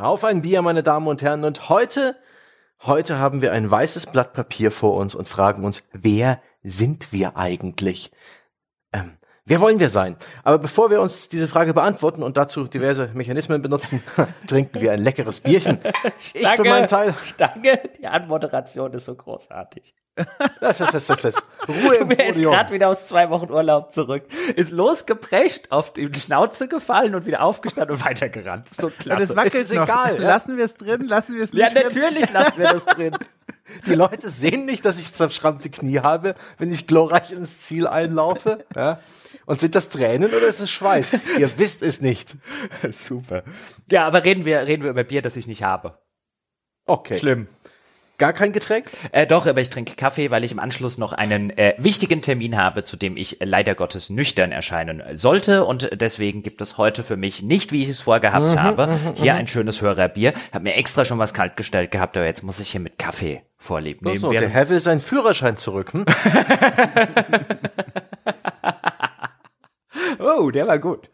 Auf ein Bier, meine Damen und Herren. Und heute, heute haben wir ein weißes Blatt Papier vor uns und fragen uns, wer sind wir eigentlich? Ähm, wer wollen wir sein? Aber bevor wir uns diese Frage beantworten und dazu diverse Mechanismen benutzen, trinken wir ein leckeres Bierchen. ich für meinen Teil. Stange, die Anmoderation ist so großartig. Das ist, das ist, das ist. Ruhe im Er ist gerade wieder aus zwei Wochen Urlaub zurück, ist losgeprescht, auf die Schnauze gefallen und wieder aufgestanden und weitergerannt. So klasse. Und es wackelt ist noch. egal. Lassen wir es drin, lassen wir es nicht Ja, natürlich drin. lassen wir das drin. Die Leute sehen nicht, dass ich zerschrammte Knie habe, wenn ich glorreich ins Ziel einlaufe. Ja? Und sind das Tränen oder ist es Schweiß? Ihr wisst es nicht. Super. Ja, aber reden wir, reden wir über Bier, das ich nicht habe. Okay. Schlimm. Gar kein Getränk? Äh, doch, aber ich trinke Kaffee, weil ich im Anschluss noch einen äh, wichtigen Termin habe, zu dem ich äh, leider Gottes nüchtern erscheinen sollte. Und deswegen gibt es heute für mich nicht, wie ich es vorgehabt mhm, habe, mhm, hier mhm. ein schönes Hörerbier. Hab mir extra schon was kalt gestellt gehabt, aber jetzt muss ich hier mit Kaffee vorlieb nehmen. So, der Herr will seinen Führerschein zurück. Hm? oh, der war gut.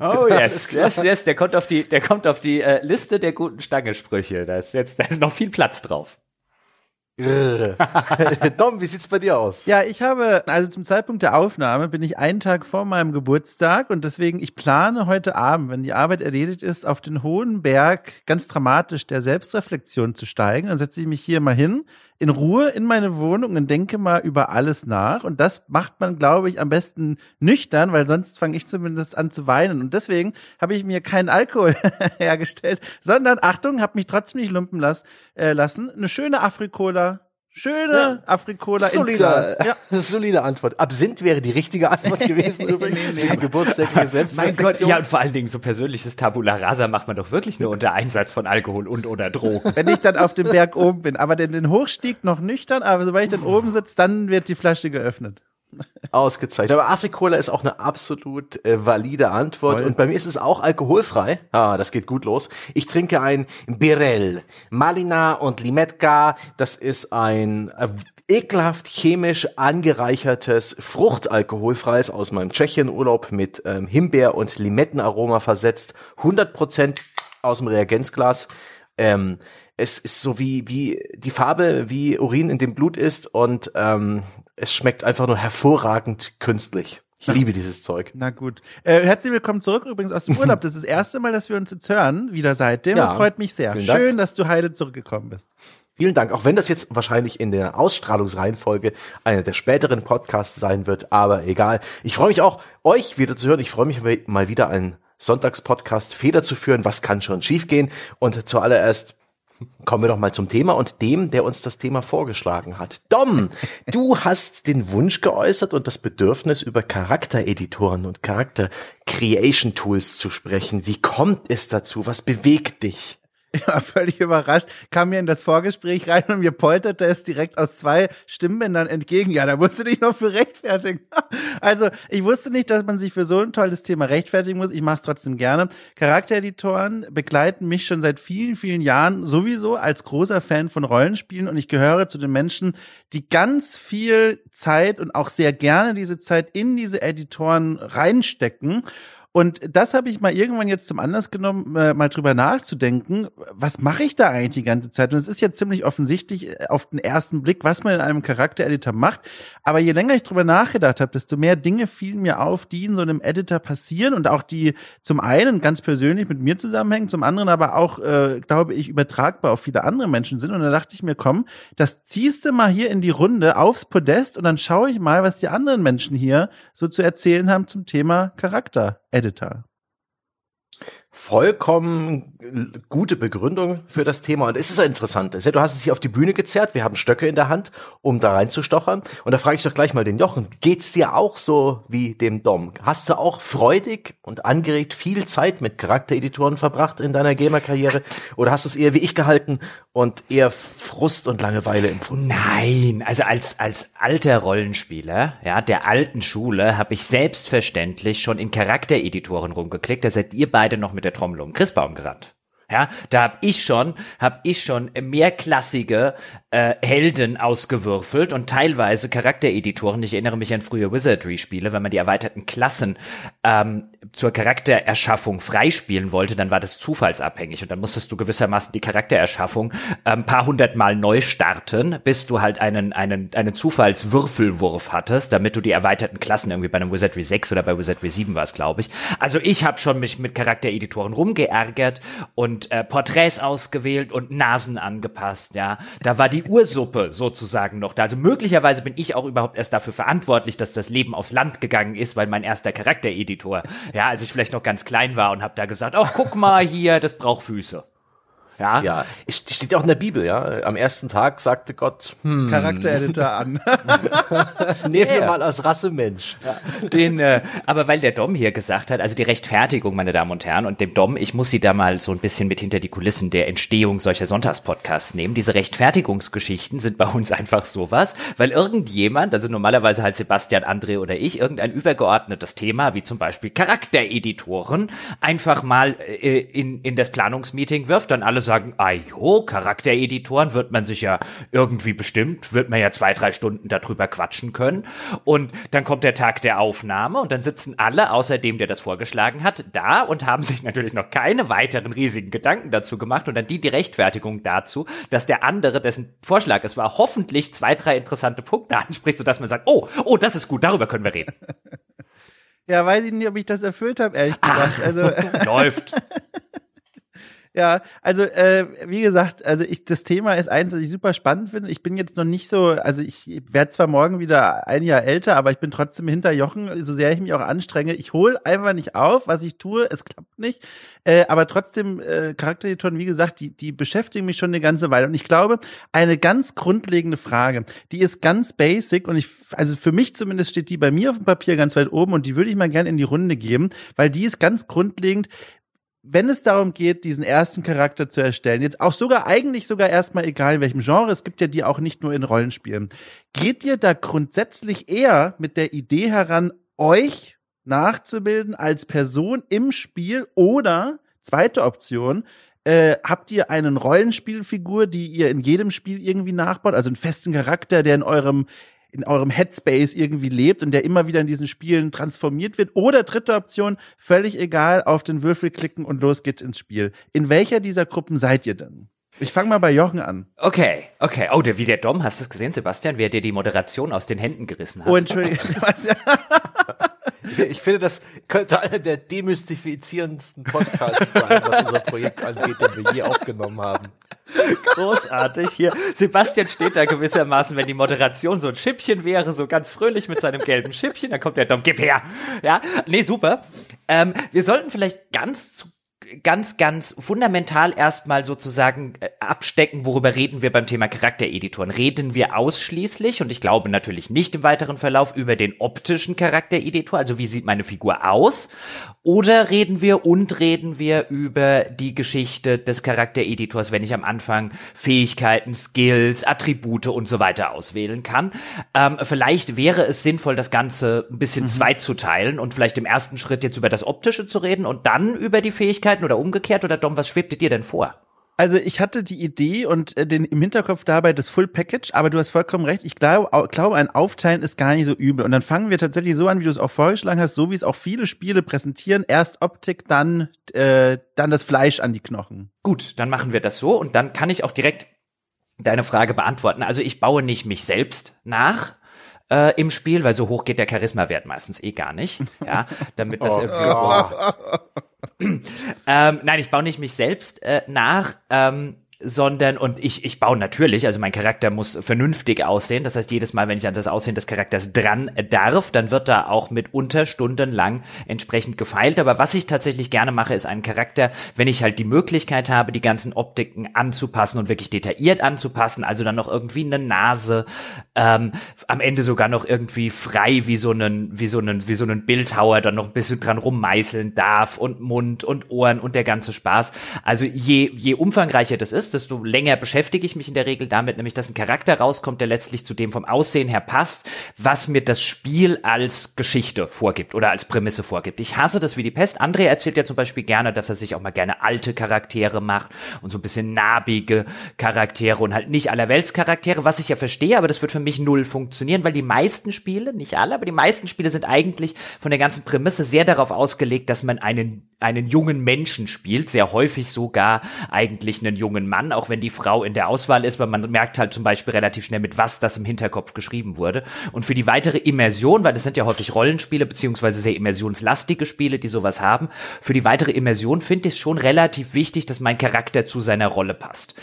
Oh yes, yes, yes, der kommt auf die, der kommt auf die äh, Liste der guten Stangesprüche. Da ist jetzt, da ist noch viel Platz drauf. Dom, wie sieht's bei dir aus? Ja, ich habe, also zum Zeitpunkt der Aufnahme bin ich einen Tag vor meinem Geburtstag und deswegen, ich plane heute Abend, wenn die Arbeit erledigt ist, auf den hohen Berg ganz dramatisch der Selbstreflexion zu steigen. Dann setze ich mich hier mal hin, in Ruhe in meine Wohnung und denke mal über alles nach. Und das macht man, glaube ich, am besten nüchtern, weil sonst fange ich zumindest an zu weinen. Und deswegen habe ich mir keinen Alkohol hergestellt, sondern, Achtung, habe mich trotzdem nicht lumpen las, äh, lassen, eine schöne Afrikola Schöne ja. Afrikola solide, ja. solide Antwort. Absinth wäre die richtige Antwort gewesen übrigens nee, nee. Geburtstagliche Selbstreflexion. Mein Gott, ja und vor allen Dingen so persönliches Tabula Rasa macht man doch wirklich nur unter Einsatz von Alkohol und oder Drogen. Wenn ich dann auf dem Berg oben bin, aber den, den Hochstieg noch nüchtern, aber sobald ich dann oben sitze, dann wird die Flasche geöffnet. Ausgezeichnet. Aber Afrikola ist auch eine absolut äh, valide Antwort. Voll. Und bei mir ist es auch alkoholfrei. Ah, das geht gut los. Ich trinke ein Birel. Malina und Limetka. Das ist ein äh, ekelhaft chemisch angereichertes Fruchtalkoholfreies aus meinem Tschechienurlaub mit ähm, Himbeer- und Limettenaroma versetzt. 100% aus dem Reagenzglas. Ähm, es ist so wie, wie die Farbe, wie Urin in dem Blut ist und ähm, es schmeckt einfach nur hervorragend künstlich. Ich liebe dieses Zeug. Na gut. Äh, herzlich willkommen zurück übrigens aus dem Urlaub. Das ist das erste Mal, dass wir uns jetzt hören, wieder seitdem. Ja, das freut mich sehr. Schön, dass du heile zurückgekommen bist. Vielen Dank, auch wenn das jetzt wahrscheinlich in der Ausstrahlungsreihenfolge einer der späteren Podcasts sein wird, aber egal. Ich freue mich auch, euch wieder zu hören. Ich freue mich mal wieder einen Sonntagspodcast Feder zu führen. Was kann schon schiefgehen? Und zuallererst Kommen wir doch mal zum Thema und dem, der uns das Thema vorgeschlagen hat. Dom, du hast den Wunsch geäußert und das Bedürfnis, über Charaktereditoren und Charakter-Creation-Tools zu sprechen. Wie kommt es dazu? Was bewegt dich? Ja, völlig überrascht, kam mir in das Vorgespräch rein und mir polterte es direkt aus zwei Stimmbändern entgegen. Ja, da musst du dich noch für rechtfertigen. Also, ich wusste nicht, dass man sich für so ein tolles Thema rechtfertigen muss. Ich mache es trotzdem gerne. Charaktereditoren begleiten mich schon seit vielen, vielen Jahren sowieso als großer Fan von Rollenspielen und ich gehöre zu den Menschen, die ganz viel Zeit und auch sehr gerne diese Zeit in diese Editoren reinstecken. Und das habe ich mal irgendwann jetzt zum Anlass genommen, äh, mal drüber nachzudenken, was mache ich da eigentlich die ganze Zeit? Und es ist jetzt ziemlich offensichtlich äh, auf den ersten Blick, was man in einem Charaktereditor macht. Aber je länger ich drüber nachgedacht habe, desto mehr Dinge fielen mir auf, die in so einem Editor passieren und auch die zum einen ganz persönlich mit mir zusammenhängen, zum anderen aber auch, äh, glaube ich, übertragbar auf viele andere Menschen sind. Und da dachte ich mir, komm, das ziehst du mal hier in die Runde aufs Podest und dann schaue ich mal, was die anderen Menschen hier so zu erzählen haben zum Thema Charakter. Editor. Editor vollkommen gute Begründung für das Thema. Und es ist ja interessant. Du hast es hier auf die Bühne gezerrt. Wir haben Stöcke in der Hand, um da reinzustochern. Und da frage ich doch gleich mal den Jochen. Geht's dir auch so wie dem Dom? Hast du auch freudig und angeregt viel Zeit mit Charaktereditoren verbracht in deiner Gamer-Karriere? Oder hast du es eher wie ich gehalten und eher Frust und Langeweile empfunden? Nein, also als, als alter Rollenspieler, ja, der alten Schule, habe ich selbstverständlich schon in Charaktereditoren rumgeklickt. Da seid ihr beide noch mit der Trommel um Christbaum gerannt. Ja, da hab ich schon, hab ich schon mehrklassige äh, Helden ausgewürfelt und teilweise Charaktereditoren. Ich erinnere mich an frühe Wizardry-Spiele, wenn man die erweiterten Klassen ähm, zur Charaktererschaffung freispielen wollte, dann war das zufallsabhängig und dann musstest du gewissermaßen die Charaktererschaffung äh, ein paar hundert Mal neu starten, bis du halt einen einen einen Zufallswürfelwurf hattest, damit du die erweiterten Klassen irgendwie bei einem Wizardry 6 oder bei Wizardry 7 war es, glaube ich. Also ich habe schon mich mit Charaktereditoren rumgeärgert und und äh, Porträts ausgewählt und Nasen angepasst, ja. Da war die Ursuppe sozusagen noch da. Also möglicherweise bin ich auch überhaupt erst dafür verantwortlich, dass das Leben aufs Land gegangen ist, weil mein erster Charaktereditor, ja, als ich vielleicht noch ganz klein war und habe da gesagt, ach, guck mal hier, das braucht Füße. Ja. ja, es steht ja auch in der Bibel, ja. Am ersten Tag sagte Gott, hm. Charaktereditor an. Nehmen wir mal als Rasse Mensch. Ja. Den, äh, aber weil der Dom hier gesagt hat, also die Rechtfertigung, meine Damen und Herren, und dem Dom, ich muss sie da mal so ein bisschen mit hinter die Kulissen der Entstehung solcher Sonntagspodcasts nehmen. Diese Rechtfertigungsgeschichten sind bei uns einfach sowas, weil irgendjemand, also normalerweise halt Sebastian, André oder ich, irgendein übergeordnetes Thema, wie zum Beispiel Charaktereditoren, einfach mal äh, in, in das Planungsmeeting wirft, dann alles sagen, ah jo, Charaktereditoren wird man sich ja irgendwie bestimmt, wird man ja zwei, drei Stunden darüber quatschen können. Und dann kommt der Tag der Aufnahme und dann sitzen alle, außer dem, der das vorgeschlagen hat, da und haben sich natürlich noch keine weiteren riesigen Gedanken dazu gemacht. Und dann dient die Rechtfertigung dazu, dass der andere, dessen Vorschlag es war, hoffentlich zwei, drei interessante Punkte anspricht, sodass man sagt, oh, oh, das ist gut, darüber können wir reden. Ja, weiß ich nicht, ob ich das erfüllt habe, ehrlich gesagt. Ach, also läuft. Ja, also äh, wie gesagt, also ich das Thema ist eins, das ich super spannend finde. Ich bin jetzt noch nicht so, also ich werde zwar morgen wieder ein Jahr älter, aber ich bin trotzdem hinter Jochen, so sehr ich mich auch anstrenge. Ich hole einfach nicht auf, was ich tue, es klappt nicht. Äh, aber trotzdem, äh, Charaktereditoren, wie gesagt, die, die beschäftigen mich schon eine ganze Weile. Und ich glaube, eine ganz grundlegende Frage, die ist ganz basic und ich, also für mich zumindest steht die bei mir auf dem Papier ganz weit oben und die würde ich mal gerne in die Runde geben, weil die ist ganz grundlegend wenn es darum geht, diesen ersten Charakter zu erstellen, jetzt auch sogar eigentlich sogar erstmal egal in welchem Genre, es gibt ja die auch nicht nur in Rollenspielen, geht ihr da grundsätzlich eher mit der Idee heran, euch nachzubilden als Person im Spiel oder zweite Option, äh, habt ihr einen Rollenspielfigur, die ihr in jedem Spiel irgendwie nachbaut, also einen festen Charakter, der in eurem in eurem Headspace irgendwie lebt und der immer wieder in diesen Spielen transformiert wird. Oder dritte Option, völlig egal, auf den Würfel klicken und los geht's ins Spiel. In welcher dieser Gruppen seid ihr denn? Ich fange mal bei Jochen an. Okay, okay. Oh, der, wie der Dom, hast du es gesehen, Sebastian, wer dir die Moderation aus den Händen gerissen hat? Oh, Entschuldigung. ich finde, das könnte einer der demystifizierendsten Podcasts sein, was unser Projekt angeht, den wir je aufgenommen haben. Großartig hier. Sebastian steht da gewissermaßen, wenn die Moderation so ein Schippchen wäre, so ganz fröhlich mit seinem gelben Schippchen, dann kommt der Dom, gib her. Ja, nee, super. Ähm, wir sollten vielleicht ganz zu ganz, ganz fundamental erstmal sozusagen äh, abstecken, worüber reden wir beim Thema Charaktereditoren. Reden wir ausschließlich, und ich glaube natürlich nicht im weiteren Verlauf, über den optischen Charaktereditor, also wie sieht meine Figur aus, oder reden wir und reden wir über die Geschichte des Charaktereditors, wenn ich am Anfang Fähigkeiten, Skills, Attribute und so weiter auswählen kann. Ähm, vielleicht wäre es sinnvoll, das Ganze ein bisschen mhm. zweizuteilen und vielleicht im ersten Schritt jetzt über das Optische zu reden und dann über die Fähigkeiten oder umgekehrt. Oder Dom, was schwebte dir denn vor? Also ich hatte die Idee und äh, den im Hinterkopf dabei das Full Package, aber du hast vollkommen recht. Ich glaube, glaube, ein Aufteilen ist gar nicht so übel. Und dann fangen wir tatsächlich so an, wie du es auch vorgeschlagen hast, so wie es auch viele Spiele präsentieren. Erst Optik, dann äh, dann das Fleisch an die Knochen. Gut, dann machen wir das so und dann kann ich auch direkt deine Frage beantworten. Also ich baue nicht mich selbst nach, äh, im Spiel, weil so hoch geht der Charisma-Wert meistens eh gar nicht. Ja, damit das oh, irgendwie. Oh. Ähm, nein, ich baue nicht mich selbst äh, nach. Ähm, sondern und ich ich baue natürlich, also mein Charakter muss vernünftig aussehen. Das heißt, jedes Mal, wenn ich an das Aussehen des Charakters dran darf, dann wird da auch mit Unterstunden lang entsprechend gefeilt. Aber was ich tatsächlich gerne mache, ist einen Charakter, wenn ich halt die Möglichkeit habe, die ganzen Optiken anzupassen und wirklich detailliert anzupassen, also dann noch irgendwie eine Nase, ähm, am Ende sogar noch irgendwie frei wie so einen wie so einen wie so einen Bildhauer dann noch ein bisschen dran rummeißeln darf und Mund und Ohren und der ganze Spaß. Also je je umfangreicher das ist, desto länger beschäftige ich mich in der Regel damit, nämlich dass ein Charakter rauskommt, der letztlich zu dem vom Aussehen her passt, was mir das Spiel als Geschichte vorgibt oder als Prämisse vorgibt. Ich hasse das wie die Pest. André erzählt ja zum Beispiel gerne, dass er sich auch mal gerne alte Charaktere macht und so ein bisschen narbige Charaktere und halt nicht allerweltscharaktere, was ich ja verstehe, aber das wird für mich null funktionieren, weil die meisten Spiele, nicht alle, aber die meisten Spiele sind eigentlich von der ganzen Prämisse sehr darauf ausgelegt, dass man einen, einen jungen Menschen spielt, sehr häufig sogar eigentlich einen jungen Mann, auch wenn die Frau in der Auswahl ist, weil man merkt halt zum Beispiel relativ schnell, mit was das im Hinterkopf geschrieben wurde. Und für die weitere Immersion, weil das sind ja häufig Rollenspiele, beziehungsweise sehr immersionslastige Spiele, die sowas haben, für die weitere Immersion finde ich es schon relativ wichtig, dass mein Charakter zu seiner Rolle passt.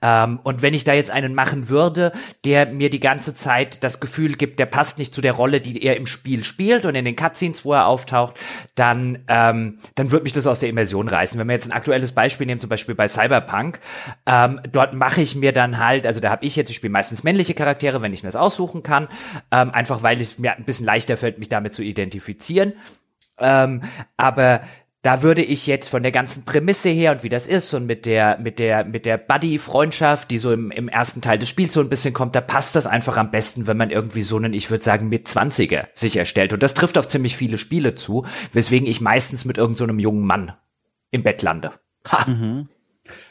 Ähm, und wenn ich da jetzt einen machen würde, der mir die ganze Zeit das Gefühl gibt, der passt nicht zu der Rolle, die er im Spiel spielt und in den Cutscenes, wo er auftaucht, dann, ähm, dann wird mich das aus der Immersion reißen. Wenn wir jetzt ein aktuelles Beispiel nehmen, zum Beispiel bei Cyberpunk, ähm, dort mache ich mir dann halt, also da habe ich jetzt, ich spiele meistens männliche Charaktere, wenn ich mir das aussuchen kann, ähm, einfach weil es mir ein bisschen leichter fällt, mich damit zu identifizieren. Ähm, aber da würde ich jetzt von der ganzen Prämisse her und wie das ist und mit der, mit der, mit der Buddy-Freundschaft, die so im, im ersten Teil des Spiels so ein bisschen kommt, da passt das einfach am besten, wenn man irgendwie so einen, ich würde sagen, mit 20er sich erstellt. Und das trifft auf ziemlich viele Spiele zu, weswegen ich meistens mit irgendeinem so jungen Mann im Bett lande. Ha. Mhm.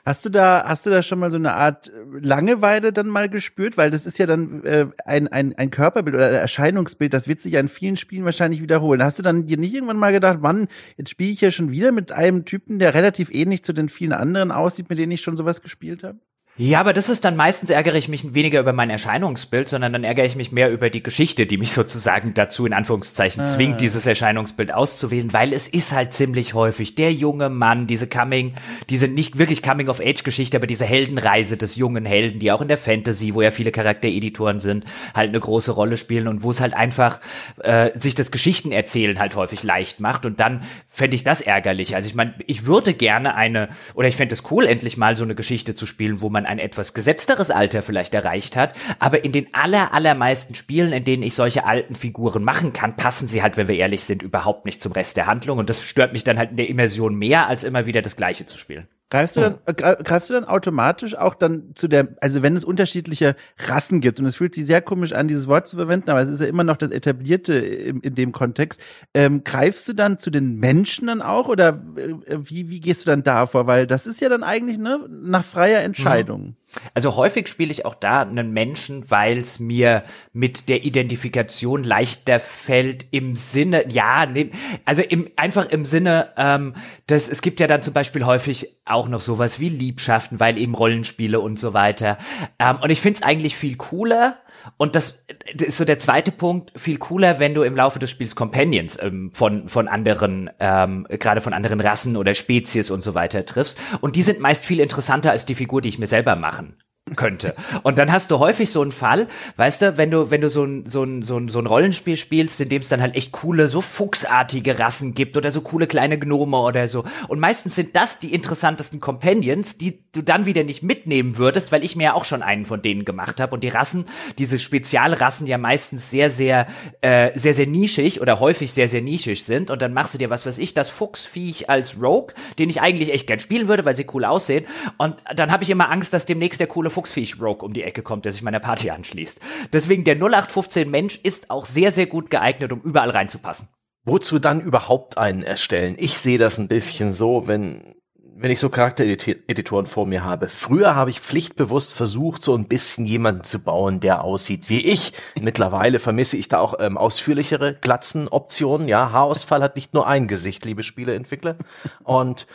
Hast du da, hast du da schon mal so eine Art äh, Langeweile dann mal gespürt? Weil das ist ja dann äh, ein, ein, ein Körperbild oder ein Erscheinungsbild, das wird sich ja in vielen Spielen wahrscheinlich wiederholen. Hast du dann dir nicht irgendwann mal gedacht, Mann, jetzt spiele ich ja schon wieder mit einem Typen, der relativ ähnlich zu den vielen anderen aussieht, mit denen ich schon sowas gespielt habe? Ja, aber das ist dann meistens ärgere ich mich weniger über mein Erscheinungsbild, sondern dann ärgere ich mich mehr über die Geschichte, die mich sozusagen dazu in Anführungszeichen ah. zwingt, dieses Erscheinungsbild auszuwählen, weil es ist halt ziemlich häufig der junge Mann, diese Coming, diese nicht wirklich Coming of Age Geschichte, aber diese Heldenreise des jungen Helden, die auch in der Fantasy, wo ja viele Charaktereditoren sind, halt eine große Rolle spielen und wo es halt einfach äh, sich das Geschichtenerzählen halt häufig leicht macht und dann fände ich das ärgerlich. Also ich meine, ich würde gerne eine oder ich fände es cool endlich mal so eine Geschichte zu spielen, wo man ein etwas gesetzteres Alter vielleicht erreicht hat, aber in den aller, allermeisten Spielen, in denen ich solche alten Figuren machen kann, passen sie halt, wenn wir ehrlich sind, überhaupt nicht zum Rest der Handlung und das stört mich dann halt in der Immersion mehr, als immer wieder das Gleiche zu spielen. Greifst du dann, äh, greifst du dann automatisch auch dann zu der, also wenn es unterschiedliche Rassen gibt, und es fühlt sich sehr komisch an, dieses Wort zu verwenden, aber es ist ja immer noch das Etablierte in, in dem Kontext, ähm, greifst du dann zu den Menschen dann auch oder äh, wie, wie gehst du dann da vor? Weil das ist ja dann eigentlich ne, nach freier Entscheidung. Mhm. Also häufig spiele ich auch da einen Menschen, weil es mir mit der Identifikation leichter fällt im Sinne, ja, ne, also im, einfach im Sinne, ähm, dass es gibt ja dann zum Beispiel häufig auch noch sowas wie Liebschaften, weil eben Rollenspiele und so weiter. Ähm, und ich finde es eigentlich viel cooler, und das, das, ist so der zweite Punkt, viel cooler, wenn du im Laufe des Spiels Companions ähm, von, von anderen, ähm, gerade von anderen Rassen oder Spezies und so weiter triffst. Und die sind meist viel interessanter als die Figur, die ich mir selber machen könnte. Und dann hast du häufig so einen Fall, weißt du, wenn du, wenn du so ein, so ein, so ein, so ein Rollenspiel spielst, in dem es dann halt echt coole, so fuchsartige Rassen gibt oder so coole kleine Gnome oder so. Und meistens sind das die interessantesten Companions, die du dann wieder nicht mitnehmen würdest, weil ich mir ja auch schon einen von denen gemacht habe. Und die Rassen, diese Spezialrassen ja meistens sehr, sehr, äh, sehr, sehr nischig oder häufig sehr, sehr nischig sind. Und dann machst du dir, was weiß ich, das Fuchsviech als Rogue, den ich eigentlich echt gern spielen würde, weil sie cool aussehen. Und dann habe ich immer Angst, dass demnächst der coole Fuchsviech-Rogue um die Ecke kommt, der sich meiner Party anschließt. Deswegen der 0815 Mensch ist auch sehr, sehr gut geeignet, um überall reinzupassen. Wozu dann überhaupt einen erstellen? Ich sehe das ein bisschen so, wenn wenn ich so Charaktereditoren vor mir habe. Früher habe ich pflichtbewusst versucht, so ein bisschen jemanden zu bauen, der aussieht wie ich. Mittlerweile vermisse ich da auch ähm, ausführlichere Glatzenoptionen. Ja, Haarausfall hat nicht nur ein Gesicht, liebe Spieleentwickler. Und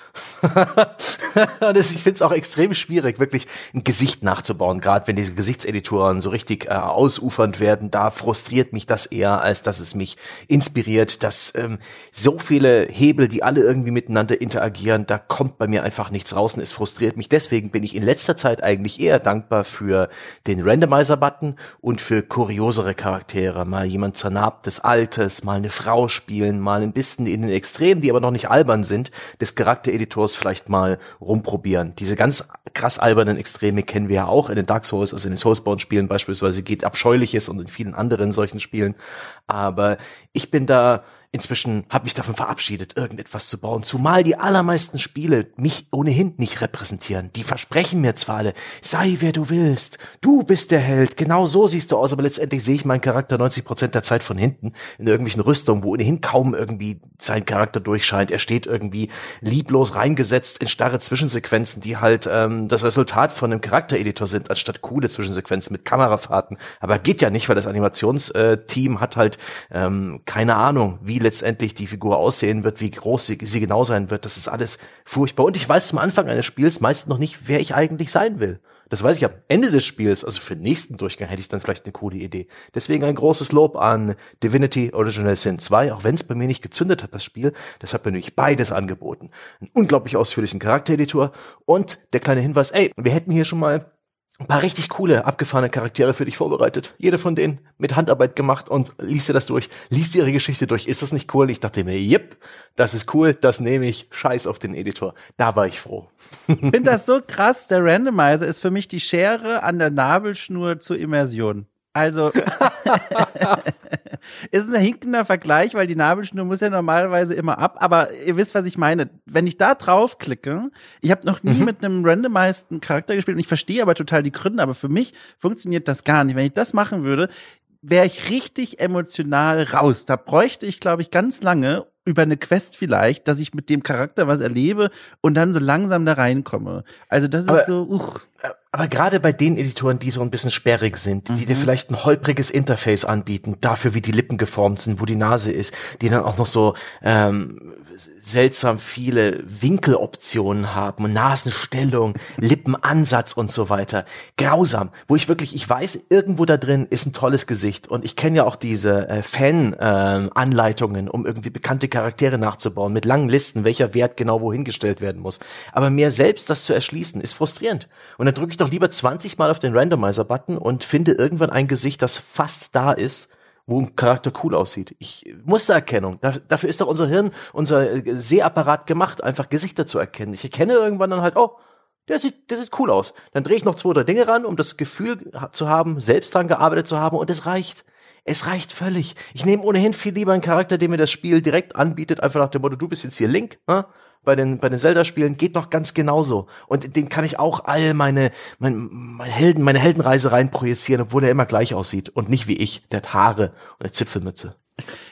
das, ich finde es auch extrem schwierig, wirklich ein Gesicht nachzubauen. Gerade wenn diese Gesichtseditoren so richtig äh, ausufernd werden, da frustriert mich das eher, als dass es mich inspiriert, dass ähm, so viele Hebel, die alle irgendwie miteinander interagieren, da kommt bei mir mir einfach nichts raus und es frustriert mich. Deswegen bin ich in letzter Zeit eigentlich eher dankbar für den Randomizer-Button und für kuriosere Charaktere. Mal jemand zernarbtes Altes, mal eine Frau spielen, mal ein bisschen in den Extremen, die aber noch nicht albern sind, des Charaktereditors vielleicht mal rumprobieren. Diese ganz krass albernen Extreme kennen wir ja auch in den Dark Souls, also in den Soulsborne-Spielen beispielsweise geht Abscheuliches und in vielen anderen solchen Spielen. Aber ich bin da inzwischen habe mich davon verabschiedet, irgendetwas zu bauen. Zumal die allermeisten Spiele mich ohnehin nicht repräsentieren. Die versprechen mir zwar alle, sei wer du willst, du bist der Held, genau so siehst du aus, aber letztendlich sehe ich meinen Charakter 90 Prozent der Zeit von hinten in irgendwelchen Rüstungen, wo ohnehin kaum irgendwie sein Charakter durchscheint. Er steht irgendwie lieblos reingesetzt in starre Zwischensequenzen, die halt ähm, das Resultat von einem Charaktereditor sind, anstatt coole Zwischensequenzen mit Kamerafahrten. Aber geht ja nicht, weil das Animationsteam hat halt ähm, keine Ahnung, wie letztendlich die Figur aussehen wird, wie groß sie, sie genau sein wird. Das ist alles furchtbar. Und ich weiß zum Anfang eines Spiels meist noch nicht, wer ich eigentlich sein will. Das weiß ich am Ende des Spiels, also für den nächsten Durchgang hätte ich dann vielleicht eine coole Idee. Deswegen ein großes Lob an Divinity Original Sin 2, auch wenn es bei mir nicht gezündet hat, das Spiel. Das hat mir nämlich beides angeboten. Einen unglaublich ausführlichen Charaktereditor und der kleine Hinweis, ey, wir hätten hier schon mal ein paar richtig coole, abgefahrene Charaktere für dich vorbereitet. Jede von denen mit Handarbeit gemacht und liest dir das durch, liest ihre Geschichte durch. Ist das nicht cool? Ich dachte mir, yep, das ist cool, das nehme ich. Scheiß auf den Editor. Da war ich froh. Ich finde das so krass. Der Randomizer ist für mich die Schere an der Nabelschnur zur Immersion. Also ist ein hinkender Vergleich, weil die Nabelschnur muss ja normalerweise immer ab. Aber ihr wisst, was ich meine. Wenn ich da draufklicke, ich habe noch nie mhm. mit einem randomized Charakter gespielt und ich verstehe aber total die Gründe. Aber für mich funktioniert das gar nicht. Wenn ich das machen würde, wäre ich richtig emotional raus. Da bräuchte ich, glaube ich, ganz lange über eine Quest vielleicht, dass ich mit dem Charakter was erlebe und dann so langsam da reinkomme. Also das aber, ist so, uch. Aber gerade bei den Editoren, die so ein bisschen sperrig sind, die dir mhm. vielleicht ein holpriges Interface anbieten, dafür wie die Lippen geformt sind, wo die Nase ist, die dann auch noch so ähm, seltsam viele Winkeloptionen haben, Nasenstellung, Lippenansatz und so weiter. Grausam, wo ich wirklich, ich weiß, irgendwo da drin ist ein tolles Gesicht und ich kenne ja auch diese äh, Fan-Anleitungen, äh, um irgendwie bekannte Charaktere nachzubauen, mit langen Listen, welcher Wert genau wohin gestellt werden muss. Aber mir selbst das zu erschließen, ist frustrierend. Und dann drücke ich doch lieber 20 Mal auf den Randomizer-Button und finde irgendwann ein Gesicht, das fast da ist wo ein Charakter cool aussieht. Ich Mustererkennung. dafür ist doch unser Hirn, unser äh, Sehapparat gemacht, einfach Gesichter zu erkennen. Ich erkenne irgendwann dann halt, oh, der sieht, der sieht cool aus. Dann drehe ich noch zwei, drei Dinge ran, um das Gefühl zu haben, selbst dran gearbeitet zu haben und es reicht. Es reicht völlig. Ich nehme ohnehin viel lieber einen Charakter, der mir das Spiel direkt anbietet, einfach nach dem Motto, du bist jetzt hier Link, ne? bei den, bei den Zelda-Spielen geht noch ganz genauso. Und den kann ich auch all meine, mein, mein Helden, meine Heldenreise rein projizieren, obwohl er immer gleich aussieht und nicht wie ich, der hat Haare und eine Zipfelmütze.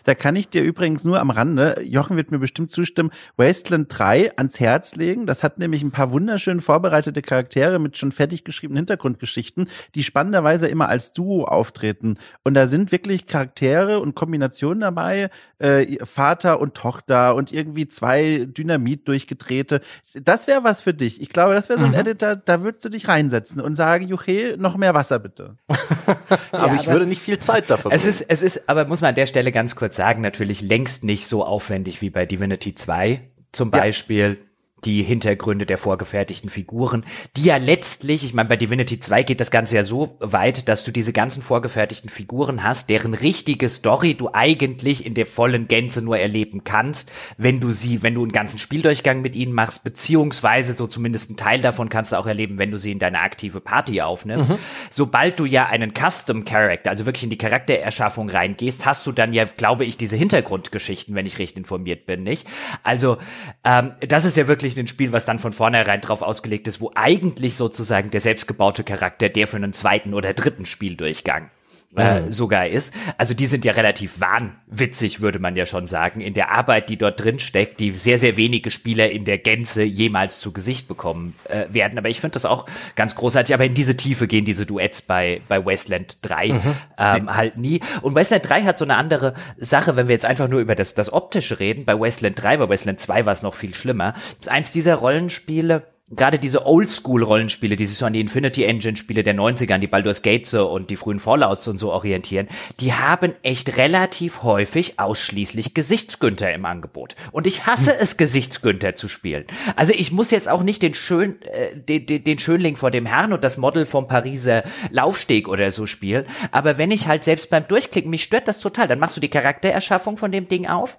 Da kann ich dir übrigens nur am Rande, Jochen wird mir bestimmt zustimmen, Wasteland 3 ans Herz legen. Das hat nämlich ein paar wunderschön vorbereitete Charaktere mit schon fertig geschriebenen Hintergrundgeschichten, die spannenderweise immer als Duo auftreten. Und da sind wirklich Charaktere und Kombinationen dabei, äh, Vater und Tochter und irgendwie zwei Dynamit durchgedrehte. Das wäre was für dich. Ich glaube, das wäre so ein mhm. Editor, da würdest du dich reinsetzen und sagen, Juche, noch mehr Wasser bitte. aber ja, ich würde nicht viel Zeit dafür. Es ist, es ist, aber muss man an der Stelle ganz kurz sagen, natürlich längst nicht so aufwendig wie bei Divinity 2 zum Beispiel. Ja die Hintergründe der vorgefertigten Figuren, die ja letztlich, ich meine, bei Divinity 2 geht das Ganze ja so weit, dass du diese ganzen vorgefertigten Figuren hast, deren richtige Story du eigentlich in der vollen Gänze nur erleben kannst, wenn du sie, wenn du einen ganzen Spieldurchgang mit ihnen machst, beziehungsweise so zumindest einen Teil davon kannst du auch erleben, wenn du sie in deine aktive Party aufnimmst. Mhm. Sobald du ja einen Custom Character, also wirklich in die Charaktererschaffung reingehst, hast du dann ja, glaube ich, diese Hintergrundgeschichten, wenn ich recht informiert bin, nicht? Also, ähm, das ist ja wirklich wirklich ein Spiel, was dann von vornherein drauf ausgelegt ist, wo eigentlich sozusagen der selbstgebaute Charakter der für einen zweiten oder dritten Spieldurchgang äh, mhm. sogar ist. Also die sind ja relativ wahnwitzig, würde man ja schon sagen, in der Arbeit, die dort drin steckt, die sehr, sehr wenige Spieler in der Gänze jemals zu Gesicht bekommen äh, werden. Aber ich finde das auch ganz großartig. Aber in diese Tiefe gehen diese Duets bei, bei Wasteland 3 mhm. ähm, halt nie. Und Wasteland 3 hat so eine andere Sache, wenn wir jetzt einfach nur über das, das Optische reden. Bei Wasteland 3, bei Wasteland 2 war es noch viel schlimmer. Das ist eins dieser Rollenspiele, gerade diese Oldschool-Rollenspiele, die sich so an die Infinity Engine-Spiele der 90er, an die Baldur's Gates und die frühen Fallouts und so orientieren, die haben echt relativ häufig ausschließlich Gesichtsgünter im Angebot. Und ich hasse hm. es, Gesichtsgünter zu spielen. Also ich muss jetzt auch nicht den, Schön, äh, den, den, den Schönling vor dem Herrn und das Model vom Pariser Laufsteg oder so spielen, aber wenn ich halt selbst beim Durchklicken, mich stört das total, dann machst du die Charaktererschaffung von dem Ding auf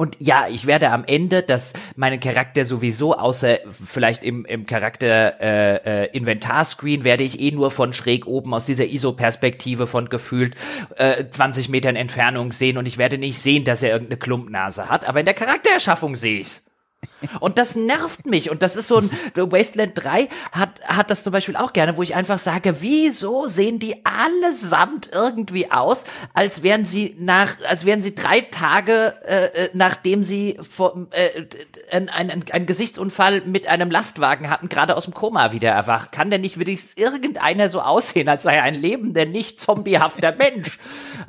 Und ja, ich werde am Ende, dass meinen Charakter sowieso, außer vielleicht im, im Charakter äh, äh, Inventarscreen, werde ich eh nur von schräg oben aus dieser ISO-Perspektive von gefühlt äh, 20 Metern Entfernung sehen und ich werde nicht sehen, dass er irgendeine Klumpnase hat, aber in der Charaktererschaffung sehe ich's. Und das nervt mich. Und das ist so ein Wasteland 3 hat, hat das zum Beispiel auch gerne, wo ich einfach sage, wieso sehen die allesamt irgendwie aus, als wären sie nach, als wären sie drei Tage, äh, äh nachdem sie vor, äh, einen ein, ein Gesichtsunfall mit einem Lastwagen hatten, gerade aus dem Koma wieder erwacht. Kann denn nicht wenigstens irgendeiner so aussehen, als sei er ein lebender, nicht zombiehafter Mensch?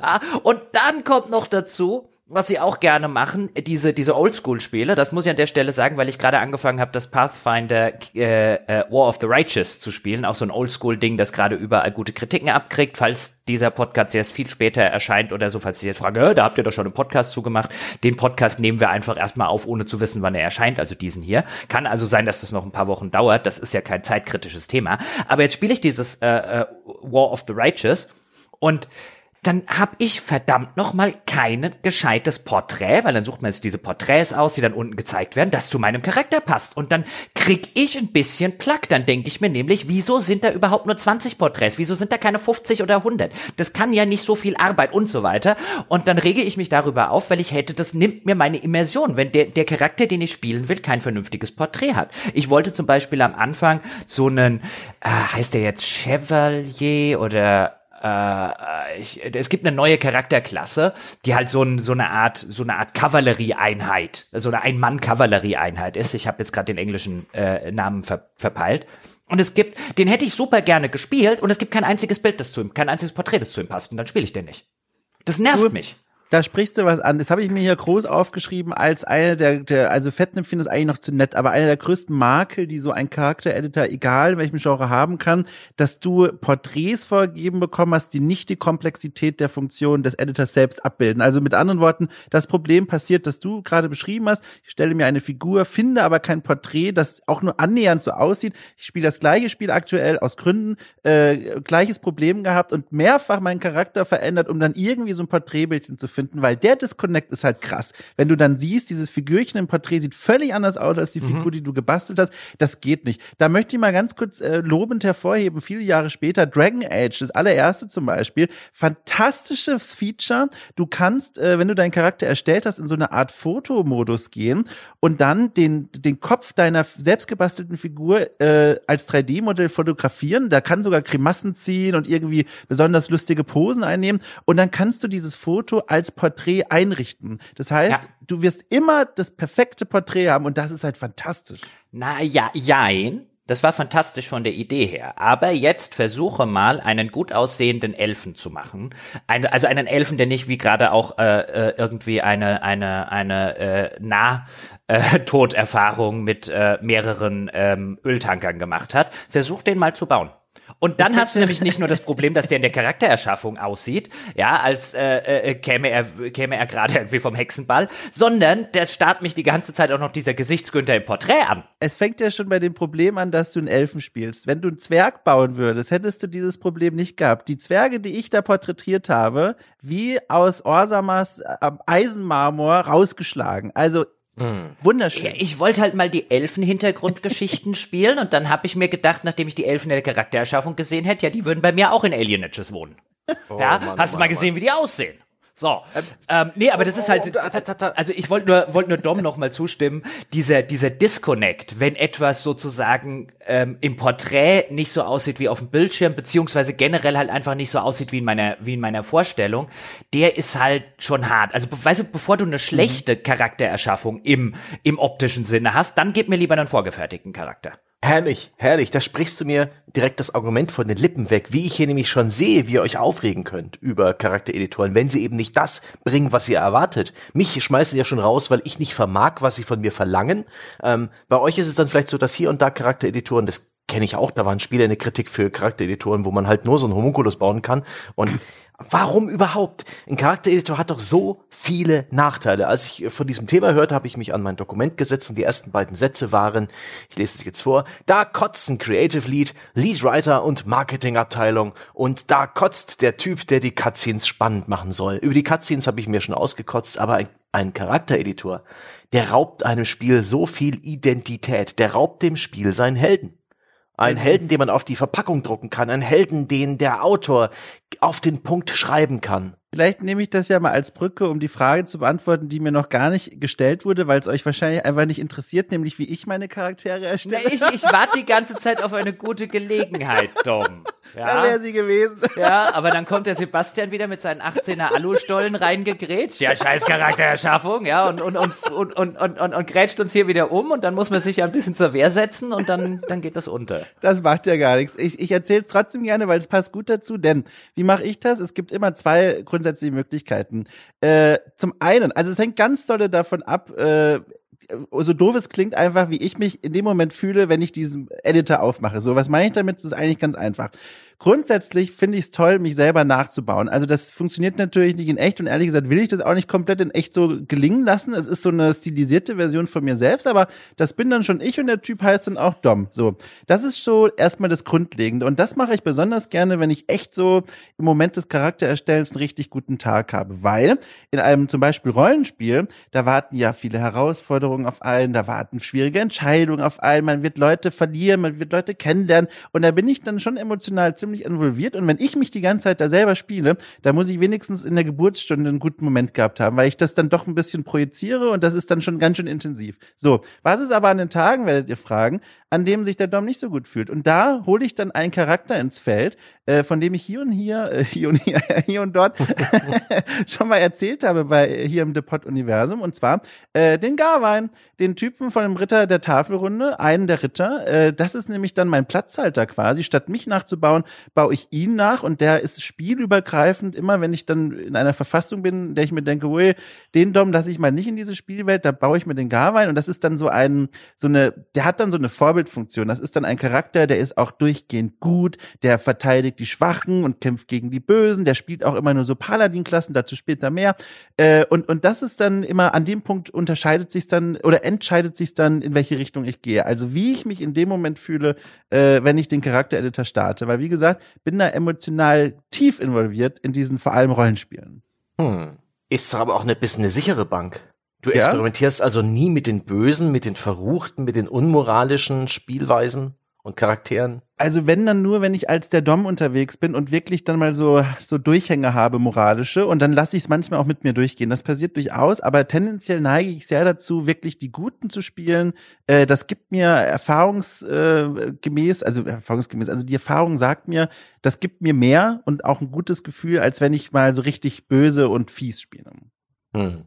Ja, und dann kommt noch dazu, was sie auch gerne machen, diese, diese Oldschool-Spiele, das muss ich an der Stelle sagen, weil ich gerade angefangen habe, das Pathfinder äh, äh, War of the Righteous zu spielen, auch so ein Oldschool-Ding, das gerade überall gute Kritiken abkriegt, falls dieser Podcast erst viel später erscheint oder so, falls Sie jetzt fragen, äh, da habt ihr doch schon einen Podcast zugemacht, den Podcast nehmen wir einfach erstmal auf, ohne zu wissen, wann er erscheint, also diesen hier. Kann also sein, dass das noch ein paar Wochen dauert, das ist ja kein zeitkritisches Thema. Aber jetzt spiele ich dieses äh, äh, War of the Righteous und dann hab ich verdammt noch mal kein gescheites Porträt, weil dann sucht man sich diese Porträts aus, die dann unten gezeigt werden, das zu meinem Charakter passt. Und dann krieg ich ein bisschen Plack. Dann denke ich mir nämlich, wieso sind da überhaupt nur 20 Porträts? Wieso sind da keine 50 oder 100? Das kann ja nicht so viel Arbeit und so weiter. Und dann rege ich mich darüber auf, weil ich hätte, das nimmt mir meine Immersion, wenn der, der Charakter, den ich spielen will, kein vernünftiges Porträt hat. Ich wollte zum Beispiel am Anfang so einen, äh, heißt der jetzt Chevalier oder äh, ich, es gibt eine neue Charakterklasse, die halt so, ein, so eine Art, so eine Art Kavallerieeinheit, so eine Ein-Mann-Kavallerieeinheit ist. Ich habe jetzt gerade den englischen äh, Namen ver, verpeilt. Und es gibt, den hätte ich super gerne gespielt und es gibt kein einziges Bild, das zu ihm, kein einziges Porträt, das zu ihm passt. Und dann spiele ich den nicht. Das nervt Gut. mich da sprichst du was an. Das habe ich mir hier groß aufgeschrieben als eine der, der also Fettnäpfchen ist eigentlich noch zu nett, aber eine der größten Makel, die so ein Charaktereditor, egal in welchem Genre haben kann, dass du Porträts vorgegeben bekommen hast, die nicht die Komplexität der Funktion des Editors selbst abbilden. Also mit anderen Worten, das Problem passiert, dass du gerade beschrieben hast. Ich stelle mir eine Figur, finde aber kein Porträt, das auch nur annähernd so aussieht. Ich spiele das gleiche Spiel aktuell aus Gründen, äh, gleiches Problem gehabt und mehrfach meinen Charakter verändert, um dann irgendwie so ein Porträtbildchen zu finden finden, weil der Disconnect ist halt krass. Wenn du dann siehst, dieses Figürchen im Porträt sieht völlig anders aus als die mhm. Figur, die du gebastelt hast, das geht nicht. Da möchte ich mal ganz kurz äh, lobend hervorheben, viele Jahre später, Dragon Age, das allererste zum Beispiel, fantastisches Feature. Du kannst, äh, wenn du deinen Charakter erstellt hast, in so eine Art Fotomodus gehen und dann den, den Kopf deiner selbstgebastelten Figur äh, als 3D-Modell fotografieren. Da kann sogar Grimassen ziehen und irgendwie besonders lustige Posen einnehmen. Und dann kannst du dieses Foto als Porträt einrichten. Das heißt, ja. du wirst immer das perfekte Porträt haben und das ist halt fantastisch. Na ja, jein. Das war fantastisch von der Idee her. Aber jetzt versuche mal, einen gut aussehenden Elfen zu machen. Eine, also einen Elfen, der nicht wie gerade auch äh, äh irgendwie eine, eine, eine äh, Nahtoderfahrung mit äh, mehreren ähm, Öltankern gemacht hat. Versuch den mal zu bauen. Und dann hast du nämlich nicht nur das Problem, dass der in der Charaktererschaffung aussieht, ja, als äh, äh, käme er käme er gerade irgendwie vom Hexenball, sondern der starrt mich die ganze Zeit auch noch dieser Gesichtsgünter im Porträt an. Es fängt ja schon bei dem Problem an, dass du einen Elfen spielst. Wenn du einen Zwerg bauen würdest, hättest du dieses Problem nicht gehabt. Die Zwerge, die ich da porträtiert habe, wie aus Orsamas äh, Eisenmarmor rausgeschlagen. Also. Wunderschön. Ja, ich wollte halt mal die Elfen-Hintergrundgeschichten spielen und dann habe ich mir gedacht, nachdem ich die Elfen in der Charaktererschaffung gesehen hätte, ja, die würden bei mir auch in Alienages wohnen. Oh, ja, Mann, hast du mal gesehen, Mann. wie die aussehen? So, ähm, ähm, nee, aber das ist halt, oh, also ich wollte nur, wollte nur Dom noch mal zustimmen, dieser, dieser Disconnect, wenn etwas sozusagen ähm, im Porträt nicht so aussieht wie auf dem Bildschirm, beziehungsweise generell halt einfach nicht so aussieht wie in meiner, wie in meiner Vorstellung, der ist halt schon hart. Also, weißt du, bevor du eine schlechte mhm. Charaktererschaffung im, im optischen Sinne hast, dann gib mir lieber einen vorgefertigten Charakter. Herrlich, herrlich. Da sprichst du mir direkt das Argument von den Lippen weg, wie ich hier nämlich schon sehe, wie ihr euch aufregen könnt über Charaktereditoren, wenn sie eben nicht das bringen, was ihr erwartet. Mich schmeißen sie ja schon raus, weil ich nicht vermag, was sie von mir verlangen. Ähm, bei euch ist es dann vielleicht so, dass hier und da Charaktereditoren das kenne ich auch, da waren Spiele eine Kritik für Charaktereditoren, wo man halt nur so einen Homunculus bauen kann und Warum überhaupt? Ein Charaktereditor hat doch so viele Nachteile. Als ich von diesem Thema hörte, habe ich mich an mein Dokument gesetzt und die ersten beiden Sätze waren, ich lese es jetzt vor, da kotzen Creative Lead, Lead Writer und Marketingabteilung und da kotzt der Typ, der die Cutscenes spannend machen soll. Über die Cutscenes habe ich mir schon ausgekotzt, aber ein, ein Charaktereditor, der raubt einem Spiel so viel Identität, der raubt dem Spiel seinen Helden. Ein Helden, den man auf die Verpackung drucken kann. Ein Helden, den der Autor auf den Punkt schreiben kann. Vielleicht nehme ich das ja mal als Brücke, um die Frage zu beantworten, die mir noch gar nicht gestellt wurde, weil es euch wahrscheinlich einfach nicht interessiert, nämlich wie ich meine Charaktere erstelle. Na, ich, ich warte die ganze Zeit auf eine gute Gelegenheit, Dom. Ja. Da wäre sie gewesen. Ja, aber dann kommt der Sebastian wieder mit seinen 18er Alustollen reingegrätscht. Ja, scheiß Charaktererschaffung, ja, und, und, und, und, und, und, und, und grätscht uns hier wieder um und dann muss man sich ja ein bisschen zur Wehr setzen und dann, dann geht das unter. Das macht ja gar nichts. Ich, ich erzähle trotzdem gerne, weil es passt gut dazu, denn wie mache ich das? Es gibt immer zwei grundsätzliche Möglichkeiten. Äh, zum einen, also es hängt ganz dolle davon ab, äh, so doof es klingt, einfach wie ich mich in dem Moment fühle, wenn ich diesen Editor aufmache. So, was meine ich damit? Das ist eigentlich ganz einfach. Grundsätzlich finde ich es toll, mich selber nachzubauen. Also das funktioniert natürlich nicht in echt und ehrlich gesagt will ich das auch nicht komplett in echt so gelingen lassen. Es ist so eine stilisierte Version von mir selbst, aber das bin dann schon ich und der Typ heißt dann auch Dom. So, das ist so erstmal das Grundlegende und das mache ich besonders gerne, wenn ich echt so im Moment des Charaktererstellens einen richtig guten Tag habe, weil in einem zum Beispiel Rollenspiel, da warten ja viele Herausforderungen auf einen, da warten schwierige Entscheidungen auf einen, man wird Leute verlieren, man wird Leute kennenlernen und da bin ich dann schon emotional ziemlich ziemlich involviert. Und wenn ich mich die ganze Zeit da selber spiele, da muss ich wenigstens in der Geburtsstunde einen guten Moment gehabt haben, weil ich das dann doch ein bisschen projiziere und das ist dann schon ganz schön intensiv. So, was ist aber an den Tagen, werdet ihr fragen, an dem sich der Dom nicht so gut fühlt? Und da hole ich dann einen Charakter ins Feld, äh, von dem ich hier und hier, äh, hier und hier, hier und dort schon mal erzählt habe bei hier im Depot-Universum. Und zwar äh, den Garwein, den Typen von dem Ritter der Tafelrunde, einen der Ritter. Äh, das ist nämlich dann mein Platzhalter quasi. Statt mich nachzubauen, baue ich ihn nach und der ist spielübergreifend. Immer wenn ich dann in einer Verfassung bin, der ich mir denke, ui, den Dom lasse ich mal nicht in diese Spielwelt, da baue ich mir den Garwein und das ist dann so ein, so eine, der hat dann so eine Vorbildfunktion. Das ist dann ein Charakter, der ist auch durchgehend gut, der verteidigt die Schwachen und kämpft gegen die Bösen, der spielt auch immer nur so Paladin-Klassen, dazu später mehr. Äh, und, und das ist dann immer, an dem Punkt unterscheidet sich dann oder entscheidet sich dann, in welche Richtung ich gehe. Also wie ich mich in dem Moment fühle, äh, wenn ich den Charakter-Editor starte. Weil wie gesagt, bin da emotional tief involviert in diesen vor allem Rollenspielen. Hm. Ist aber auch ein bisschen eine sichere Bank. Du ja? experimentierst also nie mit den Bösen, mit den Verruchten, mit den unmoralischen Spielweisen und Charakteren? Also wenn dann nur, wenn ich als der Dom unterwegs bin und wirklich dann mal so so Durchhänge habe moralische und dann lasse ich es manchmal auch mit mir durchgehen. Das passiert durchaus, aber tendenziell neige ich sehr dazu, wirklich die Guten zu spielen. Äh, das gibt mir erfahrungsgemäß, also erfahrungsgemäß, also die Erfahrung sagt mir, das gibt mir mehr und auch ein gutes Gefühl, als wenn ich mal so richtig böse und fies spiele. Hm.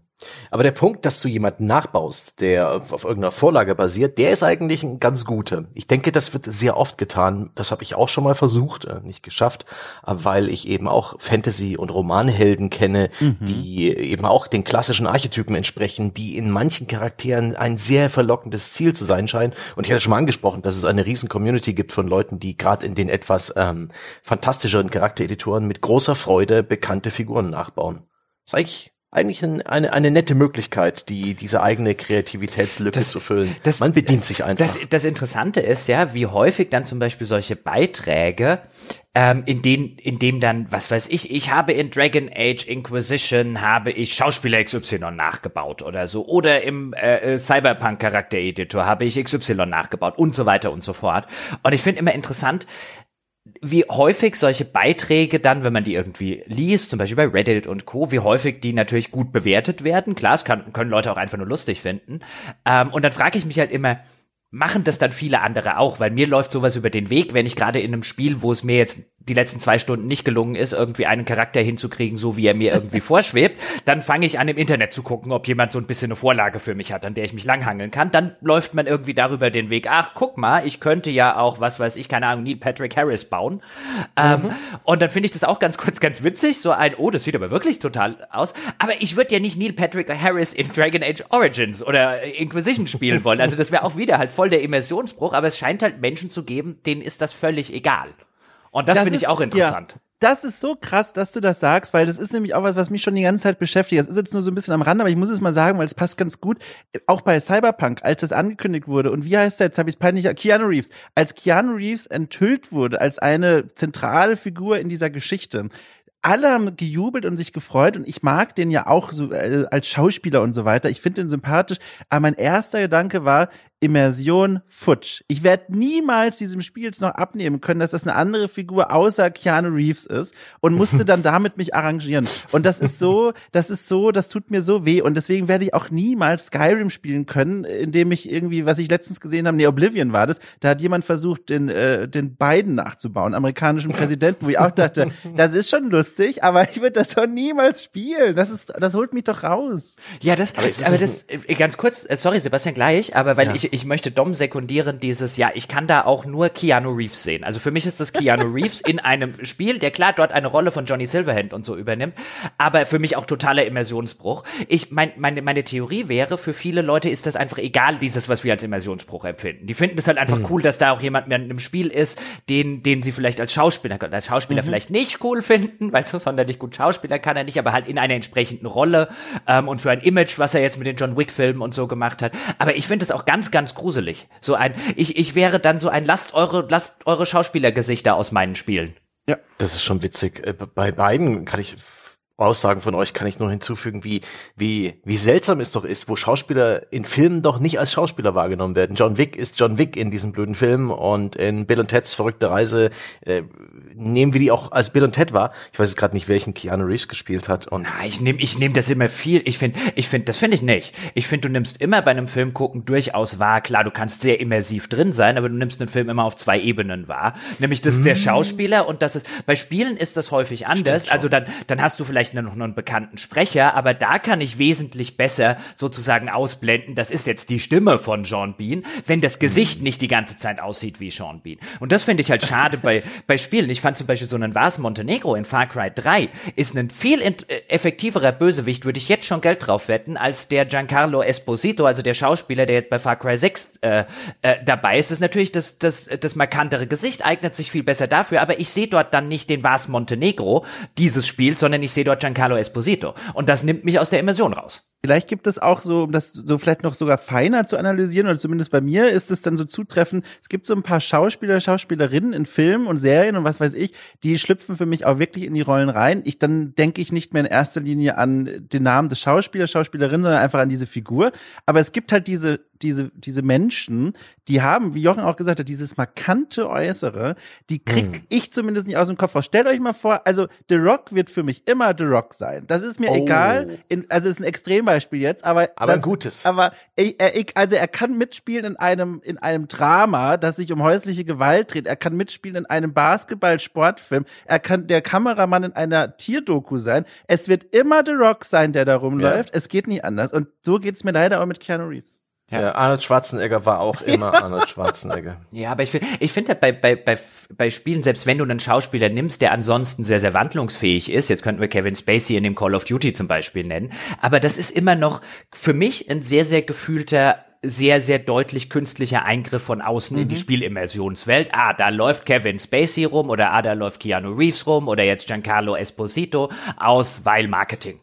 Aber der Punkt, dass du jemanden nachbaust, der auf irgendeiner Vorlage basiert, der ist eigentlich ein ganz guter. Ich denke, das wird sehr oft getan. Das habe ich auch schon mal versucht, äh, nicht geschafft, weil ich eben auch Fantasy- und Romanhelden kenne, mhm. die eben auch den klassischen Archetypen entsprechen, die in manchen Charakteren ein sehr verlockendes Ziel zu sein scheinen. Und ich hatte schon mal angesprochen, dass es eine riesen Community gibt von Leuten, die gerade in den etwas ähm, fantastischeren Charaktereditoren mit großer Freude bekannte Figuren nachbauen. Das ist eigentlich eigentlich eine, eine nette Möglichkeit, die diese eigene Kreativitätslücke das, zu füllen. Das, Man bedient sich einfach. Das, das Interessante ist ja, wie häufig dann zum Beispiel solche Beiträge, ähm, in denen, in dem dann, was weiß ich, ich habe in Dragon Age Inquisition habe ich Schauspieler XY nachgebaut oder so oder im äh, äh Cyberpunk Charakter Editor habe ich XY nachgebaut und so weiter und so fort. Und ich finde immer interessant, wie häufig solche Beiträge dann, wenn man die irgendwie liest, zum Beispiel bei Reddit und Co., wie häufig die natürlich gut bewertet werden. Klar, es kann, können Leute auch einfach nur lustig finden. Ähm, und dann frage ich mich halt immer, machen das dann viele andere auch? Weil mir läuft sowas über den Weg, wenn ich gerade in einem Spiel, wo es mir jetzt die letzten zwei Stunden nicht gelungen ist, irgendwie einen Charakter hinzukriegen, so wie er mir irgendwie vorschwebt, dann fange ich an im Internet zu gucken, ob jemand so ein bisschen eine Vorlage für mich hat, an der ich mich langhangeln kann. Dann läuft man irgendwie darüber den Weg, ach, guck mal, ich könnte ja auch, was weiß ich, keine Ahnung, Neil Patrick Harris bauen. Ähm, mhm. Ähm, und dann finde ich das auch ganz kurz ganz witzig, so ein, oh, das sieht aber wirklich total aus. Aber ich würde ja nicht Neil Patrick Harris in Dragon Age Origins oder Inquisition spielen wollen. Also das wäre auch wieder halt voll der Immersionsbruch, aber es scheint halt Menschen zu geben, denen ist das völlig egal. Und das, das finde ich auch interessant. Ja das ist so krass, dass du das sagst, weil das ist nämlich auch was, was mich schon die ganze Zeit beschäftigt. Das ist jetzt nur so ein bisschen am Rand, aber ich muss es mal sagen, weil es passt ganz gut. Auch bei Cyberpunk, als das angekündigt wurde, und wie heißt der, jetzt habe ich es peinlich, Keanu Reeves. Als Keanu Reeves enthüllt wurde als eine zentrale Figur in dieser Geschichte, alle haben gejubelt und sich gefreut und ich mag den ja auch so äh, als Schauspieler und so weiter. Ich finde den sympathisch. Aber mein erster Gedanke war, Immersion futsch. Ich werde niemals diesem Spiel jetzt noch abnehmen können, dass das eine andere Figur außer Keanu Reeves ist und musste dann damit mich arrangieren. Und das ist so, das ist so, das tut mir so weh und deswegen werde ich auch niemals Skyrim spielen können, indem ich irgendwie, was ich letztens gesehen habe, nee, Oblivion war das, da hat jemand versucht, den, äh, den Biden nachzubauen, amerikanischen Präsidenten, wo ich auch dachte, das ist schon lustig, aber ich würde das doch niemals spielen. Das ist, das holt mich doch raus. Ja, das, aber, aber das, äh, ganz kurz, äh, sorry Sebastian gleich, aber weil ja. ich, ich möchte Dom sekundieren dieses, ja, ich kann da auch nur Keanu Reeves sehen. Also für mich ist das Keanu Reeves in einem Spiel, der klar dort eine Rolle von Johnny Silverhand und so übernimmt, aber für mich auch totaler Immersionsbruch. Ich, mein, meine, meine Theorie wäre, für viele Leute ist das einfach egal, dieses, was wir als Immersionsbruch empfinden. Die finden es halt einfach mhm. cool, dass da auch jemand in einem Spiel ist, den, den sie vielleicht als Schauspieler, als Schauspieler mhm. vielleicht nicht cool finden, weil so sonderlich gut Schauspieler kann er nicht, aber halt in einer entsprechenden Rolle ähm, und für ein Image, was er jetzt mit den John Wick Filmen und so gemacht hat. Aber ich finde es auch ganz, ganz gruselig. So ein, ich, ich wäre dann so ein, lasst eure, lasst eure Schauspielergesichter aus meinen Spielen. Ja. Das ist schon witzig. Äh, bei beiden kann ich Aussagen von euch kann ich nur hinzufügen, wie, wie, wie seltsam es doch ist, wo Schauspieler in Filmen doch nicht als Schauspieler wahrgenommen werden. John Wick ist John Wick in diesem blöden Film und in Bill und Ted's verrückte Reise äh, nehmen wir die auch als Bill und Ted wahr. Ich weiß jetzt gerade nicht, welchen Keanu Reeves gespielt hat. Und ja, ich nehme ich nehm das immer viel. Ich finde, ich finde, das finde ich nicht. Ich finde, du nimmst immer bei einem Film gucken durchaus wahr. Klar, du kannst sehr immersiv drin sein, aber du nimmst einen Film immer auf zwei Ebenen wahr. Nämlich das ist der mm. Schauspieler und das ist, bei Spielen ist das häufig anders. Also dann, dann hast du vielleicht noch einen bekannten Sprecher, aber da kann ich wesentlich besser sozusagen ausblenden. Das ist jetzt die Stimme von Sean Bean, wenn das Gesicht nicht die ganze Zeit aussieht wie Sean Bean. Und das finde ich halt schade bei, bei Spielen. Ich fand zum Beispiel so einen Vars Montenegro in Far Cry 3 ist ein viel äh, effektiverer Bösewicht, würde ich jetzt schon Geld drauf wetten, als der Giancarlo Esposito, also der Schauspieler, der jetzt bei Far Cry 6 äh, äh, dabei ist. Das ist natürlich das, das, das markantere Gesicht, eignet sich viel besser dafür, aber ich sehe dort dann nicht den Vars Montenegro dieses Spiels, sondern ich sehe dort Giancarlo Esposito. Und das nimmt mich aus der Immersion raus. Vielleicht gibt es auch so, um das so vielleicht noch sogar feiner zu analysieren, oder zumindest bei mir ist es dann so zutreffend, es gibt so ein paar Schauspieler, Schauspielerinnen in Filmen und Serien und was weiß ich, die schlüpfen für mich auch wirklich in die Rollen rein. Ich, dann denke ich nicht mehr in erster Linie an den Namen des Schauspielers, Schauspielerin, sondern einfach an diese Figur. Aber es gibt halt diese, diese, diese Menschen, die haben, wie Jochen auch gesagt hat, dieses markante Äußere, die krieg hm. ich zumindest nicht aus dem Kopf raus. Stellt euch mal vor, also The Rock wird für mich immer The Rock sein. Das ist mir oh. egal. In, also ist ein Extremer Beispiel jetzt, aber aber das, gutes. Aber er, er, also er kann mitspielen in einem in einem Drama, das sich um häusliche Gewalt dreht. Er kann mitspielen in einem Basketball-Sportfilm. Er kann der Kameramann in einer Tierdoku sein. Es wird immer The Rock sein, der da rumläuft. Ja. Es geht nie anders. Und so geht's mir leider auch mit Keanu Reeves. Ja. ja. Arnold Schwarzenegger war auch immer ja. Arnold Schwarzenegger. Ja, aber ich finde, ich finde halt bei, bei, bei, bei Spielen, selbst wenn du einen Schauspieler nimmst, der ansonsten sehr, sehr wandlungsfähig ist, jetzt könnten wir Kevin Spacey in dem Call of Duty zum Beispiel nennen, aber das ist immer noch für mich ein sehr, sehr gefühlter sehr, sehr deutlich künstlicher Eingriff von außen mhm. in die mhm. Spielimmersionswelt. Ah, da läuft Kevin Spacey rum oder ah, da läuft Keanu Reeves rum oder jetzt Giancarlo Esposito aus, weil Marketing.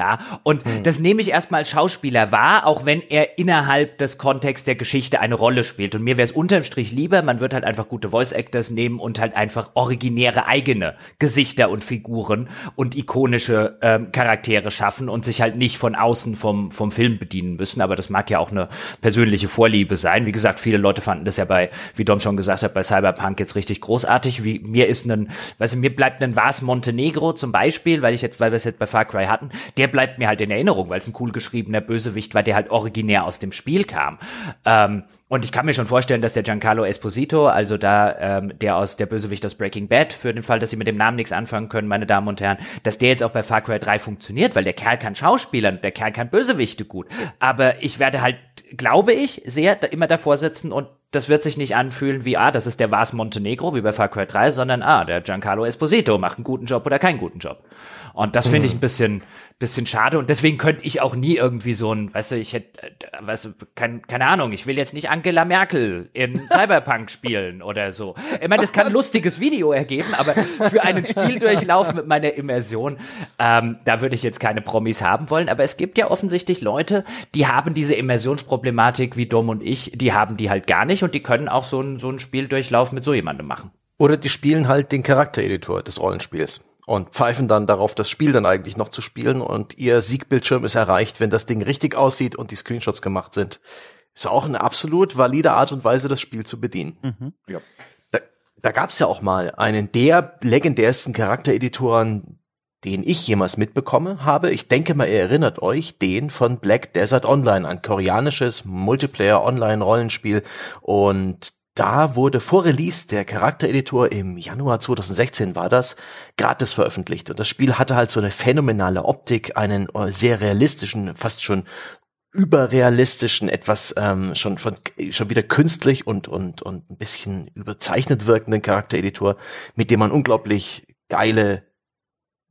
Ja, und hm. das nehme ich erstmal als Schauspieler wahr, auch wenn er innerhalb des Kontexts der Geschichte eine Rolle spielt. Und mir wäre es unterm Strich lieber, man wird halt einfach gute Voice Actors nehmen und halt einfach originäre eigene Gesichter und Figuren und ikonische ähm, Charaktere schaffen und sich halt nicht von außen vom, vom Film bedienen müssen. Aber das mag ja auch eine persönliche Vorliebe sein. Wie gesagt, viele Leute fanden das ja bei, wie Dom schon gesagt hat, bei Cyberpunk jetzt richtig großartig. Wie mir ist ein, weißt du, mir bleibt ein Vars Montenegro zum Beispiel, weil ich jetzt, weil wir es jetzt bei Far Cry hatten, der bleibt mir halt in Erinnerung, weil es ein cool geschriebener Bösewicht war, der halt originär aus dem Spiel kam. Ähm, und ich kann mir schon vorstellen, dass der Giancarlo Esposito, also da ähm, der aus der Bösewicht aus Breaking Bad, für den Fall, dass Sie mit dem Namen nichts anfangen können, meine Damen und Herren, dass der jetzt auch bei Far Cry 3 funktioniert, weil der Kerl kann Schauspielern, der Kerl kann Bösewichte gut. Aber ich werde halt, glaube ich, sehr immer davor sitzen und das wird sich nicht anfühlen wie, ah, das ist der Vars Montenegro, wie bei Far Cry 3, sondern, ah, der Giancarlo Esposito macht einen guten Job oder keinen guten Job. Und das finde ich mhm. ein bisschen, bisschen schade und deswegen könnte ich auch nie irgendwie so ein, weißt du, ich hätte, äh, weißt du, kein, keine Ahnung, ich will jetzt nicht Angela Merkel in Cyberpunk spielen oder so. Ich meine, das kann ein lustiges Video ergeben, aber für einen Spieldurchlauf mit meiner Immersion, ähm, da würde ich jetzt keine Promis haben wollen, aber es gibt ja offensichtlich Leute, die haben diese Immersionsproblematik wie Dom und ich, die haben die halt gar nicht und die können auch so ein, so Spieldurchlauf mit so jemandem machen. Oder die spielen halt den Charaktereditor des Rollenspiels und pfeifen dann darauf, das Spiel dann eigentlich noch zu spielen und ihr Siegbildschirm ist erreicht, wenn das Ding richtig aussieht und die Screenshots gemacht sind. Ist auch eine absolut valide Art und Weise, das Spiel zu bedienen. Mhm. Ja. Da, da gab es ja auch mal einen der legendärsten Charaktereditoren, den ich jemals mitbekommen habe. Ich denke mal, ihr erinnert euch, den von Black Desert Online, ein koreanisches Multiplayer-Online-Rollenspiel. Und da wurde vor Release der Charaktereditor im Januar 2016 war das gratis veröffentlicht. Und das Spiel hatte halt so eine phänomenale Optik, einen äh, sehr realistischen, fast schon überrealistischen, etwas ähm, schon von schon wieder künstlich und und und ein bisschen überzeichnet wirkenden Charaktereditor, mit dem man unglaublich geile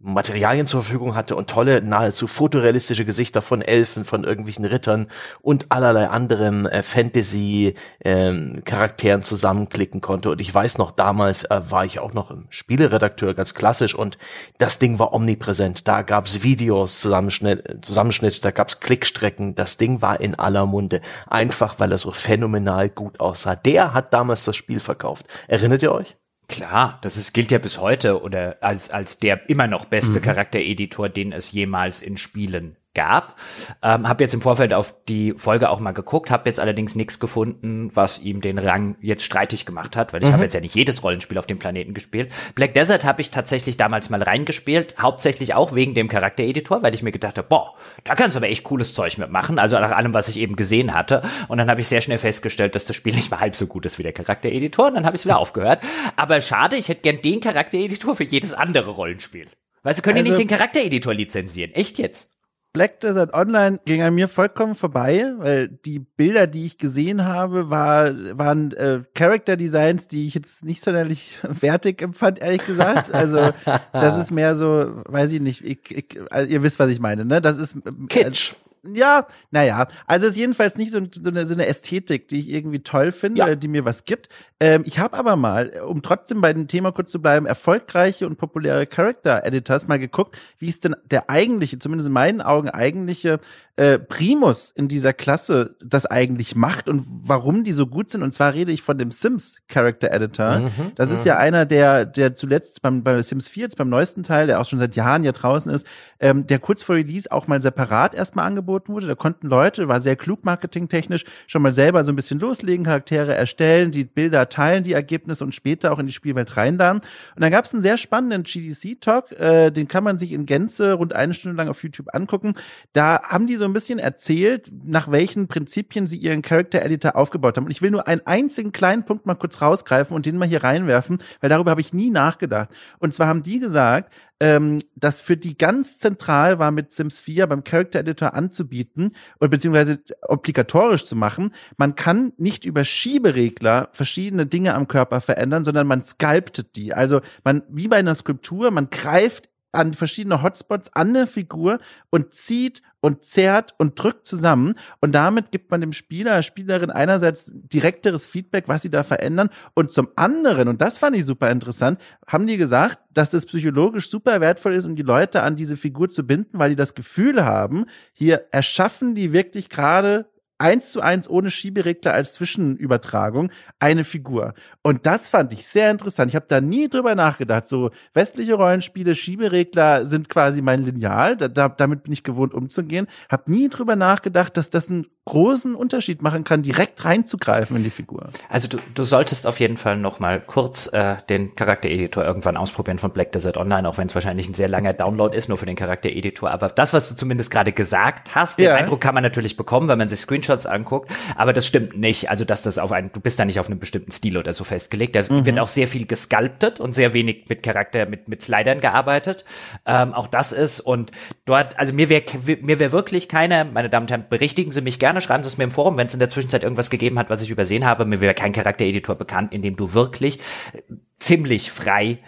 Materialien zur Verfügung hatte und tolle, nahezu fotorealistische Gesichter von Elfen, von irgendwelchen Rittern und allerlei anderen äh, Fantasy-Charakteren ähm, zusammenklicken konnte. Und ich weiß noch, damals äh, war ich auch noch im Spieleredakteur, ganz klassisch, und das Ding war omnipräsent. Da gab's Videos, Zusammenschnitt, Zusammenschnitt da gab's Klickstrecken. Das Ding war in aller Munde, einfach weil er so phänomenal gut aussah. Der hat damals das Spiel verkauft. Erinnert ihr euch? Klar, das ist, gilt ja bis heute oder als, als der immer noch beste mhm. Charaktereditor, den es jemals in Spielen gab. Ähm, habe jetzt im Vorfeld auf die Folge auch mal geguckt, habe jetzt allerdings nichts gefunden, was ihm den Rang jetzt streitig gemacht hat, weil ich mhm. habe jetzt ja nicht jedes Rollenspiel auf dem Planeten gespielt. Black Desert habe ich tatsächlich damals mal reingespielt, hauptsächlich auch wegen dem Charaktereditor, weil ich mir gedacht habe, boah, da kannst du aber echt cooles Zeug mitmachen, also nach allem, was ich eben gesehen hatte. Und dann habe ich sehr schnell festgestellt, dass das Spiel nicht mal halb so gut ist wie der Charaktereditor und dann habe ich es wieder aufgehört. Aber schade, ich hätte gern den Charaktereditor für jedes andere Rollenspiel. Weißt du, können also, die nicht den Charaktereditor lizenzieren? Echt jetzt? Black Desert Online ging an mir vollkommen vorbei, weil die Bilder, die ich gesehen habe, war, waren äh, Character Designs, die ich jetzt nicht sonderlich wertig empfand, ehrlich gesagt. Also das ist mehr so, weiß ich nicht, ich, ich, also, ihr wisst, was ich meine, ne? Das ist äh, Kitsch ja, naja, also es ist jedenfalls nicht so, so, eine, so eine Ästhetik, die ich irgendwie toll finde, ja. die mir was gibt. Ähm, ich habe aber mal, um trotzdem bei dem Thema kurz zu bleiben, erfolgreiche und populäre Character Editors mal geguckt, wie es denn der eigentliche, zumindest in meinen Augen eigentliche äh, Primus in dieser Klasse das eigentlich macht und warum die so gut sind. Und zwar rede ich von dem Sims Character Editor. Mhm, das ist ja mhm. einer, der, der zuletzt beim, bei Sims 4, jetzt beim neuesten Teil, der auch schon seit Jahren ja draußen ist, ähm, der kurz vor Release auch mal separat erstmal angeboten wurde. Da konnten Leute, war sehr klug marketingtechnisch, schon mal selber so ein bisschen loslegen, Charaktere erstellen, die Bilder teilen, die Ergebnisse und später auch in die Spielwelt reinladen. Und dann gab es einen sehr spannenden GDC-Talk, äh, den kann man sich in Gänze rund eine Stunde lang auf YouTube angucken. Da haben die so ein bisschen erzählt, nach welchen Prinzipien sie ihren Character Editor aufgebaut haben. Und ich will nur einen einzigen kleinen Punkt mal kurz rausgreifen und den mal hier reinwerfen, weil darüber habe ich nie nachgedacht. Und zwar haben die gesagt, ähm, dass für die ganz zentral war, mit Sims 4 beim Character Editor anzubieten oder beziehungsweise obligatorisch zu machen. Man kann nicht über Schieberegler verschiedene Dinge am Körper verändern, sondern man sculptet die. Also man, wie bei einer Skulptur, man greift an verschiedene Hotspots an der Figur und zieht und zerrt und drückt zusammen. Und damit gibt man dem Spieler, Spielerin einerseits direkteres Feedback, was sie da verändern. Und zum anderen, und das fand ich super interessant, haben die gesagt, dass das psychologisch super wertvoll ist, um die Leute an diese Figur zu binden, weil die das Gefühl haben, hier erschaffen die wirklich gerade eins zu eins ohne Schieberegler als Zwischenübertragung eine Figur. Und das fand ich sehr interessant. Ich habe da nie drüber nachgedacht. So westliche Rollenspiele, Schieberegler sind quasi mein Lineal. Da, da, damit bin ich gewohnt umzugehen. Hab nie drüber nachgedacht, dass das ein großen Unterschied machen kann, direkt reinzugreifen in die Figur. Also du, du solltest auf jeden Fall noch mal kurz äh, den Charaktereditor irgendwann ausprobieren von Black Desert Online, auch wenn es wahrscheinlich ein sehr langer Download ist, nur für den Charaktereditor. Aber das, was du zumindest gerade gesagt hast, den Eindruck kann man natürlich bekommen, wenn man sich Screenshots anguckt. Aber das stimmt nicht. Also dass das auf einen, du bist da nicht auf einem bestimmten Stil oder so festgelegt. Da mhm. wird auch sehr viel gesculptet und sehr wenig mit Charakter, mit mit Slidern gearbeitet. Ähm, auch das ist und dort, also mir wäre mir wäre wirklich keine, meine Damen und Herren, berichtigen Sie mich gerne gerne, schreiben Sie es mir im Forum, wenn es in der Zwischenzeit irgendwas gegeben hat, was ich übersehen habe. Mir wäre kein Charaktereditor bekannt, in dem du wirklich ziemlich frei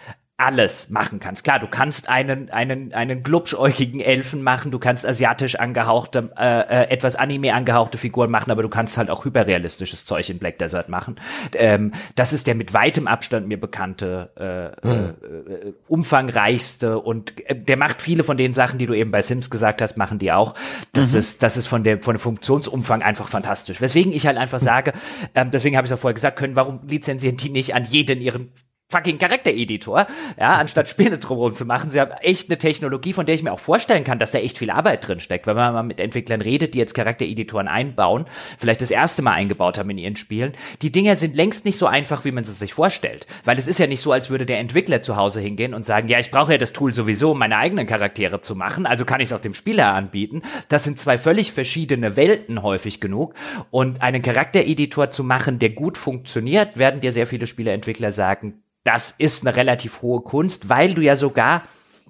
alles machen kannst. Klar, du kannst einen einen einen glubschäugigen Elfen machen, du kannst asiatisch angehauchte äh, äh, etwas Anime angehauchte Figuren machen, aber du kannst halt auch hyperrealistisches Zeug in Black Desert machen. Ähm, das ist der mit weitem Abstand mir bekannte äh, mhm. äh, umfangreichste und äh, der macht viele von den Sachen, die du eben bei Sims gesagt hast, machen die auch. Das mhm. ist das ist von der von dem Funktionsumfang einfach fantastisch. Weswegen ich halt einfach sage, ähm, deswegen habe ich es auch vorher gesagt, können warum lizenzieren die nicht an jeden ihren fucking Charaktereditor, ja, anstatt Spiele drumherum zu machen. Sie haben echt eine Technologie, von der ich mir auch vorstellen kann, dass da echt viel Arbeit drin steckt. Wenn man mal mit Entwicklern redet, die jetzt Charaktereditoren einbauen, vielleicht das erste Mal eingebaut haben in ihren Spielen, die Dinger sind längst nicht so einfach, wie man es sich vorstellt. Weil es ist ja nicht so, als würde der Entwickler zu Hause hingehen und sagen, ja, ich brauche ja das Tool sowieso, um meine eigenen Charaktere zu machen, also kann ich es auch dem Spieler anbieten. Das sind zwei völlig verschiedene Welten häufig genug. Und einen Charaktereditor zu machen, der gut funktioniert, werden dir sehr viele Spieleentwickler sagen, das ist eine relativ hohe Kunst, weil du ja sogar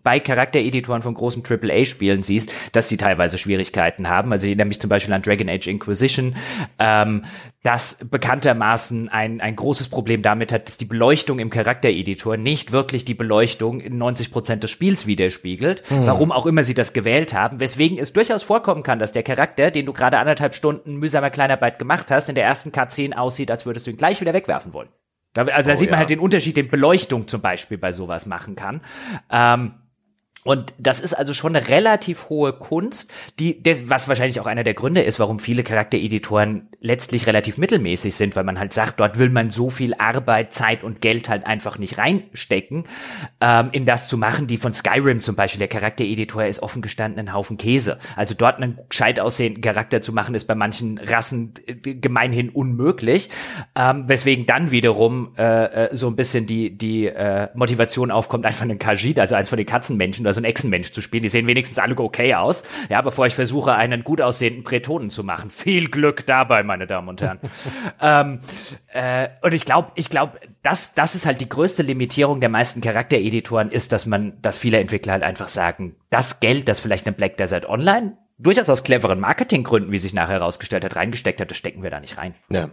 bei Charaktereditoren von großen AAA-Spielen siehst, dass sie teilweise Schwierigkeiten haben. Also ich erinnere mich zum Beispiel an Dragon Age Inquisition, ähm, das bekanntermaßen ein, ein großes Problem damit hat, dass die Beleuchtung im Charaktereditor nicht wirklich die Beleuchtung in 90 Prozent des Spiels widerspiegelt. Mhm. Warum auch immer sie das gewählt haben. Weswegen es durchaus vorkommen kann, dass der Charakter, den du gerade anderthalb Stunden mühsamer Kleinarbeit gemacht hast, in der ersten Cutscene aussieht, als würdest du ihn gleich wieder wegwerfen wollen. Da, also da oh, sieht man ja. halt den Unterschied, den Beleuchtung zum Beispiel bei sowas machen kann. Ähm, und das ist also schon eine relativ hohe Kunst, die, was wahrscheinlich auch einer der Gründe ist, warum viele Charaktereditoren letztlich relativ mittelmäßig sind, weil man halt sagt, dort will man so viel Arbeit, Zeit und Geld halt einfach nicht reinstecken, ähm, in das zu machen, die von Skyrim zum Beispiel, der Charaktereditor ist offen gestanden ein Haufen Käse. Also dort einen gescheit aussehenden Charakter zu machen, ist bei manchen Rassen äh, gemeinhin unmöglich, ähm, weswegen dann wiederum äh, äh, so ein bisschen die, die äh, Motivation aufkommt, einfach einen Kajit, also eins von den Katzenmenschen, oder so ein Echsenmensch zu spielen. Die sehen wenigstens alle okay aus. Ja, bevor ich versuche, einen gut aussehenden Bretonen zu machen. Viel Glück dabei, meine Damen und Herren. ähm, äh, und ich glaube, ich glaube, das, das ist halt die größte Limitierung der meisten Charaktereditoren, ist, dass man, dass viele Entwickler halt einfach sagen, das Geld, das vielleicht eine Black Desert Online durchaus aus cleveren Marketinggründen, wie sich nachher herausgestellt hat, reingesteckt hat, das stecken wir da nicht rein. Ja.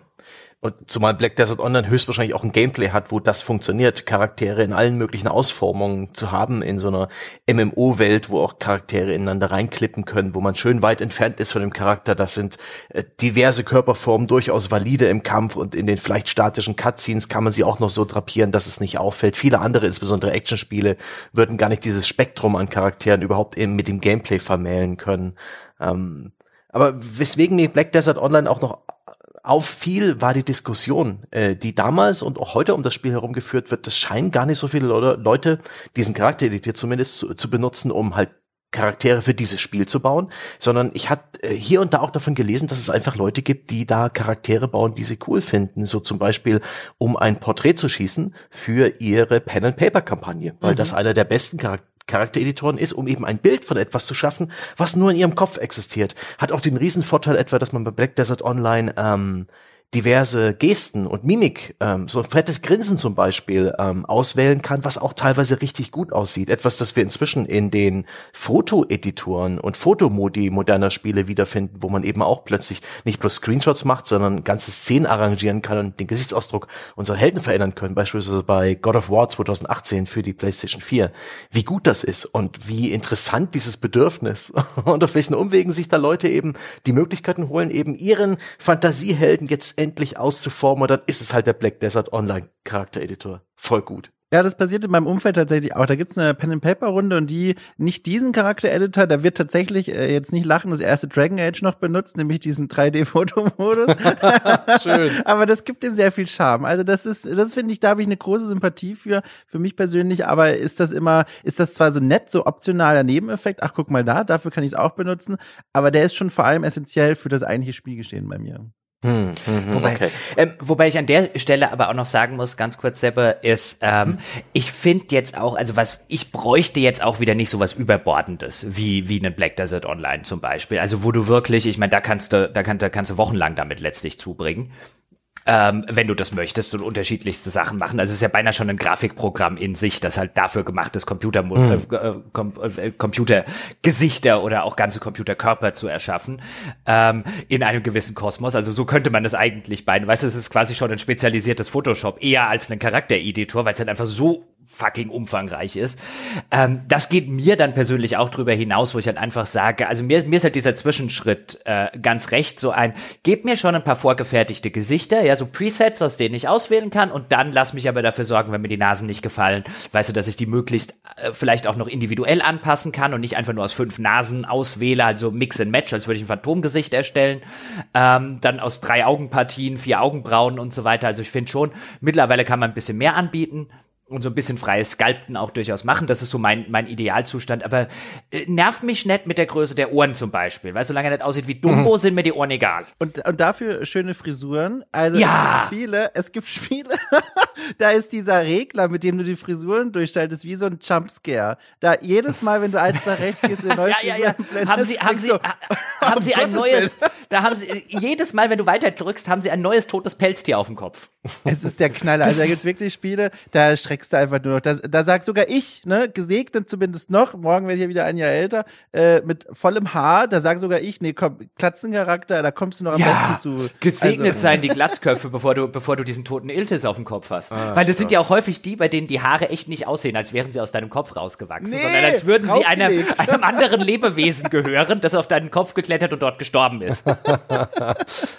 Und zumal Black Desert Online höchstwahrscheinlich auch ein Gameplay hat, wo das funktioniert, Charaktere in allen möglichen Ausformungen zu haben in so einer MMO-Welt, wo auch Charaktere ineinander reinklippen können, wo man schön weit entfernt ist von dem Charakter. Das sind äh, diverse Körperformen durchaus valide im Kampf und in den vielleicht statischen Cutscenes kann man sie auch noch so drapieren, dass es nicht auffällt. Viele andere, insbesondere Actionspiele, würden gar nicht dieses Spektrum an Charakteren überhaupt eben mit dem Gameplay vermählen können. Ähm, aber weswegen mir Black Desert Online auch noch auffiel, war die Diskussion, äh, die damals und auch heute um das Spiel herumgeführt wird. Das scheinen gar nicht so viele Leute, diesen Charaktereditor zumindest zu, zu benutzen, um halt Charaktere für dieses Spiel zu bauen, sondern ich hatte äh, hier und da auch davon gelesen, dass es einfach Leute gibt, die da Charaktere bauen, die sie cool finden. So zum Beispiel, um ein Porträt zu schießen für ihre Pen-and-Paper-Kampagne, weil mhm. das einer der besten Charaktere Charaktereditoren ist, um eben ein Bild von etwas zu schaffen, was nur in ihrem Kopf existiert. Hat auch den Riesenvorteil etwa, dass man bei Black Desert Online ähm, diverse Gesten und Mimik, ähm, so ein fettes Grinsen zum Beispiel, ähm, auswählen kann, was auch teilweise richtig gut aussieht. Etwas, das wir inzwischen in den Fotoeditoren und Fotomodi moderner Spiele wiederfinden, wo man eben auch plötzlich nicht bloß Screenshots macht, sondern ganze Szenen arrangieren kann und den Gesichtsausdruck unserer Helden verändern können. Beispielsweise bei God of War 2018 für die PlayStation 4. Wie gut das ist und wie interessant dieses Bedürfnis und auf welchen Umwegen sich da Leute eben die Möglichkeiten holen, eben ihren Fantasiehelden jetzt endlich auszuformen, dann ist es halt der Black Desert Online Charaktereditor. Voll gut. Ja, das passiert in meinem Umfeld tatsächlich auch. Da gibt's eine Pen-and-Paper-Runde und die, nicht diesen Charakter-Editor, da wird tatsächlich äh, jetzt nicht lachen, das erste Dragon Age noch benutzt, nämlich diesen 3D-Fotomodus. Schön. Aber das gibt ihm sehr viel Charme. Also das ist, das finde ich, da habe ich eine große Sympathie für, für mich persönlich, aber ist das immer, ist das zwar so nett, so optionaler Nebeneffekt, ach guck mal da, dafür kann ich es auch benutzen, aber der ist schon vor allem essentiell für das eigentliche Spielgestehen bei mir. Hm, hm, hm, wobei, okay. ähm, wobei ich an der Stelle aber auch noch sagen muss, ganz kurz, Seppe, ist, ähm, hm. ich finde jetzt auch, also was, ich bräuchte jetzt auch wieder nicht so was Überbordendes, wie, wie einen Black Desert Online zum Beispiel. Also wo du wirklich, ich meine, da kannst du, da, kann, da kannst du wochenlang damit letztlich zubringen ähm, wenn du das möchtest und unterschiedlichste Sachen machen. Also es ist ja beinahe schon ein Grafikprogramm in sich, das halt dafür gemacht ist, Computer, mhm. äh, Com äh, Computergesichter oder auch ganze Computerkörper zu erschaffen ähm, in einem gewissen Kosmos. Also so könnte man das eigentlich beiden. Weißt du, es ist quasi schon ein spezialisiertes Photoshop, eher als ein Charaktereditor, weil es halt einfach so fucking umfangreich ist. Ähm, das geht mir dann persönlich auch drüber hinaus, wo ich halt einfach sage, also mir, mir ist halt dieser Zwischenschritt äh, ganz recht, so ein, gebt mir schon ein paar vorgefertigte Gesichter, ja, so Presets, aus denen ich auswählen kann und dann lass mich aber dafür sorgen, wenn mir die Nasen nicht gefallen, weißt du, dass ich die möglichst äh, vielleicht auch noch individuell anpassen kann und nicht einfach nur aus fünf Nasen auswähle, also Mix and Match, als würde ich ein Phantomgesicht erstellen, ähm, dann aus drei Augenpartien, vier Augenbrauen und so weiter. Also ich finde schon, mittlerweile kann man ein bisschen mehr anbieten und so ein bisschen freies Sculpten auch durchaus machen. Das ist so mein, mein Idealzustand. Aber äh, nervt mich nicht mit der Größe der Ohren zum Beispiel. Weil solange er nicht aussieht wie Dumbo, mhm. sind mir die Ohren egal. Und, und dafür schöne Frisuren. Also ja. es gibt Spiele, es gibt Spiele, da ist dieser Regler, mit dem du die Frisuren durchstellst, wie so ein Jumpscare. Da jedes Mal, wenn du eins nach rechts gehst, eine neue ja, ja, ja. Haben sie, haben sie, so, haben sie ein neues, da haben sie, jedes Mal, wenn du weiter drückst, haben sie ein neues totes Pelztier auf dem Kopf. Es ist der Knaller. Also da gibt's wirklich Spiele, da streckst du einfach nur noch. Da, da sagt sogar ich, ne, gesegnet zumindest noch, morgen werde ich ja wieder ein Jahr älter, äh, mit vollem Haar, da sag sogar ich, nee, komm, Glatzencharakter, da kommst du noch am ja, besten zu. Gesegnet also. seien die Glatzköpfe, bevor du, bevor du diesen toten Iltis auf dem Kopf hast. Ah, Weil das sind ja auch häufig die, bei denen die Haare echt nicht aussehen, als wären sie aus deinem Kopf rausgewachsen, nee, sondern als würden sie einem, einem anderen Lebewesen gehören, das auf deinen Kopf geklettert und dort gestorben ist.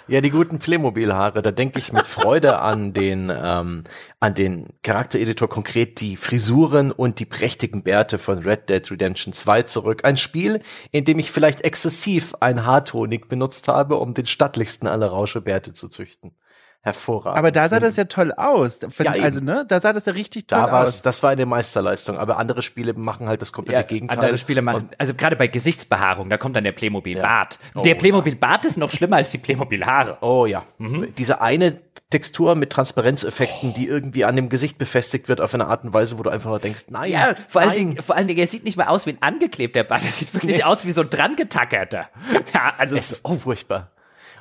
ja, die guten Playmobil-Haare, da denke ich mit Freude an den, ähm, an den Charaktereditor konkret die Frisuren und die prächtigen Bärte von Red Dead Redemption 2 zurück. Ein Spiel, in dem ich vielleicht exzessiv ein Haartonik benutzt habe, um den stattlichsten aller Rauschebärte zu züchten hervorragend. Aber da sah das ja toll aus. Ja, also, ne, da sah das ja richtig toll da aus. Das war eine Meisterleistung. Aber andere Spiele machen halt das komplette ja, Gegenteil. Andere Spiele machen, also gerade bei Gesichtsbehaarung, da kommt dann der Playmobil Bart. Oh, der Playmobil Bart ist noch schlimmer als die Playmobil Haare. Oh ja. Mhm. Diese eine Textur mit Transparenzeffekten, oh. die irgendwie an dem Gesicht befestigt wird auf eine Art und Weise, wo du einfach nur denkst, nein. Ja, vor allen Dingen, vor allen Dingen, er sieht nicht mal aus wie ein angeklebter Bart, er sieht wirklich nee. aus wie so ein dran getackerter. Ja, also. Es ist oh, furchtbar.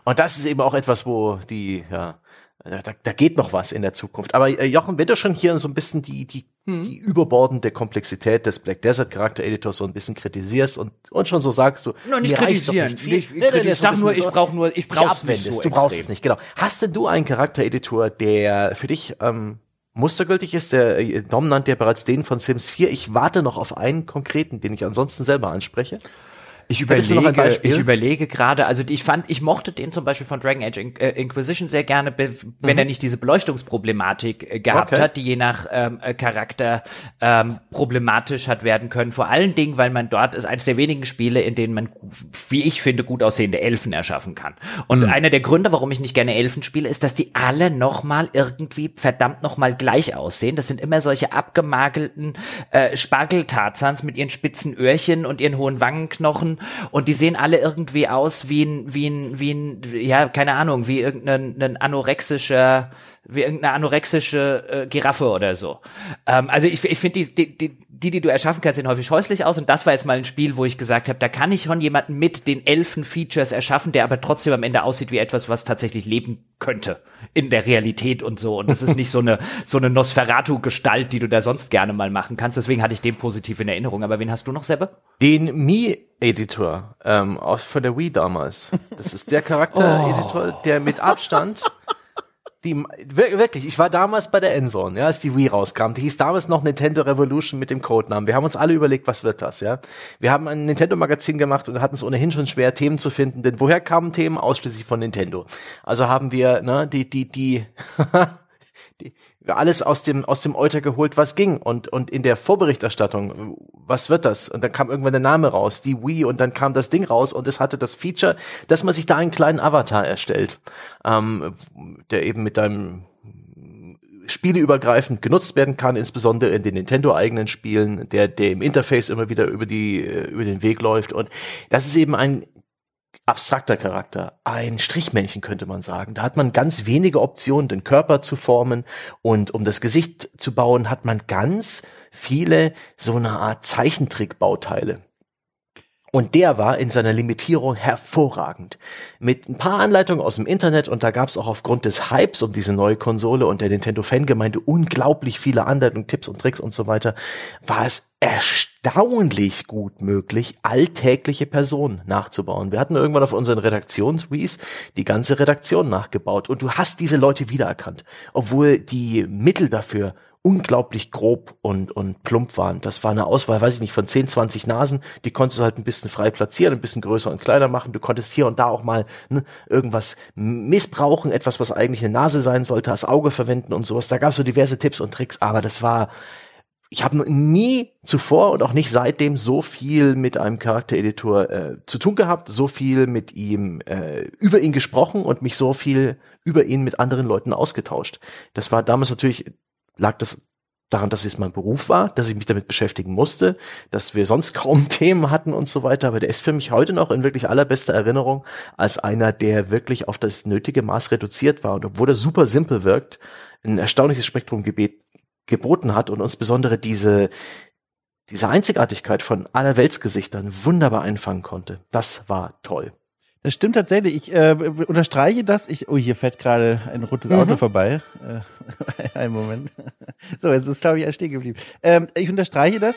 Und das ist eben auch etwas, wo die, ja, da, da geht noch was in der Zukunft. Aber äh, Jochen, wenn du schon hier so ein bisschen die, die, hm. die überbordende Komplexität des Black Desert Charakter Editors so ein bisschen kritisierst und, und schon so sagst, so, no, nicht kritisieren. Nicht viel. Ich, ich, nee, nee, ich sag nur, ich brauche nur, ich brauch's nicht so Du brauchst es nicht, genau. Hast denn du einen Charaktereditor, der für dich ähm, mustergültig ist? Der äh, Dom nannte ja bereits den von Sims 4. Ich warte noch auf einen konkreten, den ich ansonsten selber anspreche. Ich überlege, ich überlege gerade, also ich fand, ich mochte den zum Beispiel von Dragon Age In äh, Inquisition sehr gerne, wenn mhm. er nicht diese Beleuchtungsproblematik äh, gehabt okay. hat, die je nach ähm, äh, Charakter ähm, problematisch hat werden können. Vor allen Dingen, weil man dort ist eines der wenigen Spiele, in denen man, wie ich finde, gut aussehende Elfen erschaffen kann. Und mhm. einer der Gründe, warum ich nicht gerne Elfen spiele, ist, dass die alle nochmal irgendwie verdammt nochmal gleich aussehen. Das sind immer solche abgemagelten äh, Spargeltarzans mit ihren spitzen Öhrchen und ihren hohen Wangenknochen und die sehen alle irgendwie aus wie ein, wie ein, wie ein, ja, keine Ahnung, wie irgendein ein anorexischer, wie irgendeine anorexische äh, Giraffe oder so. Ähm, also ich, ich finde die, die, die, die, die du erschaffen kannst, sehen häufig scheußlich aus. Und das war jetzt mal ein Spiel, wo ich gesagt habe, da kann ich schon jemanden mit den Elfen-Features erschaffen, der aber trotzdem am Ende aussieht wie etwas, was tatsächlich leben könnte in der Realität und so. Und das ist nicht so eine, so eine Nosferatu-Gestalt, die du da sonst gerne mal machen kannst. Deswegen hatte ich den positiv in Erinnerung. Aber wen hast du noch, Sebbe? Den Mi-Editor ähm, aus von der Wii damals. Das ist der Charakter-Editor, oh. der mit Abstand die, wirklich, ich war damals bei der Endzone, ja, als die Wii rauskam. Die hieß damals noch Nintendo Revolution mit dem Codenamen. Wir haben uns alle überlegt, was wird das, ja. Wir haben ein Nintendo-Magazin gemacht und hatten es ohnehin schon schwer, Themen zu finden, denn woher kamen Themen? Ausschließlich von Nintendo. Also haben wir, ne, die, die, die alles aus dem, aus dem Euter geholt, was ging. Und, und in der Vorberichterstattung, was wird das? Und dann kam irgendwann der Name raus, die Wii, und dann kam das Ding raus und es hatte das Feature, dass man sich da einen kleinen Avatar erstellt, ähm, der eben mit deinem spieleübergreifend genutzt werden kann, insbesondere in den Nintendo-eigenen Spielen, der, der im Interface immer wieder über die, äh, über den Weg läuft. Und das ist eben ein abstrakter Charakter, ein Strichmännchen könnte man sagen. Da hat man ganz wenige Optionen, den Körper zu formen und um das Gesicht zu bauen, hat man ganz viele so eine Art Zeichentrickbauteile. Und der war in seiner Limitierung hervorragend. Mit ein paar Anleitungen aus dem Internet und da gab es auch aufgrund des Hypes um diese neue Konsole und der Nintendo-Fangemeinde unglaublich viele Anleitungen, Tipps und Tricks und so weiter, war es erstaunlich gut möglich, alltägliche Personen nachzubauen. Wir hatten irgendwann auf unseren Redaktionswees die ganze Redaktion nachgebaut und du hast diese Leute wiedererkannt, obwohl die Mittel dafür unglaublich grob und, und plump waren. Das war eine Auswahl, weiß ich nicht, von 10, 20 Nasen. Die konntest du halt ein bisschen frei platzieren, ein bisschen größer und kleiner machen. Du konntest hier und da auch mal ne, irgendwas missbrauchen, etwas, was eigentlich eine Nase sein sollte, als Auge verwenden und sowas. Da gab es so diverse Tipps und Tricks, aber das war, ich habe nie zuvor und auch nicht seitdem so viel mit einem Charaktereditor äh, zu tun gehabt, so viel mit ihm äh, über ihn gesprochen und mich so viel über ihn mit anderen Leuten ausgetauscht. Das war damals natürlich lag das daran, dass es mein Beruf war, dass ich mich damit beschäftigen musste, dass wir sonst kaum Themen hatten und so weiter. Aber der ist für mich heute noch in wirklich allerbester Erinnerung als einer, der wirklich auf das nötige Maß reduziert war. Und obwohl er super simpel wirkt, ein erstaunliches Spektrum gebet, geboten hat und uns besondere diese, diese Einzigartigkeit von aller Weltsgesichtern wunderbar einfangen konnte. Das war toll. Das stimmt tatsächlich. Ich äh, unterstreiche das. Ich, oh, hier fährt gerade ein rotes Auto mhm. vorbei. Äh, einen Moment. So, jetzt ist, glaube ich, stehen geblieben. Ähm, ich unterstreiche das.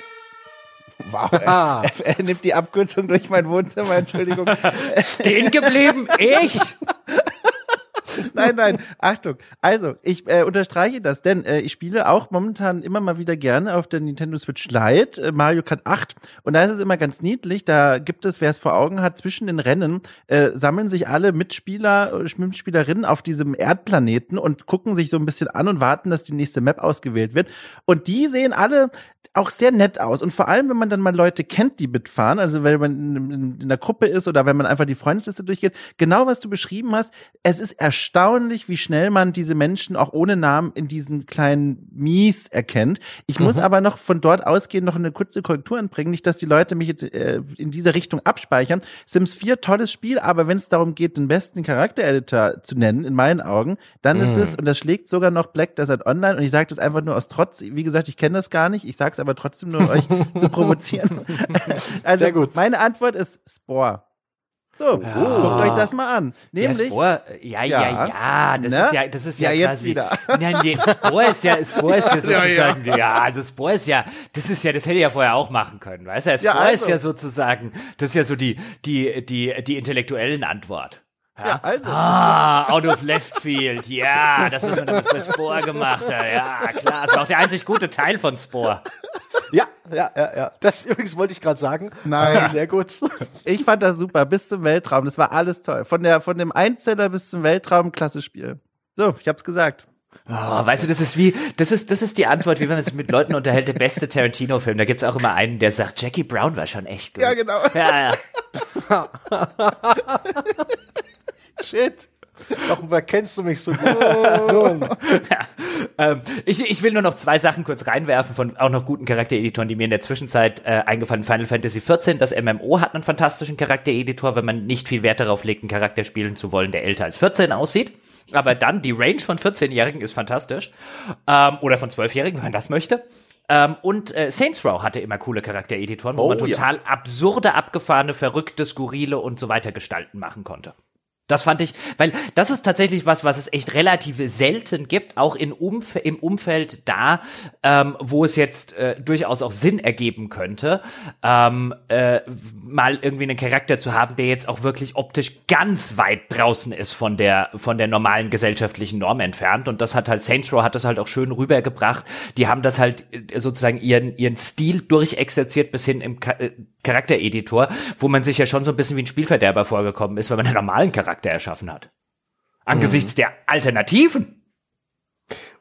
Wow, er, er, nimmt die Abkürzung durch mein Wohnzimmer, Entschuldigung. Stehen geblieben? Ich? nein, nein, Achtung. Also, ich äh, unterstreiche das, denn äh, ich spiele auch momentan immer mal wieder gerne auf der Nintendo Switch Lite äh, Mario Kart 8 und da ist es immer ganz niedlich, da gibt es, wer es vor Augen hat, zwischen den Rennen äh, sammeln sich alle Mitspieler, äh, Mitspielerinnen auf diesem Erdplaneten und gucken sich so ein bisschen an und warten, dass die nächste Map ausgewählt wird und die sehen alle auch sehr nett aus. Und vor allem, wenn man dann mal Leute kennt, die mitfahren, also wenn man in, in der Gruppe ist oder wenn man einfach die Freundesliste durchgeht, genau was du beschrieben hast, es ist erstaunlich, wie schnell man diese Menschen auch ohne Namen in diesen kleinen Mies erkennt. Ich mhm. muss aber noch von dort ausgehen, noch eine kurze Korrektur anbringen, nicht, dass die Leute mich jetzt äh, in dieser Richtung abspeichern. Sims 4, tolles Spiel, aber wenn es darum geht, den besten Charaktereditor zu nennen, in meinen Augen, dann mhm. ist es, und das schlägt sogar noch Black Desert Online, und ich sage das einfach nur aus Trotz, wie gesagt, ich kenne das gar nicht, ich sag's aber trotzdem nur, euch zu provozieren. also, Sehr gut. meine Antwort ist Spore. So, ja. guckt euch das mal an. Nämlich, ja, ja, ja, ja, das ne? ist ja, das ist ja, ja quasi, jetzt wieder. Nein, nee, Spore ist ja, Spore ist ja sozusagen, ja, ja. also Spore ist ja, das ist ja, das hätte ich ja vorher auch machen können, weißt du? Spore also. ist ja sozusagen, das ist ja so die, die, die, die intellektuellen Antwort. Ja, ja also. Ah, out of left field. Ja, das, was man damals bei Spore gemacht hat. Ja, klar. Das war auch der einzig gute Teil von Spore. Ja, ja, ja, ja. Das übrigens wollte ich gerade sagen. Nein. Sehr gut. Ich fand das super. Bis zum Weltraum. Das war alles toll. Von der, von dem Einzeller bis zum Weltraum. Klasse Spiel. So, ich hab's gesagt. Oh, weißt du, das ist wie, das ist, das ist die Antwort, wie wenn man sich mit Leuten unterhält, der beste Tarantino-Film. Da gibt's auch immer einen, der sagt, Jackie Brown war schon echt gut. Ja, genau. Ja, ja. Shit. Warum erkennst du mich so gut? ja, ähm, ich, ich will nur noch zwei Sachen kurz reinwerfen von auch noch guten Charaktereditoren, die mir in der Zwischenzeit äh, eingefallen. Final Fantasy XIV, das MMO hat einen fantastischen Charaktereditor, wenn man nicht viel Wert darauf legt, einen Charakter spielen zu wollen, der älter als 14 aussieht. Aber dann, die Range von 14-Jährigen ist fantastisch. Ähm, oder von 12-Jährigen, wenn man das möchte. Ähm, und äh, Saints Row hatte immer coole Charaktereditoren, wo oh, man total ja. absurde, abgefahrene, verrückte, skurrile und so weiter Gestalten machen konnte. Das fand ich, weil das ist tatsächlich was, was es echt relativ selten gibt, auch in Umf im Umfeld da, ähm, wo es jetzt äh, durchaus auch Sinn ergeben könnte, ähm, äh, mal irgendwie einen Charakter zu haben, der jetzt auch wirklich optisch ganz weit draußen ist von der von der normalen gesellschaftlichen Norm entfernt. Und das hat halt Saints Row hat das halt auch schön rübergebracht. Die haben das halt äh, sozusagen ihren ihren Stil durchexerziert bis hin im äh, Charaktereditor, wo man sich ja schon so ein bisschen wie ein Spielverderber vorgekommen ist, wenn man einen normalen Charakter erschaffen hat. Angesichts mhm. der Alternativen.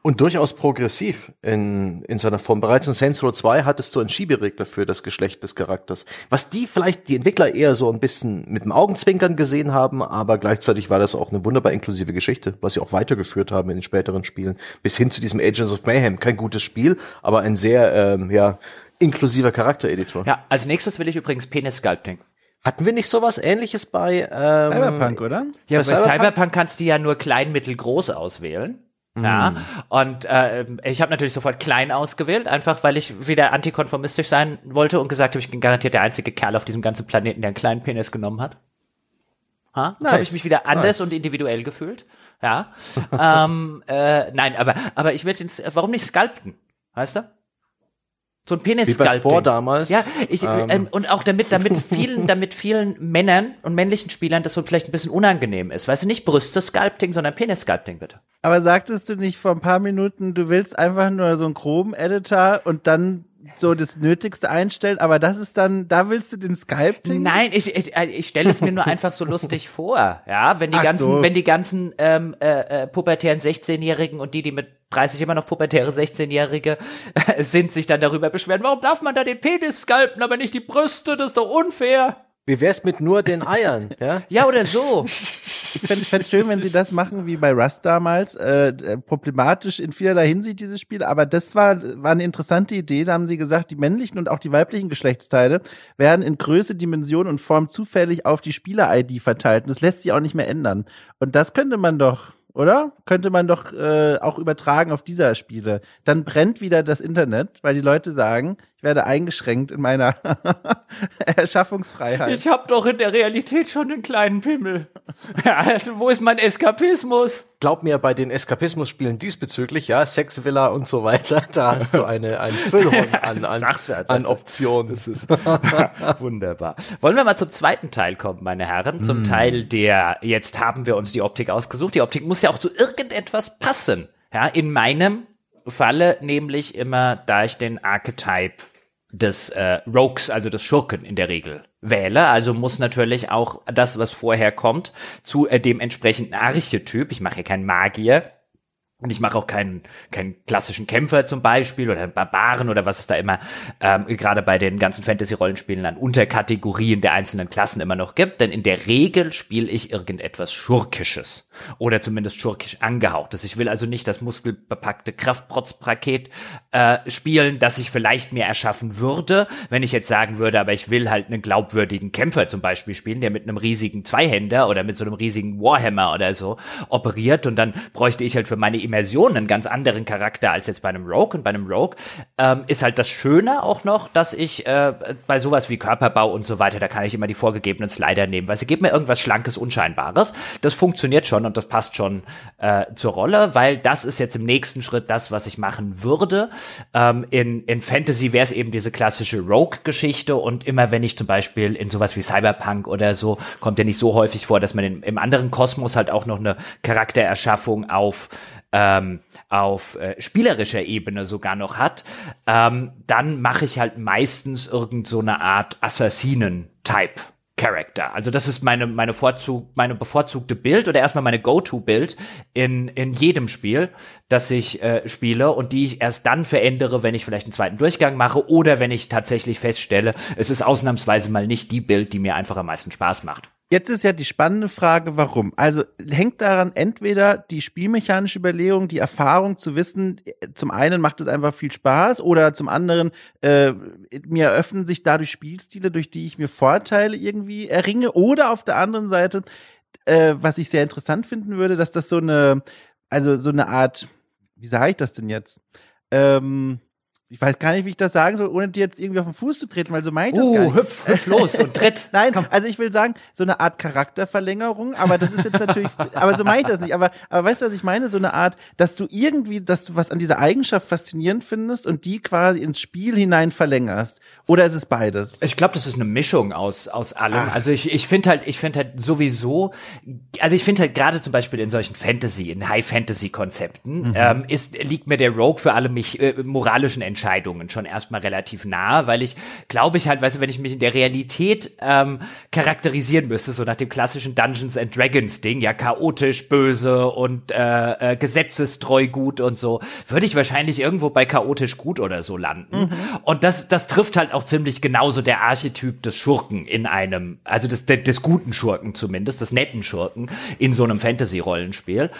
Und durchaus progressiv in, in seiner Form. Bereits in Saints Row 2 hattest du einen Schieberegler für das Geschlecht des Charakters. Was die vielleicht, die Entwickler eher so ein bisschen mit dem Augenzwinkern gesehen haben, aber gleichzeitig war das auch eine wunderbar inklusive Geschichte, was sie auch weitergeführt haben in den späteren Spielen. Bis hin zu diesem Agents of Mayhem. Kein gutes Spiel, aber ein sehr, ähm, ja, inklusiver Charaktereditor. Ja, als nächstes will ich übrigens Penis Sculpting. Hatten wir nicht sowas ähnliches bei ähm, Cyberpunk, oder? Ja, bei, Bei Cyberpunk- Cyberpunk? kannst du ja nur klein, mittel, groß auswählen. Ja, und äh, ich habe natürlich sofort klein ausgewählt, einfach weil ich wieder antikonformistisch sein wollte und gesagt habe, ich bin garantiert der einzige Kerl auf diesem ganzen Planeten, der einen kleinen Penis genommen hat. Ha? Nice. habe ich mich wieder anders Nice. und individuell gefühlt. Ja. ähm, äh, nein, aber aber ich jetzt, warum nicht sculpten, weißt du? So ein penis Wie bei Spore damals. Ja, ich, Ähm. ähm, und auch damit, damit vielen, damit vielen Männern und männlichen Spielern das so vielleicht ein bisschen unangenehm ist. Weißt du, nicht Brüste-Sculpting, sondern Penis-Sculpting, bitte. Aber sagtest du nicht vor ein paar Minuten, du willst einfach nur so einen groben Editor und dann so das Nötigste einstellen, aber das ist dann, da willst du den Sculpting? Nein, ich, ich, ich stelle es mir nur einfach so lustig vor, ja, wenn die Ach ganzen, so. wenn die ganzen ähm, äh, äh, pubertären 16-Jährigen und die, die mit 30 immer noch pubertäre 16-Jährige äh, sind, sich dann darüber beschweren, warum darf man da den Penis sculpten, aber nicht die Brüste, das ist doch unfair. Wie wär's mit nur den Eiern, ja? Ja, oder so. Ich fände fänd schön, wenn sie das machen wie bei Rust damals. Äh, problematisch in vielerlei Hinsicht dieses Spiel, aber das war, war eine interessante Idee. Da haben sie gesagt, die männlichen und auch die weiblichen Geschlechtsteile werden in Größe, Dimension und Form zufällig auf die Spieler-ID verteilt. Und das lässt sich auch nicht mehr ändern. Und das könnte man doch, oder? Könnte man doch äh, auch übertragen auf dieser Spiele. Dann brennt wieder das Internet, weil die Leute sagen, werde eingeschränkt in meiner Erschaffungsfreiheit. Ich hab doch in der Realität schon einen kleinen Pimmel. Ja, also wo ist mein Eskapismus? Glaub mir, bei den Eskapismus-Spielen diesbezüglich, ja, Sexvilla und so weiter, da hast du eine, ein Füllhorn an, an, ja, das an ist- Optionen. Wunderbar. Wollen wir mal zum zweiten Teil kommen, meine Herren? Zum Teil der, jetzt haben wir uns die Optik ausgesucht. Die Optik muss ja auch zu irgendetwas passen. Ja, in meinem Falle nämlich immer, da ich den Archetype des äh, Rogues, also des Schurken in der Regel wähle. Also muss natürlich auch das, was vorher kommt, zu äh, dem entsprechenden Archetyp. Ich mache ja keinen Magier. Und ich mache auch keinen, keinen klassischen Kämpfer zum Beispiel oder einen Barbaren oder was es da immer ähm, gerade bei den ganzen Fantasy-Rollenspielen an Unterkategorien der einzelnen Klassen immer noch gibt. Denn in der Regel spiele ich irgendetwas Schurkisches oder zumindest schurkisch angehauchtes. Ich will also nicht das muskelbepackte Kraftprotzpaket äh, spielen, das ich vielleicht mir erschaffen würde, wenn ich jetzt sagen würde, aber ich will halt einen glaubwürdigen Kämpfer zum Beispiel spielen, der mit einem riesigen Zweihänder oder mit so einem riesigen Warhammer oder so operiert und dann bräuchte ich halt für meine Immersion einen ganz anderen Charakter als jetzt bei einem Rogue und bei einem Rogue ähm, ist halt das Schöne auch noch, dass ich äh, bei sowas wie Körperbau und so weiter, da kann ich immer die vorgegebenen Slider nehmen, weil sie geben mir irgendwas Schlankes, Unscheinbares. Das funktioniert schon und das passt schon äh, zur Rolle, weil das ist jetzt im nächsten Schritt das, was ich machen würde. Ähm, in, in Fantasy wäre es eben diese klassische Rogue-Geschichte und immer wenn ich zum Beispiel in sowas wie Cyberpunk oder so, kommt ja nicht so häufig vor, dass man in, im anderen Kosmos halt auch noch eine Charaktererschaffung auf ähm, auf äh, spielerischer Ebene sogar noch hat, ähm, dann mache ich halt meistens irgend so eine Art Assassinen-Type. Character. Also das ist meine meine Vorzug meine bevorzugte Bild oder erstmal meine Go-to-Bild in in jedem Spiel, das ich äh, spiele und die ich erst dann verändere, wenn ich vielleicht einen zweiten Durchgang mache oder wenn ich tatsächlich feststelle, es ist ausnahmsweise mal nicht die Bild, die mir einfach am meisten Spaß macht. Jetzt ist ja die spannende Frage, warum. Also hängt daran entweder die spielmechanische Überlegung, die Erfahrung zu wissen, zum einen macht es einfach viel Spaß oder zum anderen äh, mir eröffnen sich dadurch Spielstile, durch die ich mir Vorteile irgendwie erringe. Oder auf der anderen Seite, äh, was ich sehr interessant finden würde, dass das so eine, also so eine Art, wie sage ich das denn jetzt? Ähm, ich weiß gar nicht, wie ich das sagen soll, ohne dir jetzt irgendwie auf den Fuß zu treten, weil so meine ich das gar Uh, nicht. hüpf, hüpf los und tritt. Nein, also ich will sagen, so eine Art Charakterverlängerung, aber das ist jetzt natürlich, aber so meine ich das nicht. Aber, aber weißt du, was ich meine? So eine Art, dass du irgendwie, dass du was an dieser Eigenschaft faszinierend findest und die quasi ins Spiel hinein verlängerst. Oder ist es beides? Ich glaube, das ist eine Mischung aus aus allem. Also ich ich finde halt ich finde halt sowieso also ich finde halt gerade zum Beispiel in solchen Fantasy in High Fantasy Konzepten ähm, ist liegt mir der Rogue für alle mich äh, moralischen Entscheidungen Entscheidungen schon erstmal relativ nah, weil ich glaube ich halt, weißt du, wenn ich mich in der Realität ähm, charakterisieren müsste, so nach dem klassischen Dungeons and Dragons Ding, ja chaotisch, böse und äh, äh, gesetzestreu gut und so, würde ich wahrscheinlich irgendwo bei chaotisch gut oder so landen. Mhm. Und das das trifft halt auch ziemlich genauso der Archetyp des Schurken in einem, also des des, des guten Schurken zumindest, des netten Schurken in so einem Fantasy Rollenspiel.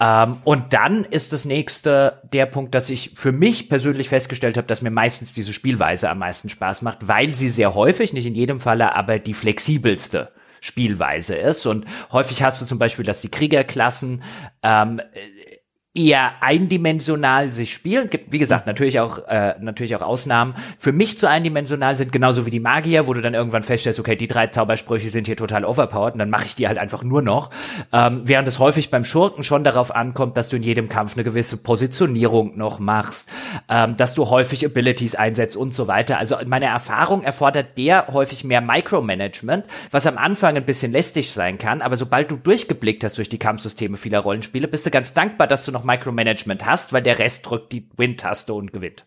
Ähm, und dann ist das nächste der Punkt, dass ich für mich persönlich festgestellt habe, dass mir meistens diese Spielweise am meisten Spaß macht, weil sie sehr häufig, nicht in jedem Falle, aber die flexibelste Spielweise ist. Und häufig hast du zum Beispiel, dass die Kriegerklassen ähm, eher eindimensional sich spielen. Gibt, wie gesagt, natürlich auch, äh, natürlich auch Ausnahmen. Für mich zu eindimensional sind genauso wie die Magier, wo du dann irgendwann feststellst, okay, die drei Zaubersprüche sind hier total overpowered und dann mache ich die halt einfach nur noch. Ähm, während es häufig beim Schurken schon darauf ankommt, dass du in jedem Kampf eine gewisse Positionierung noch machst, ähm, dass du häufig Abilities einsetzt und so weiter. Also meine Erfahrung erfordert der häufig mehr Micromanagement, was am Anfang ein bisschen lästig sein kann, aber sobald du durchgeblickt hast durch die Kampfsysteme vieler Rollenspiele, bist du ganz dankbar, dass du noch noch Micromanagement hast, weil der Rest drückt die Win-Taste und gewinnt.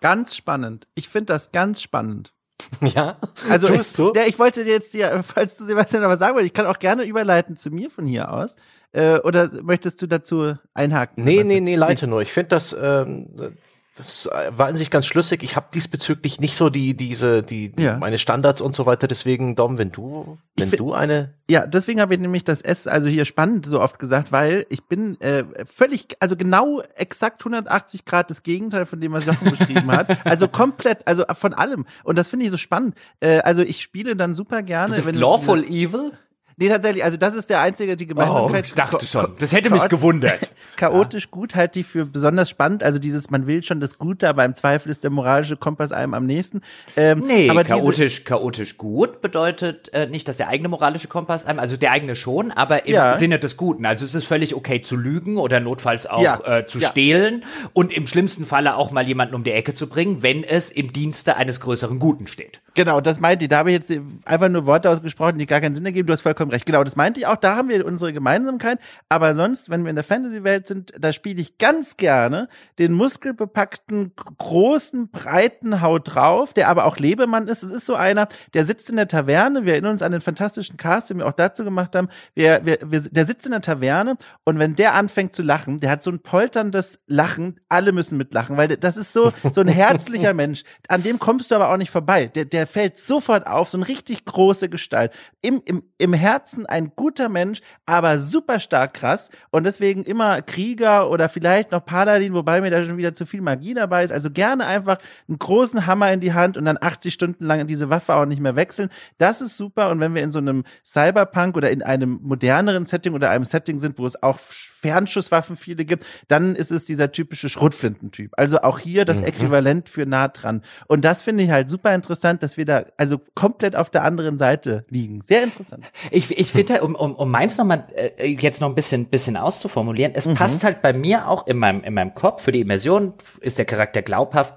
Ganz spannend. Ich finde das ganz spannend. Ja, also tust du? Der, ich wollte dir jetzt, ja, falls du Sebastian aber sagen wolltest, ich kann auch gerne überleiten zu mir von hier aus. Äh, oder möchtest du dazu einhaken? Nee, nee, nee, leite nur. Ich finde das, ähm, das äh, war in sich ganz schlüssig. Ich habe diesbezüglich nicht so die diese die ja. meine Standards und so weiter. Deswegen Dom, wenn du wenn du eine ja, deswegen habe ich nämlich das S also hier spannend so oft gesagt, weil ich bin äh, völlig also genau exakt 180 Grad das Gegenteil von dem was Jochen beschrieben hat. Also komplett also von allem und das finde ich so spannend. Äh, also ich spiele dann super gerne. Du bist wenn lawful evil. Nee, tatsächlich, also das ist der einzige, die Gemeinsamkeit. Oh, ich dachte schon, das hätte mich gewundert. Chaotisch ja. gut halte ich für besonders spannend, also dieses, man will schon das Gute, aber im Zweifel ist der moralische Kompass einem am nächsten. Ähm, nee, aber chaotisch, chaotisch gut bedeutet äh, nicht, dass der eigene moralische Kompass einem, also der eigene schon, aber im ja. Sinne des Guten. Also es ist völlig okay zu lügen oder notfalls auch ja. äh, zu stehlen und im schlimmsten Falle auch mal jemanden um die Ecke zu bringen, wenn es im Dienste eines größeren Guten steht. Genau, das meinte ich. Da habe ich jetzt einfach nur Worte ausgesprochen, die gar keinen Sinn ergeben. Du hast vollkommen recht. Genau, das meinte ich auch. Da haben wir unsere Gemeinsamkeit. Aber sonst, wenn wir in der Fantasy-Welt sind, da spiele ich ganz gerne den muskelbepackten, großen, breiten Haut drauf, der aber auch Lebemann ist. Es ist so einer, der sitzt in der Taverne. Wir erinnern uns an den fantastischen Cast, den wir auch dazu gemacht haben. Wir, wir, wir, der sitzt in der Taverne und wenn der anfängt zu lachen, der hat so ein polterndes Lachen. Alle müssen mitlachen, weil das ist so, so ein herzlicher Mensch. An dem kommst du aber auch nicht vorbei. Der, der fällt sofort auf, so eine richtig große Gestalt. Im, im, im Herzen ein guter Mensch, aber super stark krass und deswegen immer Krieger oder vielleicht noch Paladin, wobei mir da schon wieder zu viel Magie dabei ist. Also gerne einfach einen großen Hammer in die Hand und dann 80 Stunden lang diese Waffe auch nicht mehr wechseln. Das ist super und wenn wir in so einem Cyberpunk oder in einem moderneren Setting oder einem Setting sind, wo es auch Fernschusswaffen viele gibt, dann ist es dieser typische Schrotflintentyp. Also auch hier das mhm. Äquivalent für nah dran. Und das finde ich halt super interessant, dass wir da also komplett auf der anderen Seite liegen. Sehr interessant. Ich, ich finde, um, um, um meins nochmal äh, jetzt noch ein bisschen, bisschen auszuformulieren, es mhm. passt halt bei mir auch in meinem, in meinem Kopf, für die Immersion ist der Charakter glaubhaft,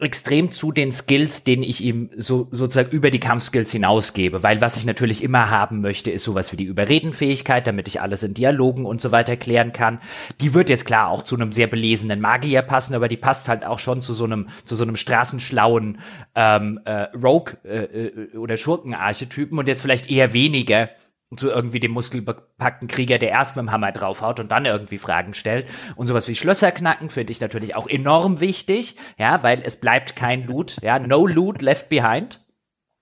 extrem zu den Skills, denen ich ihm so sozusagen über die Kampfskills hinausgebe, weil was ich natürlich immer haben möchte, ist sowas wie die Überredenfähigkeit, damit ich alles in Dialogen und so weiter klären kann. Die wird jetzt klar auch zu einem sehr belesenen Magier passen, aber die passt halt auch schon zu so einem zu so einem straßenschlauen ähm, äh, Rogue äh, äh oder Schurkenarchetypen und jetzt vielleicht eher weniger zu irgendwie dem muskelbepackten Krieger, der erst mit dem Hammer draufhaut und dann irgendwie Fragen stellt. Und sowas wie Schlösser knacken finde ich natürlich auch enorm wichtig, ja, weil es bleibt kein Loot, ja, no loot left behind.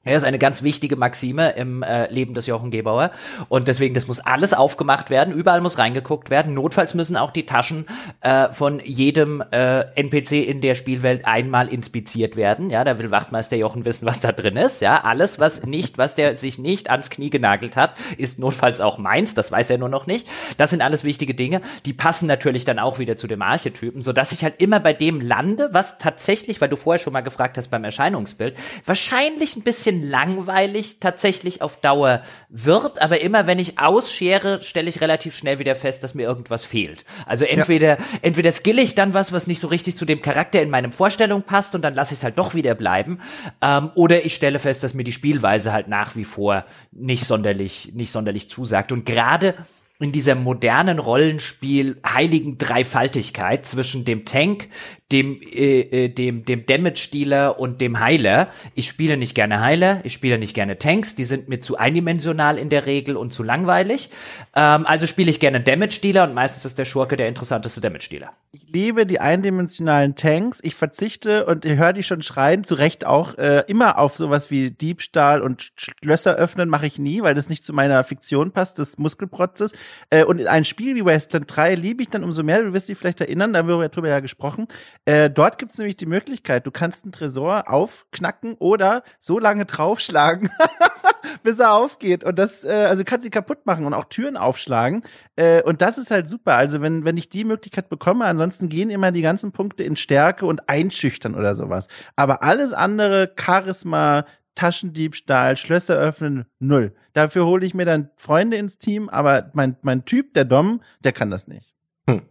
Er ist eine ganz wichtige Maxime im äh, Leben des Jochen Gebauer. Und deswegen, das muss alles aufgemacht werden, überall muss reingeguckt werden. Notfalls müssen auch die Taschen äh, von jedem äh, NPC in der Spielwelt einmal inspiziert werden. Ja, da will Wachtmeister Jochen wissen, was da drin ist. Ja, alles, was nicht, was der sich nicht ans Knie genagelt hat, ist notfalls auch meins. Das weiß er nur noch nicht. Das sind alles wichtige Dinge. Die passen natürlich dann auch wieder zu dem Archetypen, sodass ich halt immer bei dem lande, was tatsächlich, weil du vorher schon mal gefragt hast beim Erscheinungsbild, wahrscheinlich ein bisschen langweilig tatsächlich auf Dauer wird, aber immer wenn ich ausschere, stelle ich relativ schnell wieder fest, dass mir irgendwas fehlt. Also entweder, ja. entweder skill ich dann was, was nicht so richtig zu dem Charakter in meinem Vorstellung passt und dann lasse ich es halt doch wieder bleiben, ähm, oder ich stelle fest, dass mir die Spielweise halt nach wie vor nicht sonderlich, nicht sonderlich zusagt. Und gerade in dieser modernen Rollenspiel heiligen Dreifaltigkeit zwischen dem Tank, dem, äh, äh, dem, dem Damage-Dealer und dem Heiler. Ich spiele nicht gerne Heiler, ich spiele nicht gerne Tanks, die sind mir zu eindimensional in der Regel und zu langweilig. Ähm, also spiele ich gerne Damage-Dealer und meistens ist der Schurke der interessanteste Damage-Dealer. Ich liebe die eindimensionalen Tanks. Ich verzichte und ihr hört die schon schreien, zu Recht auch, äh, immer auf sowas wie Diebstahl und Schlösser öffnen mache ich nie, weil das nicht zu meiner Fiktion passt, des Muskelprotzes. Äh, und ein Spiel wie Western 3 liebe ich dann umso mehr. Du wirst dich vielleicht erinnern, da haben wir drüber ja gesprochen. Äh, dort gibt es nämlich die Möglichkeit, du kannst einen Tresor aufknacken oder so lange draufschlagen, bis er aufgeht. Und das, äh, also kannst sie kaputt machen und auch Türen aufschlagen. Äh, und das ist halt super. Also wenn, wenn ich die Möglichkeit bekomme, ansonsten gehen immer die ganzen Punkte in Stärke und Einschüchtern oder sowas. Aber alles andere, Charisma, Taschendiebstahl, Schlösser öffnen, null. Dafür hole ich mir dann Freunde ins Team, aber mein, mein Typ, der Dom, der kann das nicht. Hm.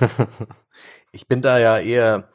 ich bin da ja eher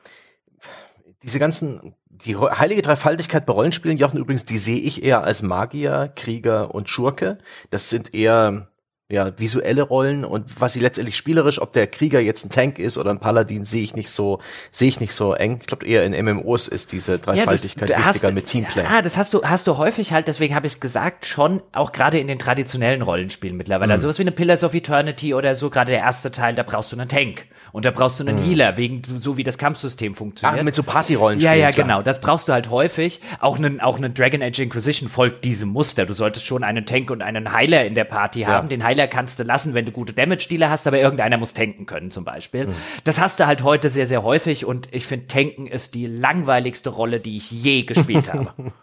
diese ganzen die heilige Dreifaltigkeit bei Rollenspielen, Jochen, übrigens, die sehe ich eher als Magier, Krieger und Schurke. Das sind eher ja, visuelle Rollen und was sie letztendlich spielerisch, ob der Krieger jetzt ein Tank ist oder ein Paladin, sehe ich nicht so, sehe ich nicht so eng. Ich glaube eher in MMOs ist diese Dreifaltigkeit ja, das, wichtiger hast, mit Teamplay. Ja, das hast du, hast du häufig halt, deswegen habe ich es gesagt, schon auch gerade in den traditionellen Rollenspielen mittlerweile. Mhm. Also was wie eine Pillars of Eternity oder so, gerade der erste Teil, da brauchst du einen Tank und da brauchst du einen mhm. Healer, wegen so wie das Kampfsystem funktioniert. Ah, mit so Partyrollen. Ja, ja, klar. genau. Das brauchst du halt häufig. Auch einen, auch einen Dragon Age Inquisition folgt diesem Muster. Du solltest schon einen Tank und einen Heiler in der Party haben. Ja. Den Heiler kannst du lassen, wenn wenn du gute Damage-Dealer hast, aber irgendeiner muss tanken können zum Beispiel. Mhm. Das hast du halt heute sehr, sehr häufig und ich finde, tanken ist die langweiligste Rolle, die ich je gespielt habe.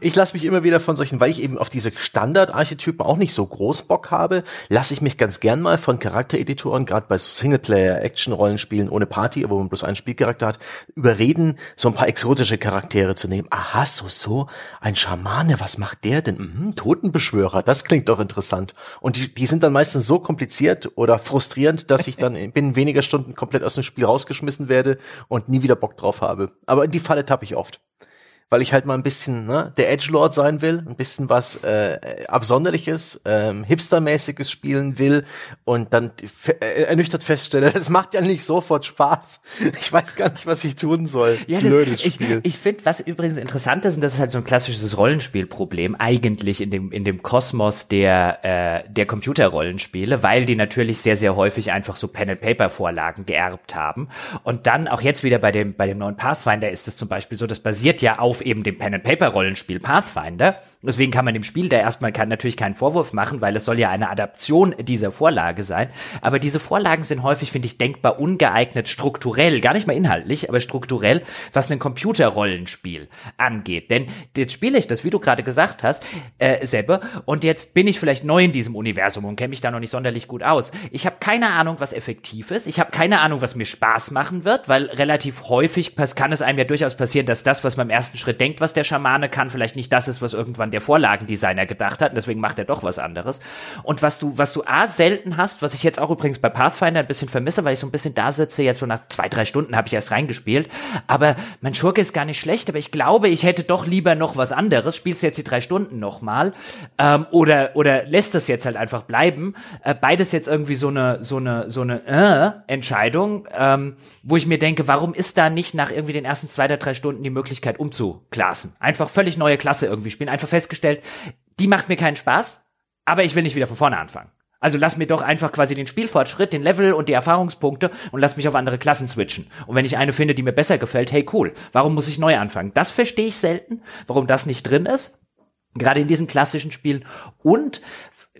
Ich lasse mich immer wieder von solchen, weil ich eben auf diese Standardarchetypen auch nicht so groß Bock habe, lasse ich mich ganz gern mal von Charaktereditoren, gerade bei so Singleplayer-Action-Rollenspielen ohne Party, wo man bloß einen Spielcharakter hat, überreden, so ein paar exotische Charaktere zu nehmen. Aha, so, so, ein Schamane, was macht der denn? Mhm, Totenbeschwörer, das klingt doch interessant. Und die, die sind dann meistens so kompliziert oder frustrierend, dass ich dann binnen weniger Stunden komplett aus dem Spiel rausgeschmissen werde und nie wieder Bock drauf habe. Aber in die Falle tappe ich oft weil ich halt mal ein bisschen ne, der Edgelord sein will, ein bisschen was äh, Absonderliches, ähm, Hipstermäßiges spielen will und dann äh, ernüchtert feststelle, das macht ja nicht sofort Spaß. Ich weiß gar nicht, was ich tun soll. Ja, das, Blödes ich, Spiel. Ich finde, was übrigens interessant ist, und das ist halt so ein klassisches Rollenspielproblem eigentlich in dem in dem Kosmos der äh, der Computerrollenspiele, weil die natürlich sehr sehr häufig einfach so Pen and Paper Vorlagen geerbt haben und dann auch jetzt wieder bei dem bei dem neuen Pathfinder ist es zum Beispiel so, das basiert ja auf eben dem Pen-and-Paper-Rollenspiel Pathfinder. Deswegen kann man dem Spiel da erstmal kann, natürlich keinen Vorwurf machen, weil es soll ja eine Adaption dieser Vorlage sein. Aber diese Vorlagen sind häufig, finde ich, denkbar ungeeignet strukturell, gar nicht mal inhaltlich, aber strukturell, was ein Computerrollenspiel angeht. Denn jetzt spiele ich das, wie du gerade gesagt hast, äh, selber. Und jetzt bin ich vielleicht neu in diesem Universum und kenne mich da noch nicht sonderlich gut aus. Ich habe keine Ahnung, was effektiv ist. Ich habe keine Ahnung, was mir Spaß machen wird, weil relativ häufig kann es einem ja durchaus passieren, dass das, was man im ersten Schritt denkt, was der Schamane kann, vielleicht nicht das ist, was irgendwann der Vorlagendesigner gedacht hat. Und deswegen macht er doch was anderes. Und was du, was du A selten hast, was ich jetzt auch übrigens bei Pathfinder ein bisschen vermisse, weil ich so ein bisschen da sitze, jetzt so nach zwei, drei Stunden habe ich erst reingespielt. Aber mein Schurke ist gar nicht schlecht, aber ich glaube, ich hätte doch lieber noch was anderes. Spielst jetzt die drei Stunden nochmal? Ähm, oder, oder lässt das jetzt halt einfach bleiben? Äh, beides jetzt irgendwie so eine, so eine, so eine äh, Entscheidung, ähm, wo ich mir denke, warum ist da nicht nach irgendwie den ersten zwei oder drei Stunden die Möglichkeit umzu Klassen. Einfach völlig neue Klasse irgendwie spielen. Einfach festgestellt, die macht mir keinen Spaß, aber ich will nicht wieder von vorne anfangen. Also lass mir doch einfach quasi den Spielfortschritt, den Level und die Erfahrungspunkte und lass mich auf andere Klassen switchen. Und wenn ich eine finde, die mir besser gefällt, hey cool, warum muss ich neu anfangen? Das verstehe ich selten, warum das nicht drin ist. Gerade in diesen klassischen Spielen. Und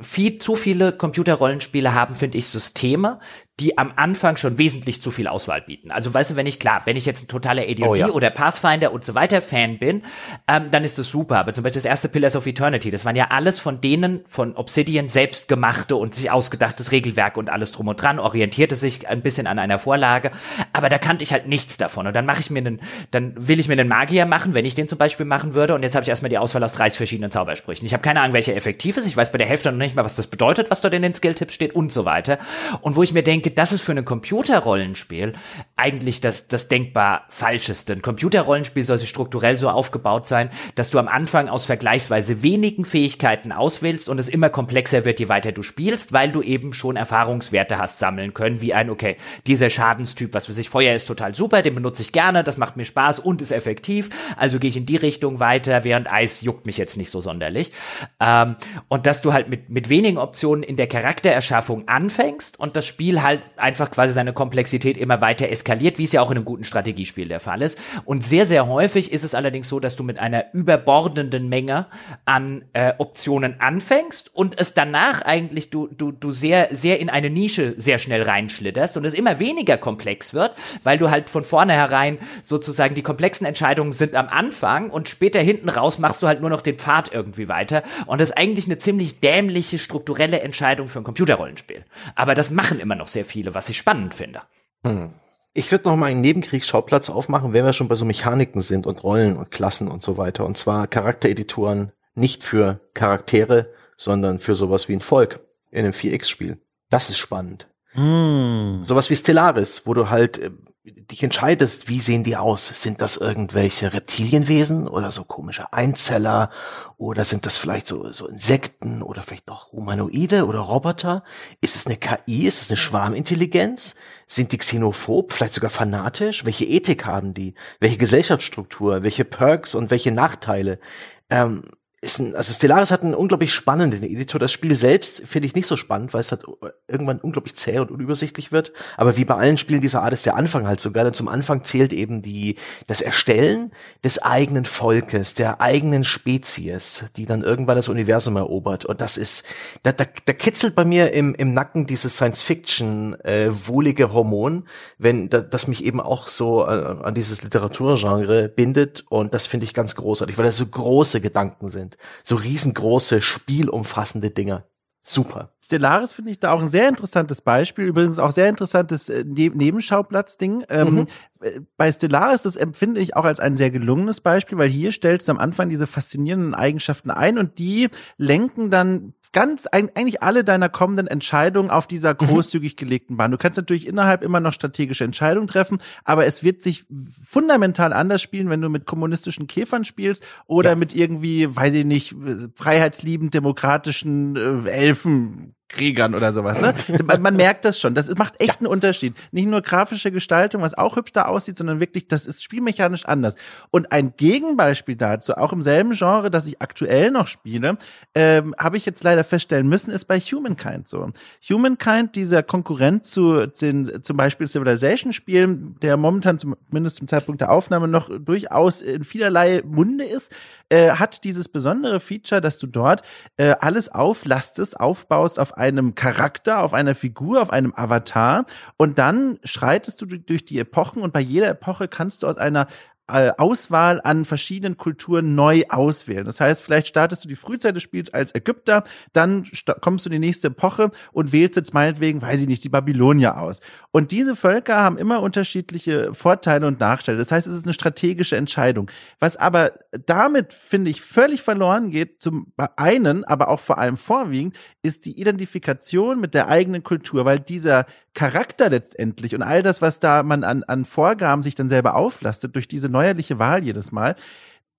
viel zu viele Computerrollenspiele haben, finde ich, Systeme, die am Anfang schon wesentlich zu viel Auswahl bieten. Also weißt du, wenn ich klar, wenn ich jetzt ein totaler ADOD oh, ja. oder Pathfinder und so weiter Fan bin, ähm, dann ist das super. Aber zum Beispiel das erste Pillars of Eternity, das waren ja alles von denen von Obsidian selbst gemachte und sich ausgedachtes Regelwerk und alles drum und dran, orientierte sich ein bisschen an einer Vorlage. Aber da kannte ich halt nichts davon. Und dann mache ich mir einen, dann will ich mir einen Magier machen, wenn ich den zum Beispiel machen würde. Und jetzt habe ich erstmal die Auswahl aus 30 verschiedenen Zaubersprüchen. Ich habe keine Ahnung, welcher effektiv ist. Ich weiß bei der Hälfte noch nicht mal, was das bedeutet, was dort in den Skilltips steht und so weiter. Und wo ich mir denke, denke, das ist für ein Computerrollenspiel eigentlich das, das denkbar Falscheste. Ein Computerrollenspiel soll sich strukturell so aufgebaut sein, dass du am Anfang aus vergleichsweise wenigen Fähigkeiten auswählst und es immer komplexer wird, je weiter du spielst, weil du eben schon Erfahrungswerte hast sammeln können, wie ein, okay, dieser Schadenstyp, was für sich Feuer ist total super, den benutze ich gerne, das macht mir Spaß und ist effektiv, also gehe ich in die Richtung weiter, während Eis juckt mich jetzt nicht so sonderlich. Ähm, und dass du halt mit, mit wenigen Optionen in der Charaktererschaffung anfängst und das Spiel halt einfach quasi seine Komplexität immer weiter eskaliert, wie es ja auch in einem guten Strategiespiel der Fall ist. Und sehr, sehr häufig ist es allerdings so, dass du mit einer überbordenden Menge an äh, Optionen anfängst und es danach eigentlich du, du, du sehr, sehr in eine Nische sehr schnell reinschlitterst und es immer weniger komplex wird, weil du halt von vornherein sozusagen die komplexen Entscheidungen sind am Anfang und später hinten raus machst du halt nur noch den Pfad irgendwie weiter. Und das ist eigentlich eine ziemlich dämliche strukturelle Entscheidung für ein Computerrollenspiel. Aber das machen immer noch sehr viele, was ich spannend finde. Hm. Ich würde noch mal einen Nebenkriegsschauplatz aufmachen, wenn wir schon bei so Mechaniken sind und Rollen und Klassen und so weiter. Und zwar Charaktereditoren nicht für Charaktere, sondern für sowas wie ein Volk in einem 4X-Spiel. Das ist spannend. Mm. Sowas wie Stellaris, wo du halt äh, dich entscheidest, wie sehen die aus? Sind das irgendwelche Reptilienwesen oder so komische Einzeller oder sind das vielleicht so, so Insekten oder vielleicht doch Humanoide oder Roboter? Ist es eine KI? Ist es eine Schwarmintelligenz? Sind die xenophob? Vielleicht sogar fanatisch? Welche Ethik haben die? Welche Gesellschaftsstruktur? Welche Perks und welche Nachteile? Ähm, ist ein, also Stellaris hat einen unglaublich spannenden Editor. Das Spiel selbst finde ich nicht so spannend, weil es halt irgendwann unglaublich zäh und unübersichtlich wird. Aber wie bei allen Spielen dieser Art ist der Anfang halt so geil. Und zum Anfang zählt eben die, das Erstellen des eigenen Volkes, der eigenen Spezies, die dann irgendwann das Universum erobert. Und das ist, da, da, da kitzelt bei mir im, im Nacken dieses Science-Fiction, äh, wohlige Hormon, wenn, da, das mich eben auch so äh, an dieses Literaturgenre bindet. Und das finde ich ganz großartig, weil das so große Gedanken sind. So riesengroße, spielumfassende Dinger. Super. Stellaris finde ich da auch ein sehr interessantes Beispiel. Übrigens auch sehr interessantes äh, ne Nebenschauplatzding. Ähm, mhm. Äh, bei Stellaris, das empfinde ich auch als ein sehr gelungenes Beispiel, weil hier stellst du am Anfang diese faszinierenden Eigenschaften ein und die lenken dann ganz eigentlich alle deiner kommenden Entscheidungen auf dieser mhm. großzügig gelegten Bahn. Du kannst natürlich innerhalb immer noch strategische Entscheidungen treffen, aber es wird sich fundamental anders spielen, wenn du mit kommunistischen Käfern spielst oder ja. mit irgendwie, weiß ich nicht, freiheitsliebend demokratischen äh, Elfen Kriegern oder sowas. Ne? Man, man, merkt das schon. Das macht echt ja. einen Unterschied. Nicht nur grafische Gestaltung, was auch hübsch da aussieht, sondern wirklich, das ist spielmechanisch anders. Und ein Gegenbeispiel dazu, auch im selben Genre, das ich aktuell noch spiele, ähm, habe ich jetzt leider feststellen müssen, ist bei Humankind so. Humankind, dieser Konkurrent zu den zum Beispiel Civilization-Spielen, der momentan zumindest zum Zeitpunkt der Aufnahme noch durchaus in vielerlei Munde ist, äh, hat dieses besondere Feature, dass du dort äh, alles auflastest, aufbaust auf einem Charakter, auf einer Figur, auf einem Avatar und dann schreitest du durch die Epochen und bei jeder Epoche kannst du aus einer Auswahl an verschiedenen Kulturen neu auswählen. Das heißt, vielleicht startest du die Frühzeit des Spiels als Ägypter, dann kommst du in die nächste Epoche und wählst jetzt meinetwegen, weiß ich nicht, die Babylonier aus. Und diese Völker haben immer unterschiedliche Vorteile und Nachteile. Das heißt, es ist eine strategische Entscheidung. Was aber damit, finde ich, völlig verloren geht, zum einen, aber auch vor allem vorwiegend, ist die Identifikation mit der eigenen Kultur, weil dieser Charakter letztendlich und all das, was da man an, an Vorgaben sich dann selber auflastet durch diese neuerliche Wahl jedes Mal,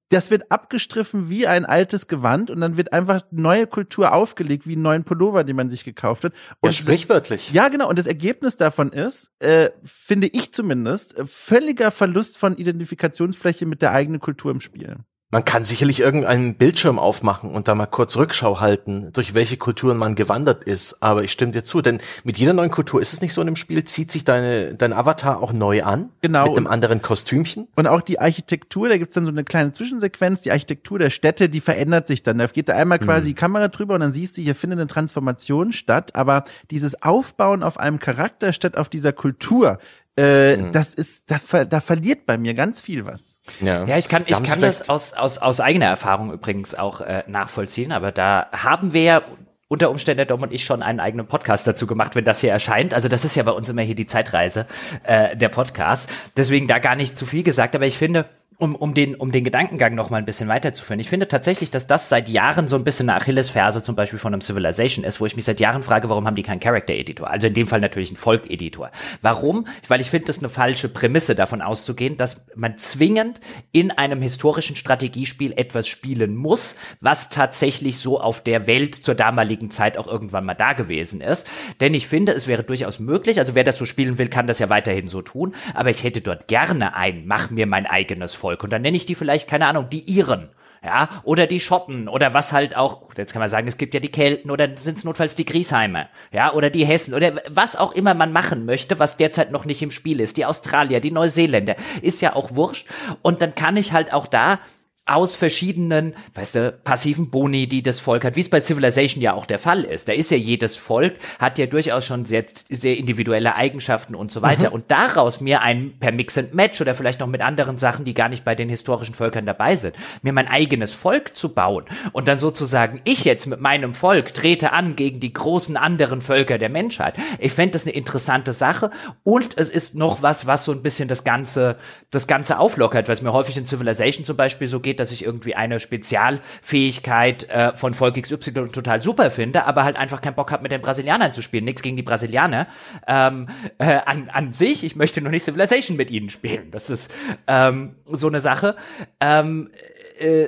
das wird abgestriffen wie ein altes Gewand und dann wird einfach neue Kultur aufgelegt, wie einen neuen Pullover, den man sich gekauft hat. Und ja, sprichwörtlich. ja, genau. Und das Ergebnis davon ist, äh, finde ich zumindest, völliger Verlust von Identifikationsfläche mit der eigenen Kultur im Spiel. Man kann sicherlich irgendeinen Bildschirm aufmachen und da mal kurz Rückschau halten, durch welche Kulturen man gewandert ist. Aber ich stimme dir zu, denn mit jeder neuen Kultur ist es nicht so in dem Spiel, zieht sich deine, dein Avatar auch neu an. Genau. Mit einem anderen Kostümchen. Und auch die Architektur, da gibt's dann so eine kleine Zwischensequenz, die Architektur der Städte, die verändert sich dann. Da geht da einmal quasi mhm. die Kamera drüber und dann siehst du, hier findet eine Transformation statt. Aber dieses Aufbauen auf einem Charakter statt auf dieser Kultur, äh, mhm. das ist, das, da verliert bei mir ganz viel was. Ja, ja ich kann, ich kann das aus, aus, aus eigener Erfahrung übrigens auch äh, nachvollziehen, aber da haben wir ja unter Umständen der Dom und ich schon einen eigenen Podcast dazu gemacht, wenn das hier erscheint. Also das ist ja bei uns immer hier die Zeitreise äh, der Podcast. Deswegen da gar nicht zu viel gesagt, aber ich finde, um, um, den, um den Gedankengang noch mal ein bisschen weiterzuführen. Ich finde tatsächlich, dass das seit Jahren so ein bisschen eine Achillesferse zum Beispiel von einem Civilization ist, wo ich mich seit Jahren frage, warum haben die keinen Character-Editor? Also in dem Fall natürlich einen Folk-Editor. Warum? Weil ich finde, das eine falsche Prämisse davon auszugehen, dass man zwingend in einem historischen Strategiespiel etwas spielen muss, was tatsächlich so auf der Welt zur damaligen Zeit auch irgendwann mal da gewesen ist. Denn ich finde, es wäre durchaus möglich, also wer das so spielen will, kann das ja weiterhin so tun, aber ich hätte dort gerne ein, mach mir mein eigenes Volk. Und dann nenne ich die vielleicht, keine Ahnung, die Iren. Ja, oder die Schotten oder was halt auch, jetzt kann man sagen, es gibt ja die Kelten oder sind es notfalls die Griesheimer, ja, oder die Hessen oder was auch immer man machen möchte, was derzeit noch nicht im Spiel ist, die Australier, die Neuseeländer, ist ja auch wurscht und dann kann ich halt auch da aus verschiedenen, weißt du, passiven Boni, die das Volk hat, wie es bei Civilization ja auch der Fall ist. Da ist ja jedes Volk, hat ja durchaus schon sehr, sehr individuelle Eigenschaften und so weiter. Mhm. Und daraus mir ein per Mix and Match oder vielleicht noch mit anderen Sachen, die gar nicht bei den historischen Völkern dabei sind, mir mein eigenes Volk zu bauen und dann sozusagen ich jetzt mit meinem Volk trete an gegen die großen anderen Völker der Menschheit. Ich fände das eine interessante Sache und es ist noch was, was so ein bisschen das Ganze, das Ganze auflockert, was mir häufig in Civilization zum Beispiel so geht, geht, dass ich irgendwie eine Spezialfähigkeit äh, von Volk XY total super finde, aber halt einfach keinen Bock habe, mit den Brasilianern zu spielen. Nichts gegen die Brasilianer ähm, äh, an, an sich. Ich möchte noch nicht Civilization mit ihnen spielen. Das ist ähm, so eine Sache. Ähm, äh,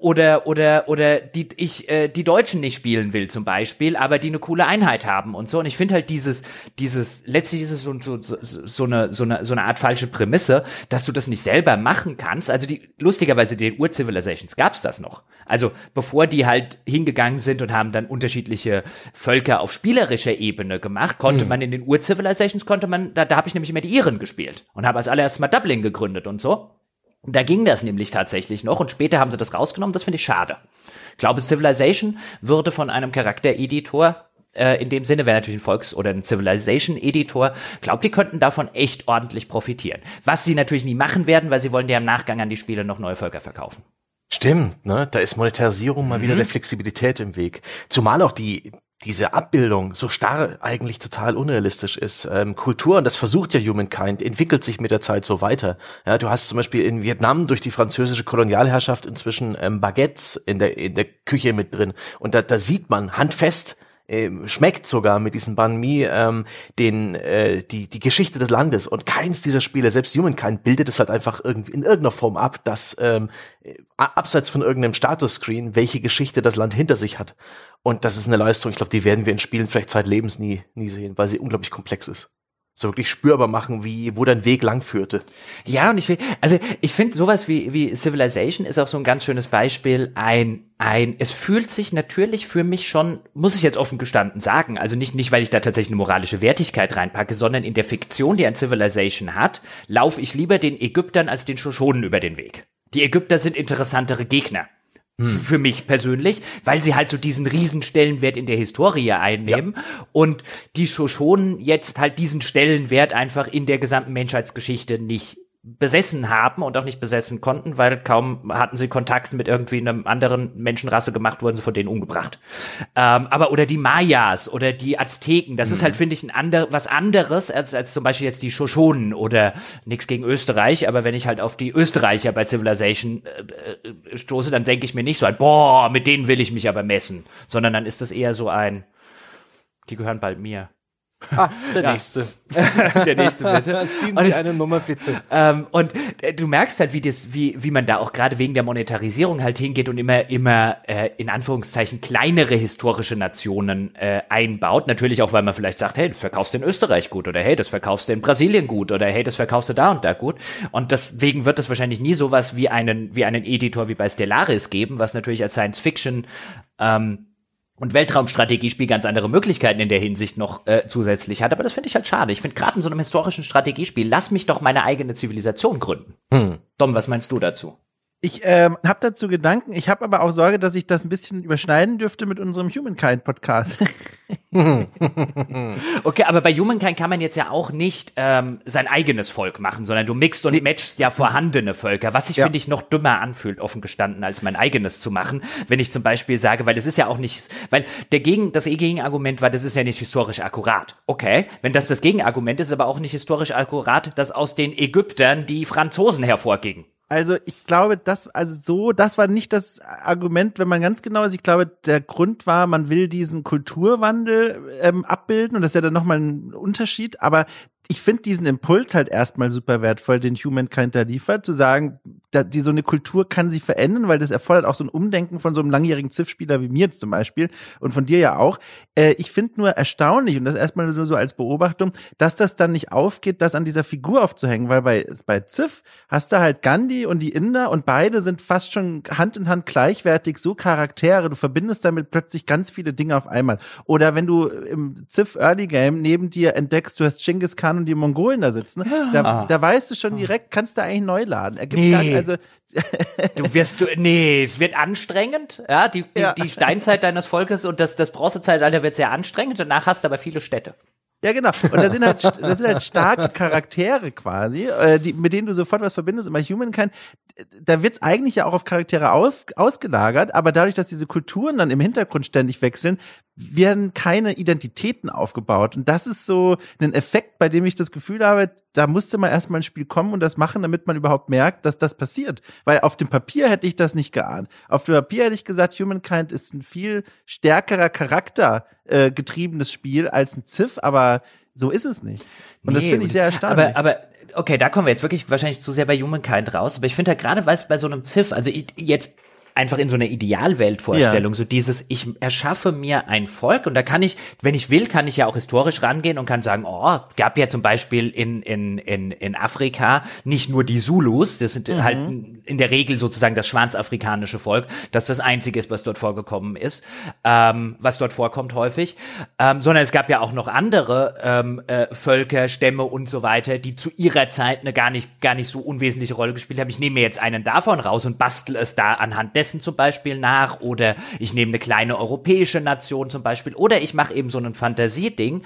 oder oder oder die ich äh, die Deutschen nicht spielen will zum Beispiel, aber die eine coole Einheit haben und so. Und ich finde halt dieses dieses letztlich ist es so, so, so eine so eine so eine Art falsche Prämisse, dass du das nicht selber machen kannst. Also die lustigerweise den Ur-Civilizations gab's das noch. Also bevor die halt hingegangen sind und haben dann unterschiedliche Völker auf spielerischer Ebene gemacht, konnte mhm. man in den Ur-Civilizations konnte man da da habe ich nämlich immer die Iren gespielt und habe als allererstes mal Dublin gegründet und so. Da ging das nämlich tatsächlich noch und später haben sie das rausgenommen, das finde ich schade. Ich glaube, Civilization würde von einem Charaktereditor äh, in dem Sinne wäre natürlich ein Volks- oder ein Civilization-Editor. Glaubt, die könnten davon echt ordentlich profitieren. Was sie natürlich nie machen werden, weil sie wollen ja im Nachgang an die Spiele noch neue Völker verkaufen. Stimmt, ne? Da ist Monetarisierung mal mhm. wieder der Flexibilität im Weg. Zumal auch die diese Abbildung so starr eigentlich total unrealistisch ist. Ähm, Kultur, und das versucht ja Humankind, entwickelt sich mit der Zeit so weiter. Ja, du hast zum Beispiel in Vietnam durch die französische Kolonialherrschaft inzwischen ähm, Baguettes in der, in der Küche mit drin. Und da, da sieht man handfest, äh, schmeckt sogar mit diesem Banh Mi ähm, den äh, die die Geschichte des Landes und keins dieser Spiele, selbst Humankind, bildet es halt einfach irgendwie in irgendeiner Form ab, dass ähm, abseits von irgendeinem Status-Screen welche Geschichte das Land hinter sich hat. Und das ist eine Leistung, ich glaube, die werden wir in Spielen vielleicht zeitlebens nie nie sehen, weil sie unglaublich komplex ist so wirklich spürbar machen, wie, wo dein Weg lang führte. Ja, und ich will, also ich finde sowas wie, wie Civilization ist auch so ein ganz schönes Beispiel. Ein, ein, es fühlt sich natürlich für mich schon, muss ich jetzt offen gestanden sagen, also nicht, nicht, weil ich da tatsächlich eine moralische Wertigkeit reinpacke, sondern in der Fiktion, die ein Civilization hat, laufe ich lieber den Ägyptern als den Shoshonen über den Weg. Die Ägypter sind interessantere Gegner. Für mich persönlich, weil sie halt so diesen riesen Stellenwert in der Historie einnehmen ja. und die Shoshonen jetzt halt diesen Stellenwert einfach in der gesamten Menschheitsgeschichte nicht besessen haben und auch nicht besessen konnten, weil kaum hatten sie Kontakt mit irgendwie einer anderen Menschenrasse gemacht, wurden sie von denen umgebracht. Ähm, aber oder die Mayas oder die Azteken, das mhm. ist halt, finde ich, ein ander, was anderes als, als zum Beispiel jetzt die Shoshonen oder nichts gegen Österreich, aber wenn ich halt auf die Österreicher bei Civilization äh, äh, stoße, dann denke ich mir nicht so ein, boah, mit denen will ich mich aber messen, sondern dann ist das eher so ein, die gehören bald mir. Ah, der ja. nächste. der nächste bitte. Ziehen Sie ich, eine Nummer bitte. Ähm, und äh, du merkst halt, wie das, wie, wie man da auch gerade wegen der Monetarisierung halt hingeht und immer, immer äh, in Anführungszeichen kleinere historische Nationen äh, einbaut. Natürlich auch, weil man vielleicht sagt, hey, das verkaufst du in Österreich gut oder hey, das verkaufst du in Brasilien gut oder hey, das verkaufst du da und da gut. Und deswegen wird es wahrscheinlich nie sowas wie einen, wie einen Editor wie bei Stellaris geben, was natürlich als Science Fiction ähm, und Weltraumstrategiespiel ganz andere Möglichkeiten in der Hinsicht noch äh, zusätzlich hat. Aber das finde ich halt schade. Ich finde gerade in so einem historischen Strategiespiel, lass mich doch meine eigene Zivilisation gründen. Hm. Dom, was meinst du dazu? Ich ähm, habe dazu Gedanken. Ich habe aber auch Sorge, dass ich das ein bisschen überschneiden dürfte mit unserem Humankind Podcast. okay, aber bei Humankind kann man jetzt ja auch nicht ähm, sein eigenes Volk machen, sondern du mixt und matchst ja vorhandene Völker, was sich ja. finde ich noch dümmer anfühlt, offen gestanden, als mein eigenes zu machen. Wenn ich zum Beispiel sage, weil es ist ja auch nicht, weil der Gegen, das Gegenargument war, das ist ja nicht historisch akkurat. Okay, wenn das das Gegenargument ist, aber auch nicht historisch akkurat, dass aus den Ägyptern die Franzosen hervorgingen. Also ich glaube, das, also so, das war nicht das Argument, wenn man ganz genau ist. Ich glaube, der Grund war, man will diesen Kulturwandel ähm, abbilden und das ist ja dann nochmal ein Unterschied. Aber ich finde diesen Impuls halt erstmal super wertvoll, den Humankind da liefert, zu sagen, da, die so eine Kultur kann sich verändern, weil das erfordert auch so ein Umdenken von so einem langjährigen Ziff-Spieler wie mir zum Beispiel und von dir ja auch. Äh, ich finde nur erstaunlich und das erstmal so, so als Beobachtung, dass das dann nicht aufgeht, das an dieser Figur aufzuhängen, weil bei, bei Ziff hast du halt Gandhi und die Inder und beide sind fast schon Hand in Hand gleichwertig so Charaktere. Du verbindest damit plötzlich ganz viele Dinge auf einmal. Oder wenn du im Ziff Early Game neben dir entdeckst, du hast Genghis Khan und die Mongolen da sitzen, da, ah. da weißt du schon direkt, kannst du eigentlich neu laden. Er gibt nee. gar, also du wirst du nee, es wird anstrengend, ja, die, die, ja. die Steinzeit deines Volkes und das das Bronzezeitalter wird sehr anstrengend, danach hast du aber viele Städte. Ja, genau. Und da sind halt, das sind halt starke Charaktere quasi, äh, die, mit denen du sofort was verbindest. Und bei Humankind, da wird's eigentlich ja auch auf Charaktere aus, ausgelagert, aber dadurch, dass diese Kulturen dann im Hintergrund ständig wechseln, werden keine Identitäten aufgebaut. Und das ist so ein Effekt, bei dem ich das Gefühl habe, da musste man erstmal ein Spiel kommen und das machen, damit man überhaupt merkt, dass das passiert. Weil auf dem Papier hätte ich das nicht geahnt. Auf dem Papier hätte ich gesagt, Humankind ist ein viel stärkerer Charakter äh, getriebenes Spiel als ein Ziff, aber so ist es nicht. Und nee, das finde ich sehr erstaunlich. Aber, aber okay, da kommen wir jetzt wirklich wahrscheinlich zu sehr bei Humankind raus. Aber ich finde ja gerade, weil es bei so einem Ziff, also jetzt einfach in so einer Idealweltvorstellung, ja. so dieses, ich erschaffe mir ein Volk und da kann ich, wenn ich will, kann ich ja auch historisch rangehen und kann sagen, oh, gab ja zum Beispiel in, in, in, in Afrika nicht nur die Zulus, das sind mhm. halt in der Regel sozusagen das schwarzafrikanische Volk, das das einzige ist, was dort vorgekommen ist, ähm, was dort vorkommt häufig, ähm, sondern es gab ja auch noch andere ähm, äh, Völker, Stämme und so weiter, die zu ihrer Zeit eine gar nicht, gar nicht so unwesentliche Rolle gespielt haben. Ich nehme mir jetzt einen davon raus und bastel es da anhand dessen zum Beispiel nach oder ich nehme eine kleine europäische Nation zum Beispiel oder ich mache eben so ein Fantasieding